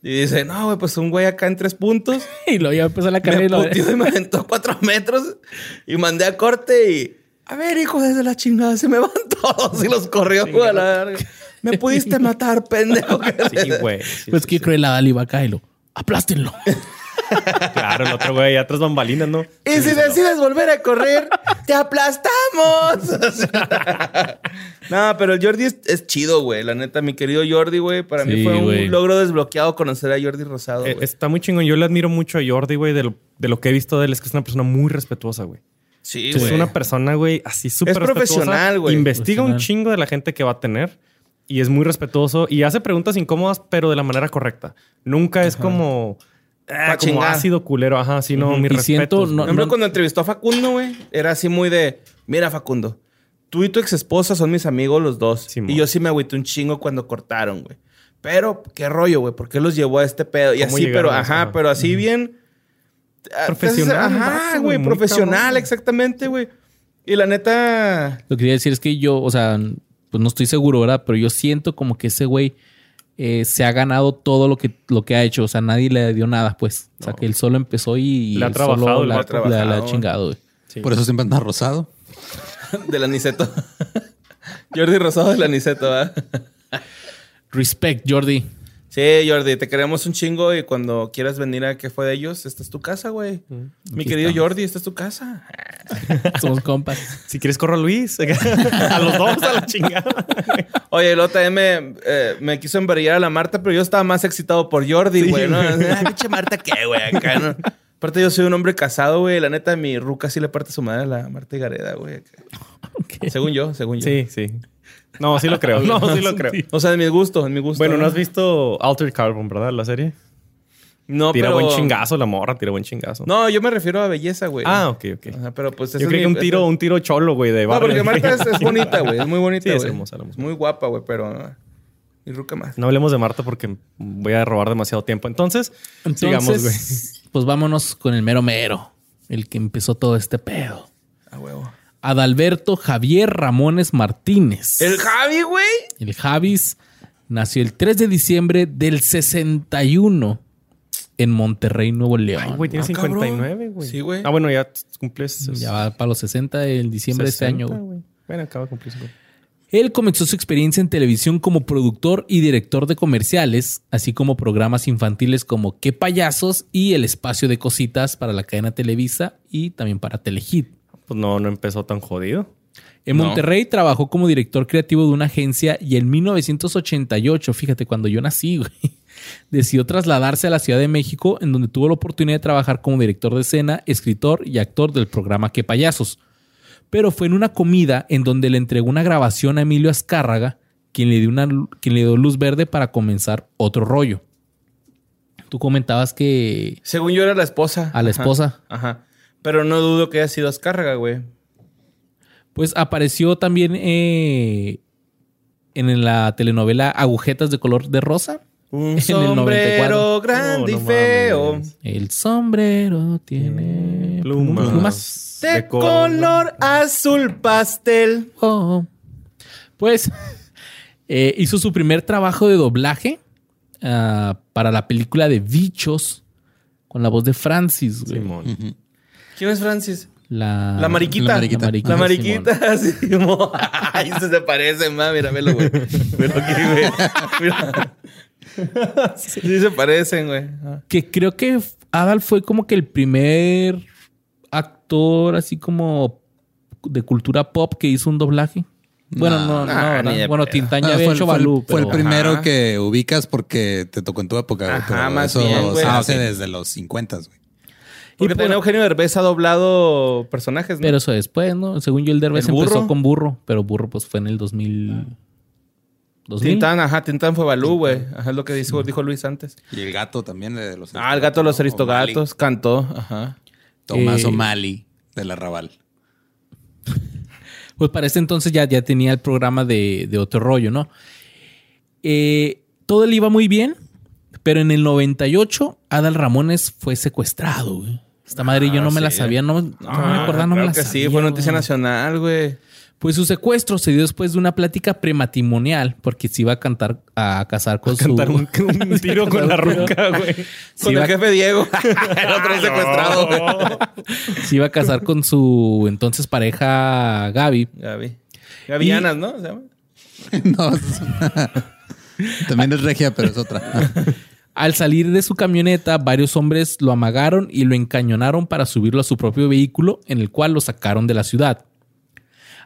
B: Y dice, no, güey, pues un güey acá en tres puntos.
A: y luego ya empezó la carrera y lo-
B: y me aventó cuatro metros y mandé a corte y... A ver, hijo de la chingada, se me van todos y los corrió, a la verga. Me pudiste matar, pendejo.
D: Sí, güey. Sí,
A: Pues
D: sí,
A: que
D: sí.
A: cree la Dali Kylo. Aplástenlo.
D: Claro, el otro güey, atrás bambalinas, ¿no?
B: Y si decides volver a correr, te aplastamos. no, pero el Jordi es, es chido, güey. La neta, mi querido Jordi, güey. Para mí fue un
A: güey.
B: logro desbloqueado conocer a Jordi Rosado,
D: Eh,
B: güey.
D: está muy chingón. Yo le admiro mucho a Jordi, güey, de lo, de lo que he visto de él. Es que es una persona muy respetuosa, güey.
B: Sí,
D: es
B: güey.
D: una persona, güey, así súper respetuosa.
B: profesional, güey.
D: Investiga un chingo de la gente que va a tener. Y es muy respetuoso. Y hace preguntas incómodas, pero de la manera correcta. Nunca es como... ah,
B: Pa'
D: como
B: chingar.
D: ácido culero. Ajá, sí, no, mi
A: Y siento,
D: respeto.
A: no-
B: Por ejemplo, cuando entrevistó a Facundo, güey, era así muy de... Mira, Facundo, tú y tu ex esposa son mis amigos los dos.
D: Simón.
B: y yo sí me agüité un chingo cuando cortaron, güey. Pero, ¿qué rollo, güey? ¿Por qué los llevó a este pedo? Y
D: ¿Cómo
B: así, pero, ajá,
D: Ajá.
B: pero así bien... ah,
D: Profesional,
B: Ajá, güey, profesional,
D: cabrón.
B: exactamente, güey. Y la neta...
A: Lo que quería decir es que yo, o sea, pues no estoy seguro, ¿verdad? Pero yo siento como que ese güey eh, se ha ganado todo lo que, lo que ha hecho. O sea, nadie le dio nada, pues. O sea,
D: No.
A: que él solo empezó y
D: Le ha trabajado
A: la,
D: vato.
A: la- la ha
B: Trabajado.
A: chingado, güey.
D: Sí.
C: Por eso siempre anda rosado.
B: Del Aniceto. Jordi Rosado del Aniceto, ¿verdad?
A: Respect, Jordi.
B: Sí, Jordi, te queremos un chingo y cuando quieras venir a que fue de ellos, esta es tu casa, güey. Mi
A: Aquí
B: querido
A: estamos.
B: Jordi, esta es tu casa.
A: Somos compas.
D: Si quieres, corro a Luis. a los dos a la chingada.
B: Oye, el otro también me, eh, me quiso embarillar a la Marta, pero yo estaba más excitado por Jordi, güey, ¿no? Ah, pinche Marta, ¿qué, güey? Acá, ¿no? Aparte, yo soy un hombre casado, güey. La neta, mi ruca sí le parte su madre a la Marta Gareda, güey. Según yo, según yo.
D: Sí, sí. No, sí lo creo. No, sí lo creo.
B: O sea, en mi gusto, en mi gusto.
D: Bueno, ¿no has visto Altered Carbon, verdad? La serie.
B: No,
D: Tira
B: pero...
D: buen chingazo la morra, tira buen chingazo.
B: No, yo me refiero a belleza, güey.
D: Ah, ok, ok.
B: Ajá, pero pues
D: Yo creo que un tiro,
B: ese-
D: un tiro cholo, güey, de
B: No, porque Marta es, es bonita, güey. Es muy bonita,
D: Sí,
B: güey.
D: es hermosa, hermosa.
B: Muy guapa, güey, pero... ah, Y ruca más.
D: No hablemos de Marta porque voy a robar demasiado tiempo. Entonces,
A: Entonces,
D: sigamos, güey.
A: pues vámonos con el mero mero. El que empezó todo este pedo.
B: A huevo.
A: Adalberto Javier Ramones Martínez.
B: El Javi, güey.
A: El Javis nació el 3 de diciembre del 61 en Monterrey, Nuevo León.
D: Ay, güey, tiene
B: Ah, cabrón.
D: 59, güey.
B: Sí, güey.
D: Ah, bueno, ya cumples.
A: Ya va para los 60 en diciembre de este
D: 60,
A: año. güey.
D: güey. Bueno, acaba de cumplir 50.
A: Él comenzó su experiencia en televisión como productor y director de comerciales, así como programas infantiles como Qué payasos y El espacio de cositas para la cadena Televisa y también para Telehit.
D: Pues no, no empezó tan jodido.
A: En
B: No.
A: Monterrey trabajó como director creativo de una agencia y en 1988, fíjate, cuando yo nací, güey, decidió trasladarse a la Ciudad de México, en donde tuvo la oportunidad de trabajar como director de escena, escritor y actor del programa Qué Payasos. Pero fue en una comida en donde le entregó una grabación a Emilio Azcárraga, quien le dio, una, quien le dio luz verde para comenzar otro rollo. Tú comentabas que
B: Según yo era la esposa.
A: a la
B: Ajá.
A: esposa,
B: Ajá. Pero no dudo que haya sido Azcárraga, güey.
A: pues apareció también eh, en la telenovela Agujetas de color de rosa.
B: Un
A: el
B: sombrero
A: 94.
B: grande
D: No,
B: y feo.
D: mames.
A: El sombrero tiene
D: Plumas.
A: plumas.
B: De,
D: De
B: color azul pastel.
A: Oh. Pues eh, hizo su primer trabajo de doblaje ah, para la película de Bichos con la voz de Francis. güey.
D: Simón.
B: ¿Quién es Francis?
A: La,
B: La mariquita.
C: la mariquita.
B: La mariquita, sí, mo. Ay, se se parecen, ma. Mira, velo, güey. Velo aquí, güey. Mira. Sí se parecen, güey. Ah.
A: Que creo que Adal fue como que el primer actor así como de cultura pop que hizo un doblaje. Bueno, no, no, no,
B: de
A: Bueno. Tintán ya
C: Ah,
A: había
C: fue, el- fue fue primero
B: Ajá.
C: que ubicas porque te tocó en tu época.
B: Ajá,
C: pero
B: más
C: eso
B: bien,
C: se
B: Ah,
C: hace desde los 50, güey.
B: Porque
A: por-
B: también Eugenio Derbez ha doblado personajes, ¿no?
A: Pero eso después, ¿no? Según yo, el Derbez
B: ¿El
A: empezó con burro, pero burro pues fue en el 2000. 2000.
B: Tintán, ajá, Tintán fue Balú, güey. Ajá, es lo que dijo, dijo Luis antes.
C: Y el gato también de los
B: Ah, el gato de los
C: O'Malley.
B: aristogatos cantó, ajá.
C: Tomás
A: Eh,
C: O'Malley del Arrabal.
A: Pues para ese entonces ya, ya tenía el programa de, de otro rollo, ¿no? Eh, todo le iba muy bien, pero en el 98 Adal Ramones fue secuestrado, güey. Esta madre yo
B: Ah,
A: no me la sabía, no, no me acordaba, no me
B: claro
A: la
B: que
A: sabía.
B: sí, fue noticia
A: güey.
B: nacional, güey.
A: Pues su secuestro se dio después de una plática prematrimonial, porque se iba a cantar, a casar con su...
D: Cantar un, un tiro con la ruca, güey.
B: Con
A: iba-
B: el jefe Diego. el otro secuestrado, güey.
A: se iba a casar con su entonces pareja Gaby.
B: Gaby. Gavianas, ¿no? ¿Se llama?
C: no, es una- también es regia, pero es otra.
A: Al salir de su camioneta, varios hombres lo amagaron y lo encañonaron para subirlo a su propio vehículo, en el cual lo sacaron de la ciudad.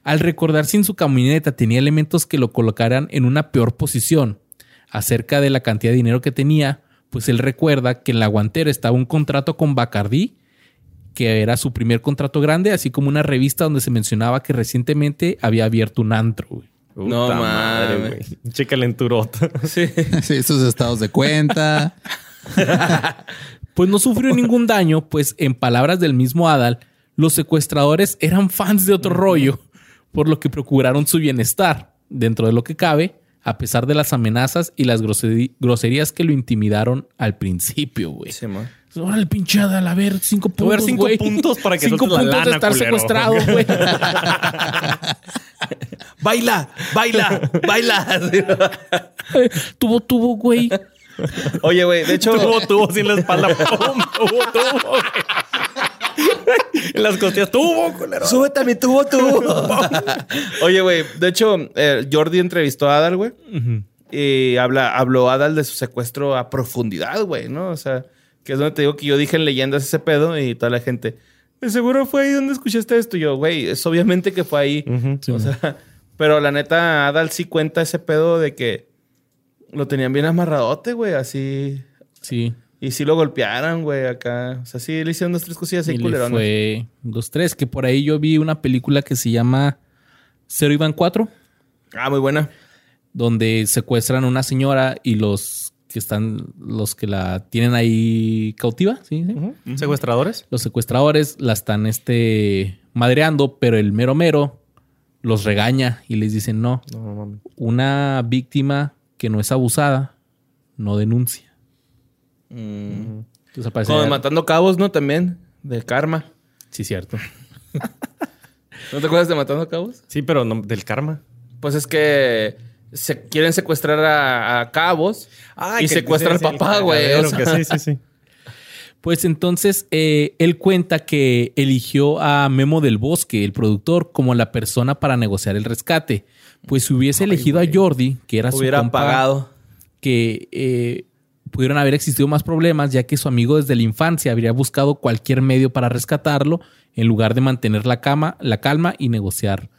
A: Al recordar si en su camioneta tenía elementos que lo colocaran en una peor posición acerca de la cantidad de dinero que tenía, pues él recuerda que en la guantera estaba un contrato con Bacardí, que era su primer contrato grande, así como una revista donde se mencionaba que recientemente había abierto un antro.
B: No
D: madre,
B: mames.
D: güey. Chica lenturota.
B: Sí.
C: Sí, sus estados de cuenta.
A: Pues no sufrió ningún daño, pues en palabras del mismo Adal, los secuestradores eran fans de otro rollo, por lo que procuraron su bienestar, dentro de lo que cabe, a pesar de las amenazas y las groserías que lo intimidaron al principio, güey.
B: Sí, mo.
A: Órale, pinche Adal, a ver, cinco puntos,
D: cinco
A: güey.
D: puntos para que
A: Cinco
D: la
A: puntos de estar
D: culero.
A: secuestrado, güey.
B: Baila, baila, baila.
A: tuvo, tuvo, güey.
B: Oye, güey, de hecho,
D: Tuvo, tuvo sin la espalda. ¡Pum! Tuvo, tuvo. En las costillas. Tuvo, culero.
B: súbete a mi tubo. Oye, güey, de hecho, eh, Jordi entrevistó a Adal, güey. Y habla, habló Adal de su secuestro a profundidad, güey, ¿no? O sea, que es donde te digo que yo dije en leyendas ese pedo y toda la gente, "De seguro fue ahí donde escuchaste esto. Y yo, güey, es obviamente que fue ahí.
D: Ujú.
B: o sea, pero la neta, Adal sí cuenta ese pedo de que lo tenían bien amarradote, güey, así.
A: Sí.
B: Y sí lo golpearan, güey, acá. O sea, sí le hicieron dos, tres cosillas
A: Y
B: ahí
A: le
B: culeronas.
A: fue dos, tres, que por ahí yo vi una película que se llama Cero Iban Cuatro.
B: Ah, muy buena.
A: donde secuestran a una señora y los que están, los que la tienen ahí cautiva, ¿sí? ¿sí?
D: ¿Secuestradores?
A: Los secuestradores la están este, madreando, pero el mero mero los regaña y les dicen, no,
D: No, no
A: una víctima que no es abusada no denuncia.
B: Mm.
A: Entonces,
B: Como de Matando Cabos, ¿no? También. De Karma.
A: Sí, cierto.
B: ¿No te acuerdas de Matando Cabos?
D: Sí, pero no- del karma.
B: Pues es que se quieren secuestrar a, a Cabos y secuestran al papá, güey. o sea.
D: que sí, sí, sí.
A: Pues entonces eh, él cuenta que eligió a Memo del Bosque, el productor, como la persona para negociar el rescate. Pues si hubiese elegido a Jordi, que era su compa,
B: pagado.
A: que eh, pudieron haber existido más problemas, ya que su amigo desde la infancia habría buscado cualquier medio para rescatarlo, en lugar de mantener la, cama, la calma y negociar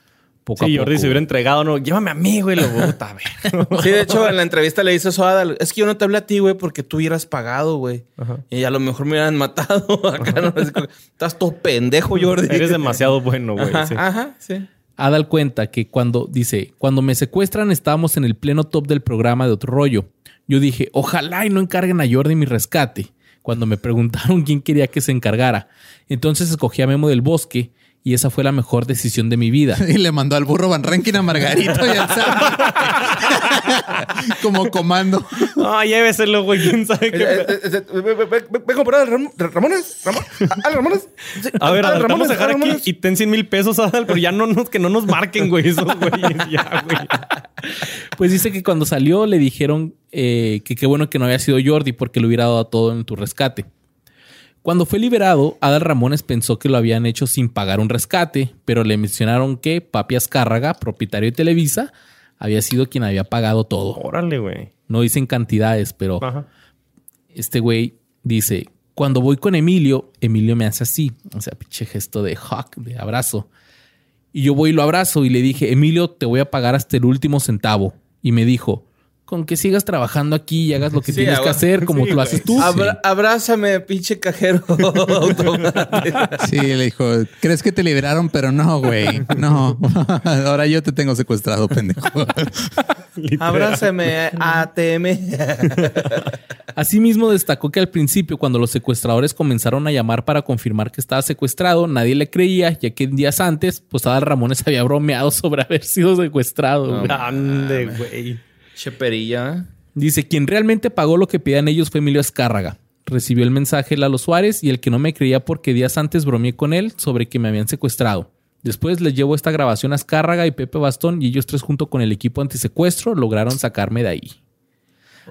A: poco
D: Sí,
A: a poco.
D: Jordi se hubiera entregado, no, llévame a mí, güey, lo puta, a ver.
B: Sí, de hecho, en la entrevista le dice eso a Adal. Es que yo no te hablé a ti, güey, porque tú hubieras pagado, güey.
D: Ajá.
B: Y a lo mejor me hubieran matado. Acá no, es como, Estás todo pendejo, Jordi.
D: Eres demasiado bueno, güey.
B: Ajá,
D: sí.
B: ajá, sí.
A: Adal cuenta que cuando dice, cuando me secuestran estábamos en el pleno top del programa de otro rollo. Yo dije, ojalá y no encarguen a Jordi mi rescate. Cuando me preguntaron quién quería que se encargara. Entonces escogí a Memo del Bosque y esa fue la mejor decisión de mi vida.
C: Y le mandó al burro Van Rankin a Margarito y al Sam. Como comando.
D: Ah, lléveselo, güey. ¿Quién sabe
B: Eh,
D: qué?
B: eh, eh, ve- ve- a comprar al Ram- Ramones. Ramón. Al Ramones.
D: A ver,
B: al
D: Adal, vamos a dejar aquí
B: Ramones.
D: y ten 100 mil pesos, Adal, pero ya no nos, que no nos marquen, güey, esos güeyes. Ya, güey.
A: Pues dice que cuando salió le dijeron eh, que qué bueno que no había sido Jordi porque le hubiera dado todo en tu rescate. Cuando fue liberado, Adal Ramones pensó que lo habían hecho sin pagar un rescate, pero le mencionaron que Papi Azcárraga, propietario de Televisa, había sido quien había pagado todo.
D: Órale, güey.
A: No dicen cantidades, pero
D: Ajá.
A: este güey dice, cuando voy con Emilio, Emilio me hace así, o sea, pinche gesto de hug, de abrazo. Y yo voy y lo abrazo y le dije, Emilio, te voy a pagar hasta el último centavo. Y me dijo, con que sigas trabajando aquí y hagas lo que
B: Sí,
A: tienes que hacer, como
D: sí,
A: tú lo haces tú.
B: Abra- abrázame, pinche cajero.
C: Sí, le dijo, ¿crees que te liberaron? Pero no, güey. No. Ahora yo te tengo secuestrado, pendejo.
B: Abrázame, ATM.
A: Asimismo, destacó que al principio, cuando los secuestradores comenzaron a llamar para confirmar que estaba secuestrado, nadie le creía, ya que días antes, pues Adal Ramones había bromeado sobre haber sido secuestrado. güey.
D: Ande, güey.
B: Cheperilla.
A: Dice, quien realmente pagó lo que pedían ellos fue Emilio Azcárraga. Recibió el mensaje Lalo Suárez y el que no me creía porque días antes bromeé con él sobre que me habían secuestrado. Después les llevo esta grabación a Azcárraga y Pepe Bastón y ellos tres junto con el equipo antisecuestro lograron sacarme de ahí.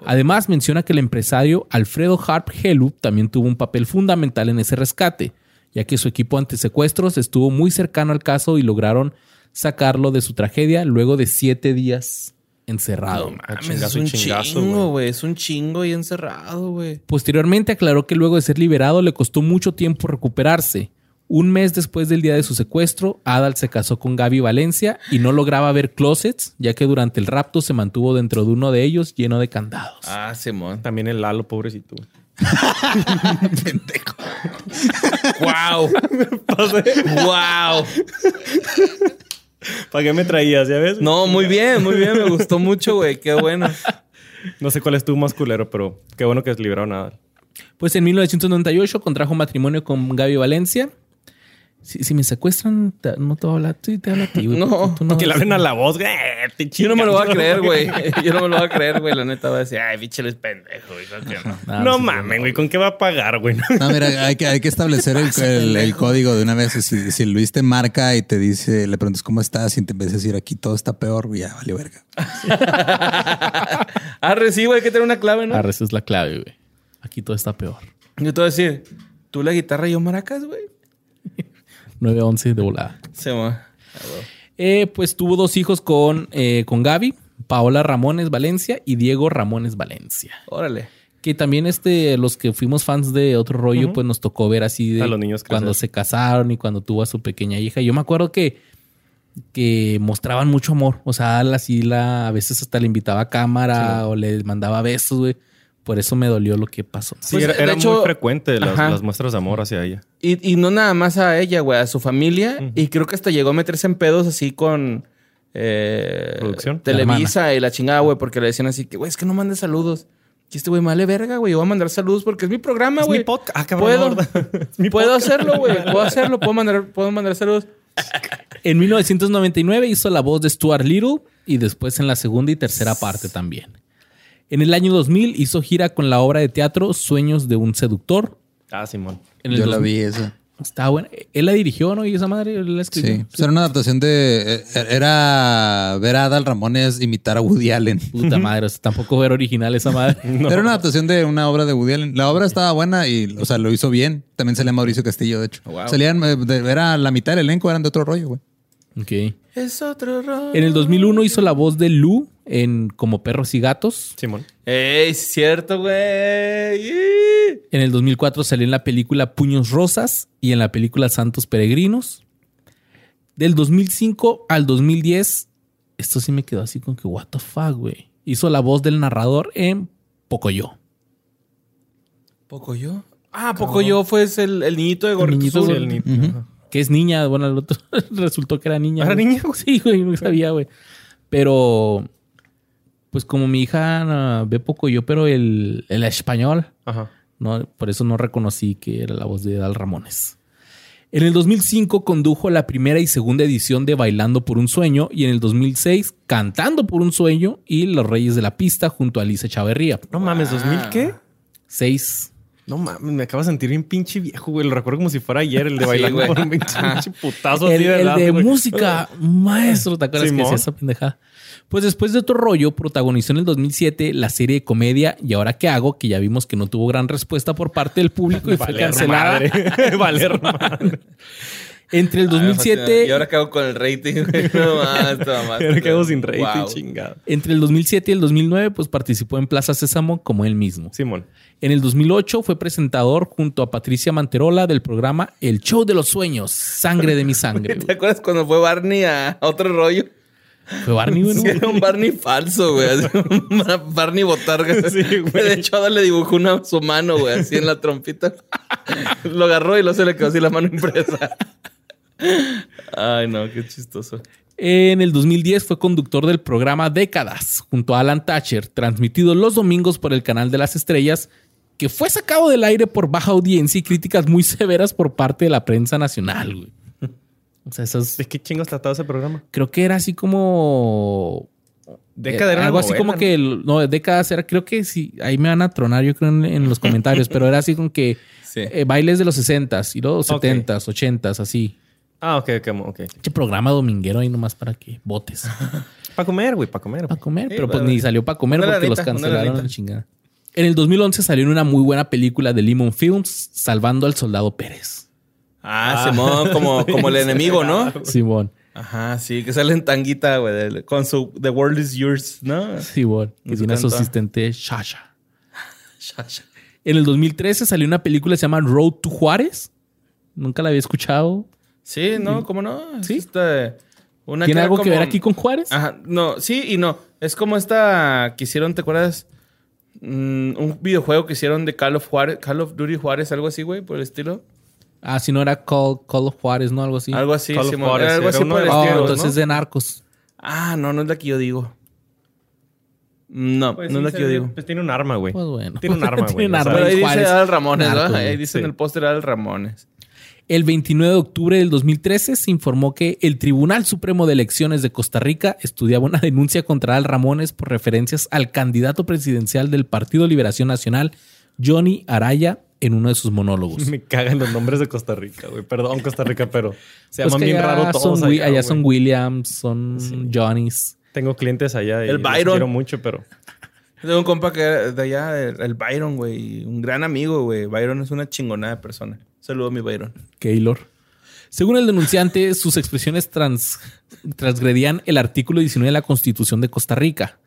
A: Además menciona que el empresario Alfredo Harp Helu también tuvo un papel fundamental en ese rescate, ya que su equipo antisecuestros estuvo muy cercano al caso y lograron sacarlo de su tragedia luego de siete días encerrado.
B: Mames, es
D: chingazo y
B: un
D: chingazo,
B: chingo,
D: güey.
B: güey. Es un chingo y encerrado, güey.
A: Posteriormente aclaró que luego de ser liberado le costó mucho tiempo recuperarse. Un mes después del día de su secuestro, Adal se casó con Gaby Valencia y no lograba ver closets, ya que durante el rapto se mantuvo dentro de uno de ellos lleno de candados.
B: Ah, Simón.
D: También el Lalo, pobrecito.
C: pendejo.
B: ¡Wow! ¡Wow!
D: ¿Para qué me traías, ya ves?
B: No, muy bien, muy bien. Me gustó mucho, güey. Qué bueno.
D: No sé cuál estuvo más culero, pero qué bueno que liberaron a.
A: Pues en 1998 contrajo matrimonio con Gaby Valencia. Si, si me secuestran, te- no te voy a hablar. Sí, te hablo a ti, güey.
B: No,
A: tú no
D: Que le abren a la voz, güey. te
B: Yo no me lo voy a creer, güey. Yo no me lo voy a creer, güey. La neta va a decir, ay, bicho, eres pendejo, güey. No.
A: Ah,
D: No
A: sí,
D: mames, güey. ¿Con qué va a pagar, güey?
C: No, mira, hay que, hay que establecer el, el- el código de una vez. Si, si Luis te marca y te dice, le preguntas cómo estás y te empieza a decir aquí todo está peor, ya valió verga.
B: Ah, recibo, hay que tener una clave, ¿no?
A: Arre, esa es la clave, güey. Aquí todo está peor.
B: Yo te voy a decir, tú la guitarra y yo maracas, güey.
A: 9-11 de volada.
B: Se va.
A: Eh, pues tuvo dos hijos con, eh, con Gaby, Paola Ramones Valencia y Diego Ramones Valencia.
B: Órale.
A: Que también este, los que fuimos fans de otro rollo, pues nos tocó ver así de
D: A los niños
A: cuando se casaron y cuando tuvo a su pequeña hija. Yo me acuerdo que, que mostraban mucho amor. O sea, así la, a veces hasta le invitaba a cámara o le mandaba besos, güey. Por eso me dolió lo que pasó.
D: Sí,
B: Pues,
D: era,
B: de
D: era
B: hecho-
D: muy frecuente las, muestras de amor hacia ella.
B: Y, y no nada más a ella, güey, a su familia. Y creo que hasta llegó a meterse en pedos así con eh,
D: ¿Producción?
B: Televisa y la chingada, güey, porque le decían así que, güey, es que no mandes saludos. Y este güey, me vale verga, güey. Yo voy a mandar saludos porque es mi programa,
D: Es
B: güey.
D: mi podcast. Ah, cabrón.
B: Puedo,
D: mi
B: puedo
D: podcast.
B: hacerlo, güey. Puedo hacerlo. Puedo mandar, puedo mandar saludos.
A: En 1999 hizo la voz de Stuart Little y después en la segunda y tercera parte también. En el año 2000 hizo gira con la obra de teatro Sueños de un seductor.
D: Ah, Simón.
A: En el
C: Yo la
A: 2000
C: vi esa.
A: Está buena. Él la dirigió, ¿no? Y esa madre la escribió.
C: Sí. Pues era una adaptación de. eh, Era ver a Adal Ramones imitar a Woody Allen.
A: Puta madre, o sea, tampoco era original esa madre.
C: Era una adaptación de una obra de Woody Allen. La obra estaba buena y, o sea, lo hizo bien. También salía Mauricio Castillo, de hecho.
B: Wow.
C: Salían, eh, era la mitad del elenco, eran de otro rollo, güey.
A: Ok.
B: Es otro rollo.
A: En el 2001 hizo la voz de Lu en Como Perros y Gatos.
D: Simón.
B: ¡Ey, cierto, güey!
A: En el 2004 salió en la película Puños Rosas y en la película Santos Peregrinos. Del 2005 al 2010, esto sí me quedó así con que, what the fuck, güey. Hizo la voz del narrador en Pocoyo.
B: ¿Poco yo? Ah, poco yo fue el, el niñito de
A: niñito de-
D: El ni- Ajá.
A: Que es niña. Bueno, el otro resultó que era niña.
D: ¿Era
A: güey.
D: niña?
A: Sí, güey, no sabía, güey. Pero, pues como mi hija ah, ve Pocoyo, pero el, el español,
D: Ajá.
A: No, por eso no reconocí que era la voz de Dal Ramones. En el 2005 condujo la primera y segunda edición de Bailando por un Sueño y en el 2006 Cantando por un Sueño y Los Reyes de la Pista junto a Alicia Chaverría.
D: No mames, ¿2000 qué?
A: Seis.
D: No mames, me acabo de sentir bien pinche viejo, güey. Lo recuerdo como si fuera ayer, el de
B: Sí,
D: bailando
B: güey.
D: por un pinche putazo
A: El,
D: así de
A: el música, maestro, ¿te acuerdas que hacía esa pendejada? Pues después de otro rollo, protagonizó en el 2007 la serie de comedia ¿Y ahora qué hago? Que ya vimos que no tuvo gran respuesta por parte del público y fue cancelada.
D: madre. Valer madre.
A: Entre el
B: Ah, me fascina.
A: 2007
B: Y ahora cago con el rating. No más, más.
D: Ahora quedo sin rating,
B: Wow.
D: chingado.
A: Entre el 2007 y el 2009, pues participó en Plaza Sésamo como él mismo.
D: Simón.
A: En el 2008 fue presentador junto a Patricia Manterola del programa El Show de los Sueños, Sangre de mi Sangre.
B: ¿Te acuerdas cuando fue Barney a otro rollo?
A: Fue Barney, güey.
B: Sí, era un Barney falso, güey. Barney botarga.
D: Sí, güey.
B: De hecho, Ada le dibujó una, su mano, güey, así en la trompita. Lo agarró y luego se le quedó así la mano impresa. Ay, no, qué chistoso.
A: En el 2010 fue conductor del programa Décadas junto a Alan Thatcher, transmitido los domingos por el canal de las estrellas, que fue sacado del aire por baja audiencia y críticas muy severas por parte de la prensa nacional. güey. O sea, esas,
D: ¿De qué chingos trataba ese programa?
A: creo que era así como
D: Década era
A: algo así como
D: ¿no?
A: que el- no décadas era creo que sí ahí me van a tronar yo creo en, en los comentarios pero era así como que
B: Sí.
A: eh, bailes de los 60s y luego
D: Ok.
A: 70s 80s así
D: Ah, ok, ok, ok.
A: Che programa dominguero ahí nomás para que votes
D: Para comer, güey, para comer.
A: para comer
B: Sí,
A: pero pues ni salió para comer porque los cancelaron la chingada en el 2011 salió en una muy buena película de Lemon Films salvando al soldado Pérez
B: Ah, Simón, como, como el enemigo, ¿no?
A: Simón
B: Ajá, sí, que sale en tanguita, güey, con su The World is Yours, ¿no?
A: Simón que tiene a su asistente Shasha En el 2013 salió una película que se llama Road to Juárez. Nunca la había escuchado.
B: Sí, no, ¿cómo no? Es
A: Sí.
B: esta- una
A: ¿Tiene
B: era
A: algo que ver aquí con Juárez?
B: Ajá, no, sí y no. Es como esta que hicieron, ¿te acuerdas? Mm, un videojuego que hicieron de Call of Juárez, Call of Duty Juárez, algo así, güey, por el estilo.
A: Ah, si no era Call, Call of Juárez, ¿no? Algo así.
B: Algo así,
D: Call of Juárez,
B: era algo así por el
A: Oh, entonces
B: ¿no?
A: es de narcos.
B: Ah, no, no es la que yo digo. No,
D: Pues
B: no es la que yo digo.
D: Pues tiene un arma, güey.
A: Pues bueno.
D: Tiene un arma, güey.
A: Tiene un arma.
B: Pero ahí dice. Adal Ramones. Ahí dice en el póster Adal Ramones.
A: El 29 de octubre del 2013 se informó que el Tribunal Supremo de Elecciones de Costa Rica estudiaba una denuncia contra Al Ramones por referencias al candidato presidencial del Partido Liberación Nacional, Johnny Araya, en uno de sus monólogos.
D: Me cagan los nombres de Costa Rica, güey. Perdón, Costa Rica, pero se
A: Pues
D: llaman bien raro todos
A: son,
D: allá,
A: allá son Williams, son Johnny's.
D: Tengo clientes allá y
B: El
D: los
B: Byron.
D: quiero mucho, pero
B: Tengo un compa que era de allá, el, el Byron, güey. Un gran amigo, güey. Byron es una chingonada de persona. Saludo a mi Byron.
A: Keylor. Según el denunciante, sus expresiones trans- transgredían el artículo 19 de la Constitución de Costa Rica,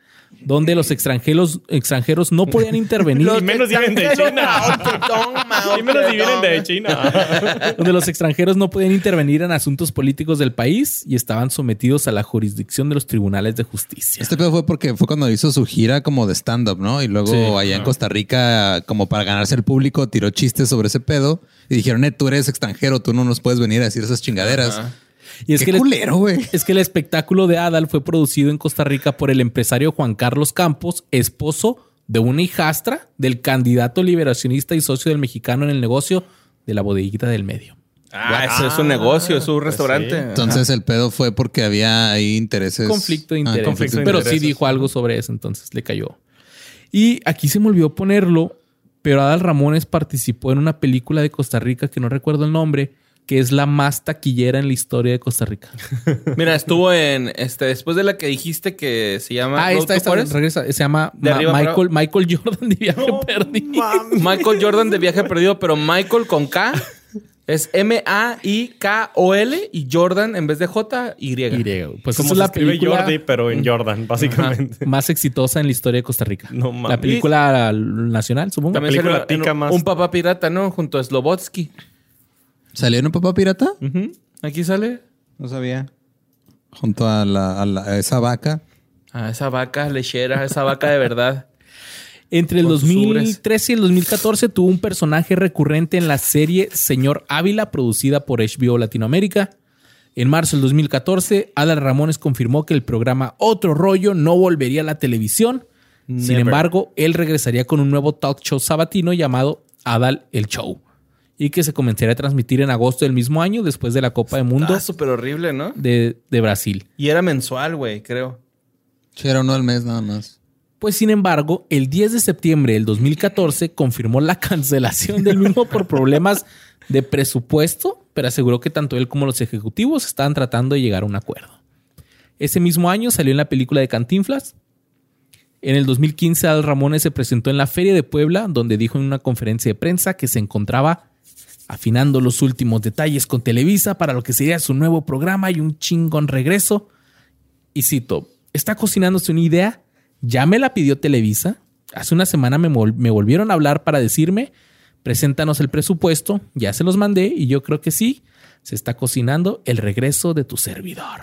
A: donde los extranjeros, extranjeros no podían intervenir,
D: Y menos si vienen de China. y menos si vienen de China.
A: donde los extranjeros no podían intervenir en asuntos políticos del país y estaban sometidos a la jurisdicción de los tribunales de justicia.
C: Este pedo fue porque fue cuando hizo su gira como de stand-up, ¿no? Y luego
A: Sí.
C: allá en Costa Rica, como para ganarse el público, tiró chistes sobre ese pedo y dijeron, eh, tú eres extranjero, tú no nos puedes venir a decir esas chingaderas.
B: Ajá.
A: Y es
C: Qué
A: que, el,
C: culero, güey.
A: es que el espectáculo de Adal fue producido en Costa Rica por el empresario Juan Carlos Campos, esposo de una hijastra del candidato liberacionista y socio del mexicano en el negocio de la bodeguita del medio.
B: Ah, eso es un negocio, es un
D: pues
B: restaurante.
D: sí.
C: Entonces el pedo fue porque había ahí intereses.
A: conflicto de
C: Ah,
A: intereses.
D: conflicto de
A: pero
D: intereses.
A: sí dijo algo sobre eso, entonces le cayó. Y aquí se me olvidó ponerlo, pero Adal Ramones participó en una película de Costa Rica que no recuerdo el nombre, que es la más taquillera en la historia de Costa Rica.
B: Mira, estuvo en este después de la que dijiste que se llama
A: Ah, esta, esta regresa. Se llama Ma- Michael, Michael Jordan de viaje perdido.
B: Michael Jordan de viaje perdido, pero Michael con K es M A I K O L y Jordan en vez de J Y.
A: Y. Pues
D: Como
A: es la
D: escribe
A: película
D: Jordi, pero en Jordan, básicamente.
A: más exitosa en la historia de Costa Rica.
D: No mames.
A: La película nacional, supongo.
B: También
D: película
B: salió en
D: más.
B: un papá pirata, ¿no? Junto a Slobotsky.
C: ¿Salió en un papá pirata?
B: Ujú. Aquí sale.
C: No sabía. Junto a, la, a, la- a esa vaca.
B: Ah, esa vaca lechera, esa vaca de verdad.
A: Entre el
B: Con sus
A: 2013 y el 2014 tuvo un personaje recurrente en la serie Señor Ávila, producida por HBO Latinoamérica. En marzo del 2014, Adal Ramones confirmó que el programa Otro Rollo no volvería a la televisión. Sin
B: Never.
A: embargo, él regresaría con un nuevo talk show sabatino llamado Adal el Show y que se comenzaría a transmitir en agosto del mismo año después de la Copa del Mundo
B: súper horrible, ¿no?
A: de, de Brasil.
B: Y era mensual, güey, creo.
C: Sí, era uno al mes nada más.
A: Pues sin embargo, el 10 de septiembre del 2014 confirmó la cancelación del mismo por problemas de presupuesto, pero aseguró que tanto él como los ejecutivos estaban tratando de llegar a un acuerdo. Ese mismo año salió en la película de Cantinflas. En el 2015, Al Ramones se presentó en la Feria de Puebla, donde dijo en una conferencia de prensa que se encontraba afinando los últimos detalles con Televisa para lo que sería su nuevo programa y un chingón regreso. Y cito, está cocinándose una idea, ya me la pidió Televisa, hace una semana me, me volvieron a hablar para decirme, preséntanos el presupuesto, ya se los mandé y yo creo que sí, se está cocinando el regreso de tu servidor.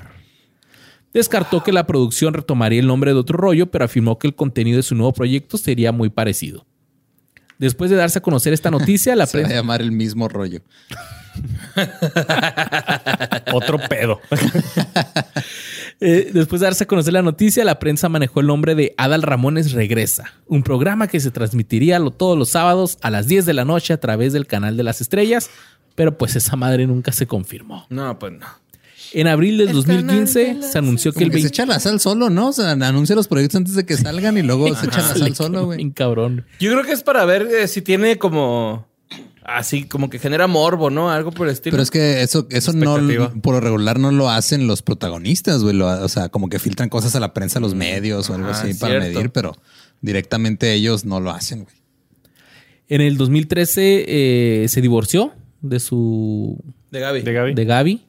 A: Descartó que la producción retomaría el nombre de otro rollo, pero afirmó que el contenido de su nuevo proyecto sería muy parecido. Después de darse a conocer esta noticia, la
C: Se va a
A: prensa...
C: llamar el mismo rollo.
D: Otro pedo.
A: Eh, después de darse a conocer la noticia, la prensa manejó el nombre de Adal Ramones Regresa, un programa que se transmitiría lo- todos los sábados a las 10 de la noche a través del canal de las estrellas, pero pues esa madre nunca se confirmó.
B: No, pues no.
A: En abril del 2015 se anunció que el
C: que se
A: 20...
C: echa la sal solo, ¿no? O sea, anuncia los proyectos antes de que salgan y luego se echa la sal solo, güey.
A: Cabrón.
B: Yo creo que es para ver eh, si tiene como. Así, como que genera morbo, ¿no? Algo por el estilo.
C: Pero es que eso, eso no, por lo regular no lo hacen los protagonistas, güey. Lo- o sea, como que filtran cosas a la prensa, a los medios o algo
B: Ah,
C: así para medir, pero directamente ellos no lo hacen, güey.
A: En el 2013 eh, se divorció de su...
B: De Gaby.
D: De Gaby.
A: de Gaby.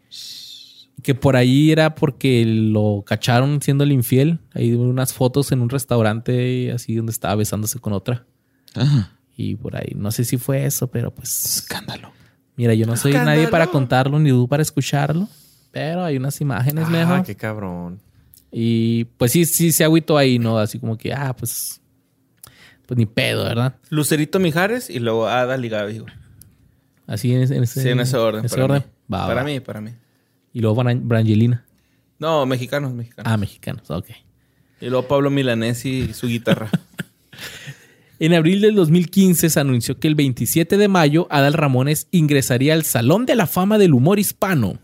A: Que por ahí era porque lo cacharon siendo el infiel. Hay unas fotos en un restaurante así donde estaba besándose con otra.
C: Ah,
A: Y por ahí, no sé si fue eso, pero pues
C: escándalo.
A: mira, yo no soy
B: Escándalo.
A: nadie para contarlo ni tú para escucharlo. Pero hay unas imágenes,
D: Ah,
A: mejor.
D: qué cabrón.
A: Y pues sí, sí se agüitó ahí, ¿no? Así como que, ah, pues, pues ni pedo, ¿verdad?
B: Lucerito Mijares y luego Adal y Gaby, güey.
A: Así en ese, en ese,
B: Sí, en ese orden.
A: ese
B: para
A: orden.
B: Mí.
A: Va,
B: para
A: va.
B: mí, para mí.
A: Y luego Bran- Brangelina.
B: No, mexicanos, mexicanos.
A: Ah, mexicanos, ok.
B: Y luego Pablo Milanesi y su guitarra.
A: En abril del 2015 se anunció que el 27 de mayo Adal Ramones ingresaría al Salón de la Fama del Humor Hispano.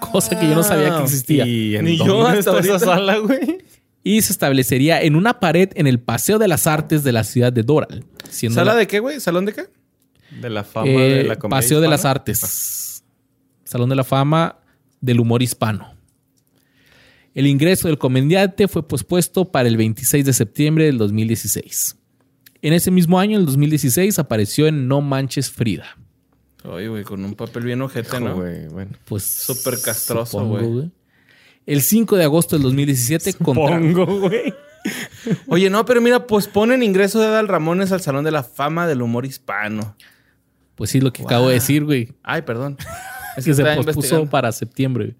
A: Cosa que yo no sabía que existía. Y,
D: ¿Y
B: Ni yo hasta
D: esa sala, güey?
A: se establecería en una pared en el Paseo de las Artes de la ciudad de Doral. Siendo
B: ¿Sala
A: la-
B: de qué, güey? ¿Salón de qué?
D: De la fama
A: eh,
D: de la comedia
A: Paseo de las. Artes. Salón de la Fama del Humor Hispano. El ingreso del comediante fue pospuesto para el 26 de septiembre del 2016. En ese mismo año, el 2016, apareció en No Manches Frida.
B: Oye, güey, con un papel bien ojete, ¿no?
D: güey, bueno.
A: Pues
B: Súper castroso,
A: supongo,
B: güey.
A: El 5 de agosto del 2017 contra...
D: Pongo, güey.
B: Oye, no, pero mira, posponen ingreso de Adal Ramones al Salón de la Fama del Humor Hispano.
A: Pues sí, lo que acabo de decir, güey.
B: Ay, perdón. Es
A: que se pospuso para septiembre.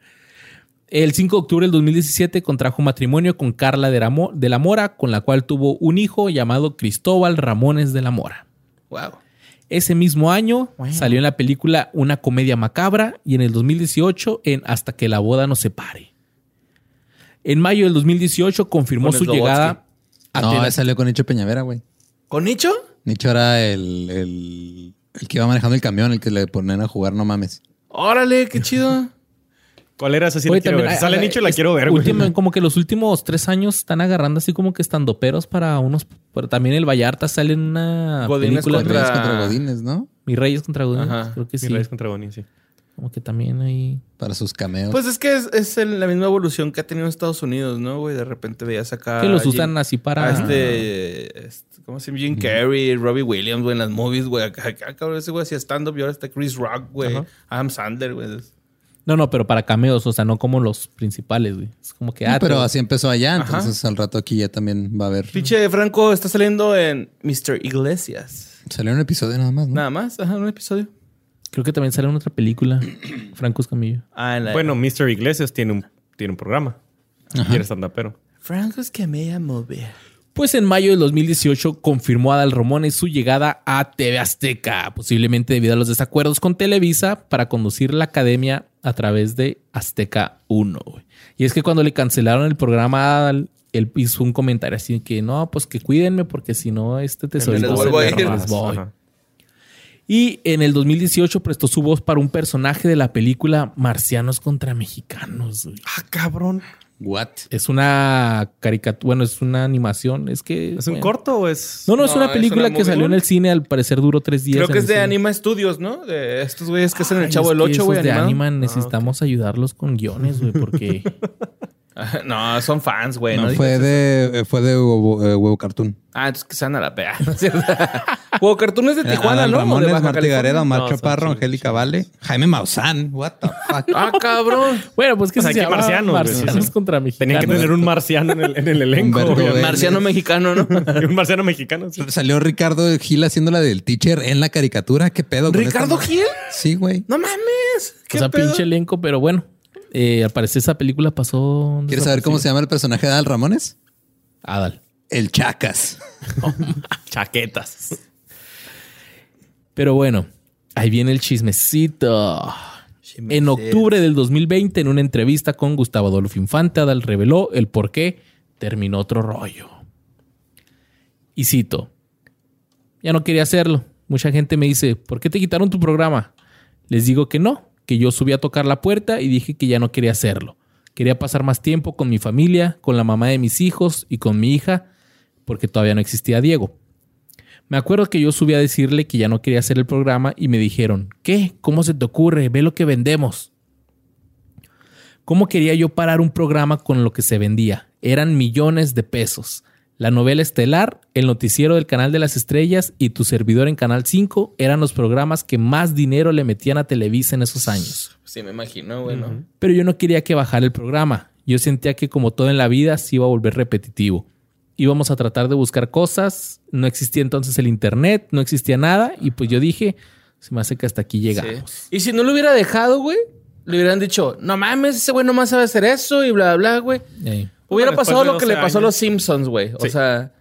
A: El 5 de octubre del 2017 contrajo matrimonio con Carla de la, Mo- de la Mora, con la cual tuvo un hijo llamado Cristóbal Ramones de la Mora.
B: Wow.
A: Ese mismo año salió en la película Una comedia macabra y en el 2018 en Hasta que la boda nos separe. En mayo del 2018 confirmó
B: Con
A: su llegada a
C: No, salió con Nicho Peñavera, güey.
B: ¿Con Nicho?
C: Nicho era el, el, el que iba manejando el camión, el que le ponían a jugar, no mames.
B: Órale, qué chido.
D: ¿Cuál era esa? Sí
A: Oye,
D: la quiero
A: también
D: ver. Sale Nicho la
A: es-
D: quiero ver, güey.
A: último- como que los últimos tres años están agarrando así como que estando peros para unos. Pero también el Vallarta sale en una
B: Godínez
A: película.
B: contra-
C: Reyes contra Godines, ¿no?
A: Mis Reyes contra Godines.
B: Ajá.
A: Creo que
D: Sí.
A: sí.
D: Reyes contra Bonnie, sí.
A: Como que también ahí.
C: Para sus cameos.
B: Pues es que es, es el- la misma evolución que ha tenido Estados Unidos, ¿no, güey? De repente veías acá.
A: que los usan
B: Jim-
A: así para.
B: este, este, ¿Cómo se llama? Jim Carrey, Robbie Williams, güey, en las movies, güey. Acá, acá, cabrón, ese güey hacía stand-up y ahora está Chris Rock, güey.
D: Ajá.
B: Adam Sandler, güey.
A: No, no, pero para cameos, o sea, no como los principales, güey. Es como que.
C: No,
A: Ah,
C: pero
A: te-
C: así empezó allá,
B: Ajá.
C: entonces al rato aquí ya también va a haber.
B: Pinche Franco está saliendo en Mr. Iglesias.
C: Salió un episodio nada más, ¿no?
B: Nada más, ajá, un episodio.
A: Creo que también sale en otra película. Franco Escamillo.
B: Ah, en la.
D: Bueno, Mr. Iglesias tiene un, tiene un programa. Y eres pero
B: Franco Escamilla Movie.
A: Pues en mayo del 2018 confirmó Adal Ramones su llegada a TV Azteca, posiblemente debido a los desacuerdos con Televisa para conducir la academia a través de Azteca 1. güey. Y es que cuando le cancelaron el programa a Adal, él hizo un comentario así que no, pues que cuídenme porque si no este tesorito
B: les
A: se
B: a
A: les voy. Y en el 2018 prestó su voz para un personaje de la película Marcianos contra Mexicanos. güey.
D: Ah, cabrón.
C: What?
A: Es una caricatura, bueno, es una animación. Es que.
D: ¿Es un
A: bueno.
D: corto o es.?
A: No, no, es
B: No,
A: una
B: es
A: película
B: una
A: que salió en el cine, al parecer duró tres días.
B: Creo que es de
A: cine.
B: Anima Studios, ¿no? De estos güeyes que hacen el Chavo del
A: que
B: 8,
A: esos
B: güey.
A: de. Anima necesitamos ayudarlos con guiones, güey, porque
B: No, son fans, güey.
C: No,
B: no
C: fue
B: eso.
C: de, eh, fue de huevo, eh, Huevo Cartoon.
B: Ah, entonces que sean a la pea. ¿no es cierto? Huevo Cartoon es de Tijuana,
C: Adal
B: ¿no? O de
C: Ramones,
B: Baja California.
C: Gareda, Omar
D: No,
C: Chaparro, Angélica Vale, Jaime Maussan. What the fuck?
B: Ah, cabrón.
A: bueno, pues que
D: O sea,
A: se
D: ¿qué
A: llama
D: marcianos?
A: Marcianos contra mexicanos.
D: Tenían que tener un marciano en el, en el elenco.
C: Vélez.
B: Marciano mexicano, ¿no?
D: un marciano mexicano. sí.
C: Salió Ricardo Gil haciendo la del teacher en la caricatura. ¿Qué pedo?
B: ¿Ricardo Gil?
C: Sí, güey.
B: No mames.
A: O
B: ¿Qué
A: sea,
B: pedo?
A: pinche elenco, pero bueno. Eh, al parecer esa película pasó.
C: ¿Quieres saber cómo se llama el personaje de Adal Ramones?
A: Adal.
C: El Chacas.
D: Chaquetas.
A: Pero bueno, ahí viene el chismecito. En octubre del 2020, en una entrevista con Gustavo Adolfo Infante, Adal reveló el por qué terminó otro rollo. Y cito, ya no quería hacerlo. Mucha gente me dice, ¿por qué te quitaron tu programa? Les digo que no, que yo subí a tocar la puerta y dije que ya no quería hacerlo. Quería pasar más tiempo con mi familia, con la mamá de mis hijos y con mi hija, porque todavía no existía Diego. Me acuerdo que yo subí a decirle que ya no quería hacer el programa y me dijeron, ¿qué? ¿Cómo se te ocurre? Ve lo que vendemos. ¿Cómo quería yo parar un programa con lo que se vendía? Eran millones de pesos. La novela estelar, el noticiero del Canal de las Estrellas y tu servidor en Canal 5 eran los programas que más dinero le metían a Televisa en esos años.
B: Sí, me imagino, güey, ¿no?
A: Pero yo no quería que bajara el programa. Yo sentía que como todo en la vida se iba a volver repetitivo. Íbamos a tratar de buscar cosas. No existía entonces el internet, no existía nada. Y pues yo dije, se me hace que hasta aquí llegamos.
B: Sí. Y si no lo hubiera dejado, güey, le hubieran dicho, no mames, ese güey nomás sabe hacer eso y bla, bla, bla, güey.
A: Ey.
B: Hubiera
D: Después
B: pasado lo que
D: 12
B: le pasó a los Simpsons, güey. O
D: Sí.
B: sea,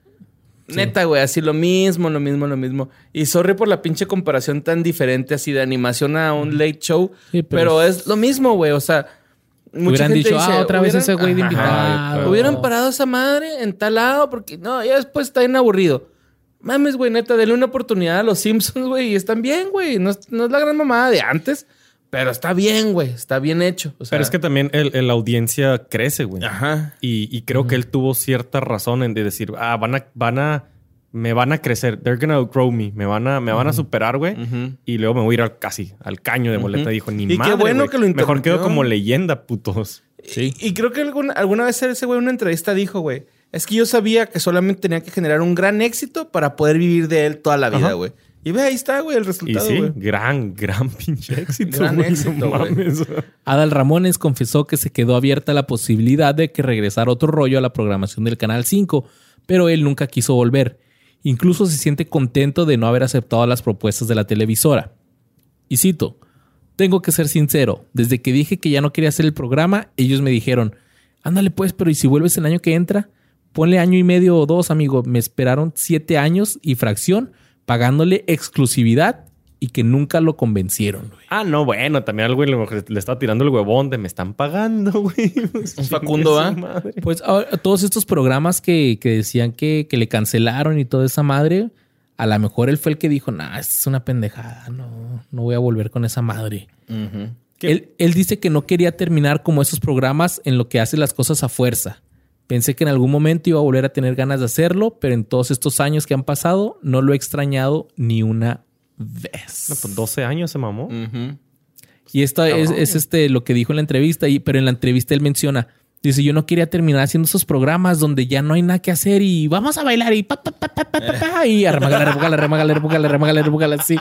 B: neta, güey, así lo mismo, lo mismo, lo mismo. Y sorry por la pinche comparación tan diferente así de animación a un late show.
A: Sí,
B: pero,
A: pero-
B: es lo mismo, güey. O sea, mucha
A: Hubieran
B: gente
A: dicho,
B: dice,
A: ah, otra vez ese güey de
B: Ajá.
A: invitado.
D: pero-
B: Hubieran parado esa madre en tal lado porque no, ya después está bien aburrido. Mames, güey, neta, denle una oportunidad a los Simpsons, güey, y están bien, güey. No es la gran mamada de antes, pero está bien, güey, está bien hecho. O sea,
D: Pero es que también la audiencia crece, güey.
B: Ajá.
D: Y, y creo que él tuvo cierta razón en de decir, ah, van a, van a, me van a crecer. They're gonna outgrow me. Me van a, me van a superar, güey. Y luego me voy a ir al, casi al caño de boleta. Dijo, ni
B: Y qué
D: madre,
B: bueno
D: güey.
B: que lo
D: Mejor quedo como leyenda, putos.
A: Sí.
B: Y, y creo que alguna, alguna vez ese güey en una entrevista dijo, güey, es que yo sabía que solamente tenía que generar un gran éxito para poder vivir de él toda la vida, güey. Y ve, ahí está, güey, el
D: Y
B: resultado,
D: sí,
B: güey.
D: gran, gran pinche éxito.
B: Gran
D: güey.
B: éxito,
D: No
B: güey.
D: mames.
A: Adal Ramones confesó que se quedó abierta la posibilidad de que regresara otro rollo a la programación del Canal 5, pero él nunca quiso volver. Incluso se siente contento de no haber aceptado las propuestas de la televisora. Y cito, tengo que ser sincero, desde que dije que ya no quería hacer el programa, ellos me dijeron, ándale pues, pero ¿y si vuelves el año que entra? Ponle año y medio o dos, amigo. Me esperaron siete años y fracción pagándole exclusividad y que nunca lo convencieron. güey.
D: Ah, no, bueno, también al güey le, le está tirando el huevón de me están pagando, güey.
B: Un Facundo,
D: madre.
A: Pues ahora, todos estos programas que, que decían que, que le cancelaron y toda esa madre, a lo mejor él fue el que dijo, nah, es una pendejada, no, no voy a volver con esa madre. Él, él dice que no quería terminar como esos programas en lo que hace las cosas a fuerza. Pensé que en algún momento iba a volver a tener ganas de hacerlo, pero en todos estos años que han pasado no lo he extrañado ni una vez.
D: No, pues 12 años se mamó.
A: Y esto es, es, este lo que dijo en la entrevista, y, pero en la entrevista él menciona, dice, yo no quería terminar haciendo esos programas donde ya no hay nada que hacer y vamos a bailar y pa, pa, pa, pa, pa, pa, pa, y arremagala, remagala, remagala, remagala, remagala, remagala, así.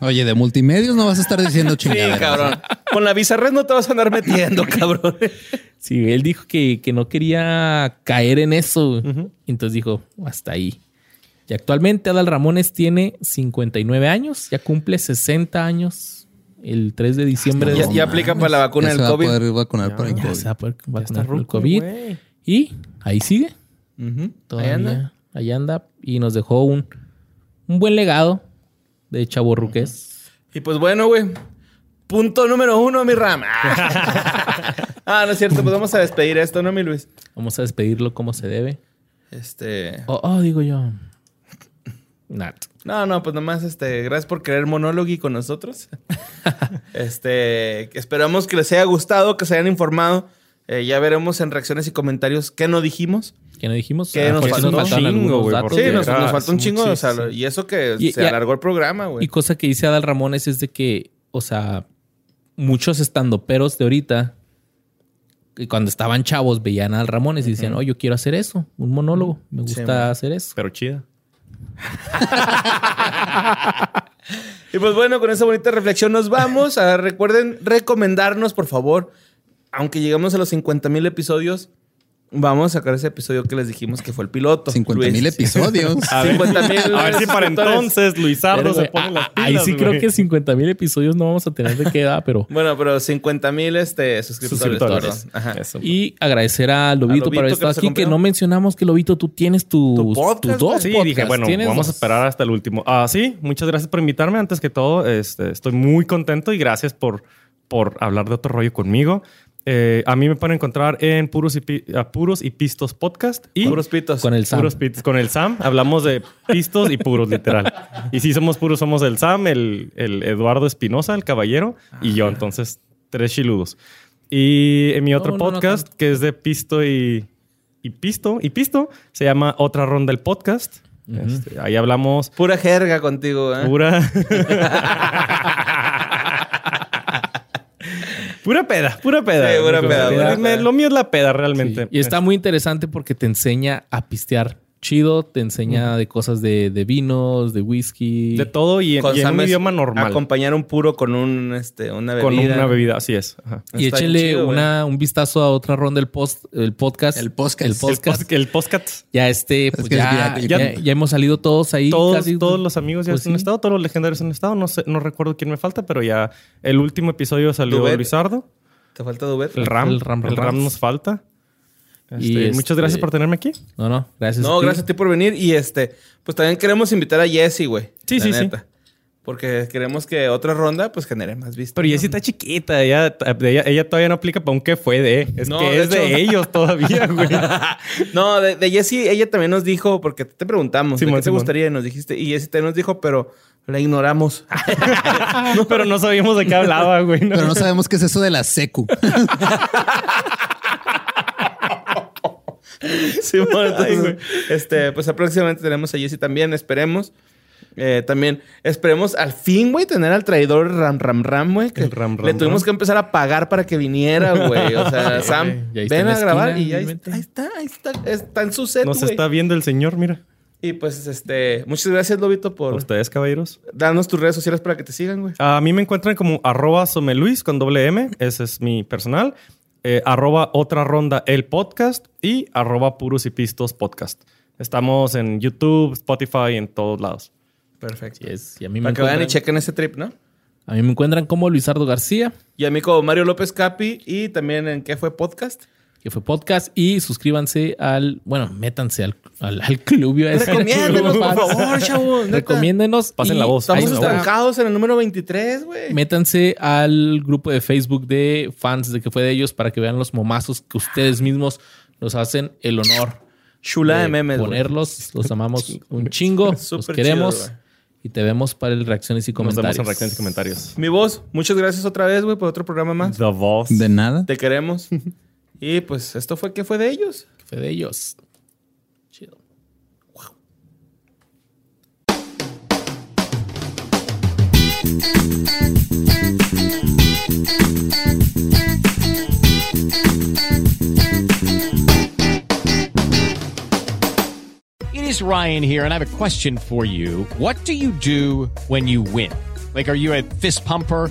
C: Oye, de multimedios no vas a estar diciendo
B: Sí,
C: chingaderas.
B: cabrón. Con la bizarred no te vas a andar metiendo, cabrón.
A: Sí, él dijo que, que no quería caer en eso. Entonces dijo, hasta ahí. Y actualmente Adal Ramones tiene 59 años, ya cumple 60 años el 3 de diciembre de
B: Ya, ya aplica para la vacuna
C: Ya
B: del
C: se va a
B: COVID.
C: poder vacunar para el
A: Ya
C: COVID.
A: se va a poder vacunar por el COVID. Y ahí sigue. Todavía.
B: Ahí anda.
A: Ahí anda. Y nos dejó un, un buen legado de chaborruques.
B: Y pues bueno, güey. Punto número uno, mi Ram. ah, no es cierto. Pues vamos a despedir esto, ¿no, mi Luis?
A: Vamos a despedirlo como se debe.
B: Este.
A: Oh, oh, digo yo. Nat.
B: No, no, pues nomás, este, gracias por querer monólogo con nosotros. este, esperamos que les haya gustado, que se hayan informado. Eh, ya veremos en reacciones y comentarios qué no dijimos.
A: ¿Qué no dijimos?
B: ¿Qué
A: A lo
B: nos faltó?
A: faltaron
D: Chingo,
A: algunos
D: güey,
A: datos.
B: Sí, nos, nos faltó un chingo, o sea,
D: muchísimo.
B: y eso que
A: Y-
B: se
A: y-
B: alargó el programa, güey.
A: Y cosa que dice Adal Ramones es de que, o sea, muchos estandoperos de ahorita, que cuando estaban chavos, veían a Adal Ramones y decían, oh, yo quiero hacer eso, un monólogo, me gusta hacer eso.
D: Pero chida.
B: Y pues bueno, con esa bonita reflexión nos vamos. Ah, recuerden recomendarnos, por favor, aunque llegamos a los 50 mil episodios, vamos a sacar ese episodio que les dijimos que fue el piloto.
C: 50 mil episodios.
D: A ver,
B: 50,000
D: a ver si para entonces Luisardo se pone las
A: a- ahí
D: pilas,
A: sí creo que 50 mil episodios no vamos a tener de qué edad, pero...
B: Bueno, pero 50 mil este, suscriptores.
D: Suscriptores.
B: perdón. Ajá.
D: Eso.
A: Y agradecer a Lobito,
B: Lobito
A: por haber
B: que
A: estado aquí, que no mencionamos que Lobito, tú tienes tus,
B: Tu podcast,
A: tus dos.
D: Sí,
A: podcasts.
D: dije, bueno, vamos a esperar hasta el último. Ah, sí, muchas gracias por invitarme. Antes que todo, este, estoy muy contento y gracias por, por hablar de otro rollo conmigo. Eh, a mí me pueden encontrar en Puros y, ah, Puros y Pistos Podcast y
B: Puros pitos.
A: Con el Sam.
D: Puros Pitos con el Sam. Hablamos de pistos y puros, literal. Y si somos puros, somos el Sam, el, el Eduardo Espinosa, el caballero, y yo. Entonces, tres chiludos. Y en mi otro
A: No, no, no
D: podcast, que es de pisto y, y pisto, y pisto, se llama Otra Ronda el Podcast. Este, ahí hablamos
B: Pura jerga contigo, ¿eh?
D: pura... Pura peda, pura peda.
B: Sí, pura peda, peda.
D: Lo mío es la peda, realmente.
A: Sí, Y está muy interesante porque te enseña a pistear chido, te enseña de cosas de, de vinos, de whisky.
D: De todo y, en- y en un idioma normal.
B: Acompañar un puro con un, este, una bebida.
D: Con una bebida, así es. Ajá.
A: Y
B: Está
A: échenle
B: chido, güey.
A: una, un vistazo a otra ronda del post, el podcast.
C: El podcast.
A: El
C: El
A: podcast.
D: El, el podcast.
A: Ya este, pues
C: que es
A: ya, ya, ya hemos salido todos ahí.
D: Todos,
A: casi.
D: todos los amigos ya
A: Pues
D: han
A: sí.
D: estado, todos los legendarios han estado. No sé, no recuerdo quién me falta, pero ya el último episodio salió. Luisardo.
B: ¿Te falta Dubet?
D: El Ram.
A: El
D: El
A: Ram,
D: Ram,
A: Ram.
D: nos falta.
A: Y
D: Este,
A: este-
D: Muchas gracias por tenerme aquí.
A: No, no, gracias.
B: No,
A: a
B: gracias a ti por venir. Y este, pues también queremos invitar a Jessie, güey.
D: Sí,
B: La
D: sí, sí.
B: Porque queremos que otra ronda, pues, genere más vistas.
D: Pero Jessie está chiquita. Ella, ella, ella todavía no aplica para un qué fue de. Es
B: No,
D: que
B: de
D: es de ellos todavía, güey.
B: No, de, de Jessie, ella también nos dijo, porque te preguntamos, ¿de
D: Simón,
B: qué te gustaría? Y nos dijiste, y Jessie también nos dijo, pero la ignoramos.
D: pero no sabíamos de qué hablaba, güey. ¿no?
C: Pero no sabemos qué es eso de la secu.
B: Simón, entonces, este, pues próximamente tenemos a Jessie también, esperemos. Eh, también esperemos al fin, güey, tener al traidor Ram Ram Ram, güey. Que
D: Ram, Ram,
B: le tuvimos
D: Ram.
B: que empezar a pagar para que viniera, güey. O sea,
A: Sí,
B: Sam,
A: ahí
B: ven a grabar
A: esquina,
B: y ahí,
A: obviamente.
B: ahí está, ahí está, está en su set,
D: Nos está viendo el señor, mira.
B: Y pues, este, muchas gracias, Lobito, por
D: Ustedes, caballeros.
B: darnos tus redes sociales para que te sigan, güey.
D: A mí me encuentran como arroba someluis con doble M. Ese es mi personal. Eh, arroba otra ronda el podcast y arroba puros y pistos podcast. Estamos en YouTube, Spotify, en todos lados.
B: Perfecto.
A: Y a mí, me
B: Para que vayan y chequen ese trip, ¿no?
A: a mí me encuentran como Luisardo García,
B: Y a mí como Mario López Capi y también en ¿Qué fue podcast?
A: Que fue podcast. Y suscríbanse al, bueno, métanse al, al, al club.
B: Recomiéndenos, por favor, chavos.
A: Recomiéndenos.
D: Pasen la voz.
B: Estamos estancados en el número 23, güey.
A: Métanse al grupo de Facebook de fans de que fue de ellos para que vean los momazos que ustedes mismos nos hacen el honor
B: Chula de
A: de
B: memes,
A: ponerlos. Los amamos un chingo. los
B: Súper
A: queremos.
B: chido,
A: y te vemos para el reacciones y
D: Nos
A: comentarios.
D: vemos en reacciones y comentarios.
B: Mi voz, muchas gracias otra vez, güey, por otro programa más.
D: The Voz.
C: De nada.
B: Te queremos. Y pues esto fue que fue de ellos.
A: Fue de ellos. Chido.
E: It is Ryan here, and I have a question for you. What do you do when you win? Like, are you a fist pumper?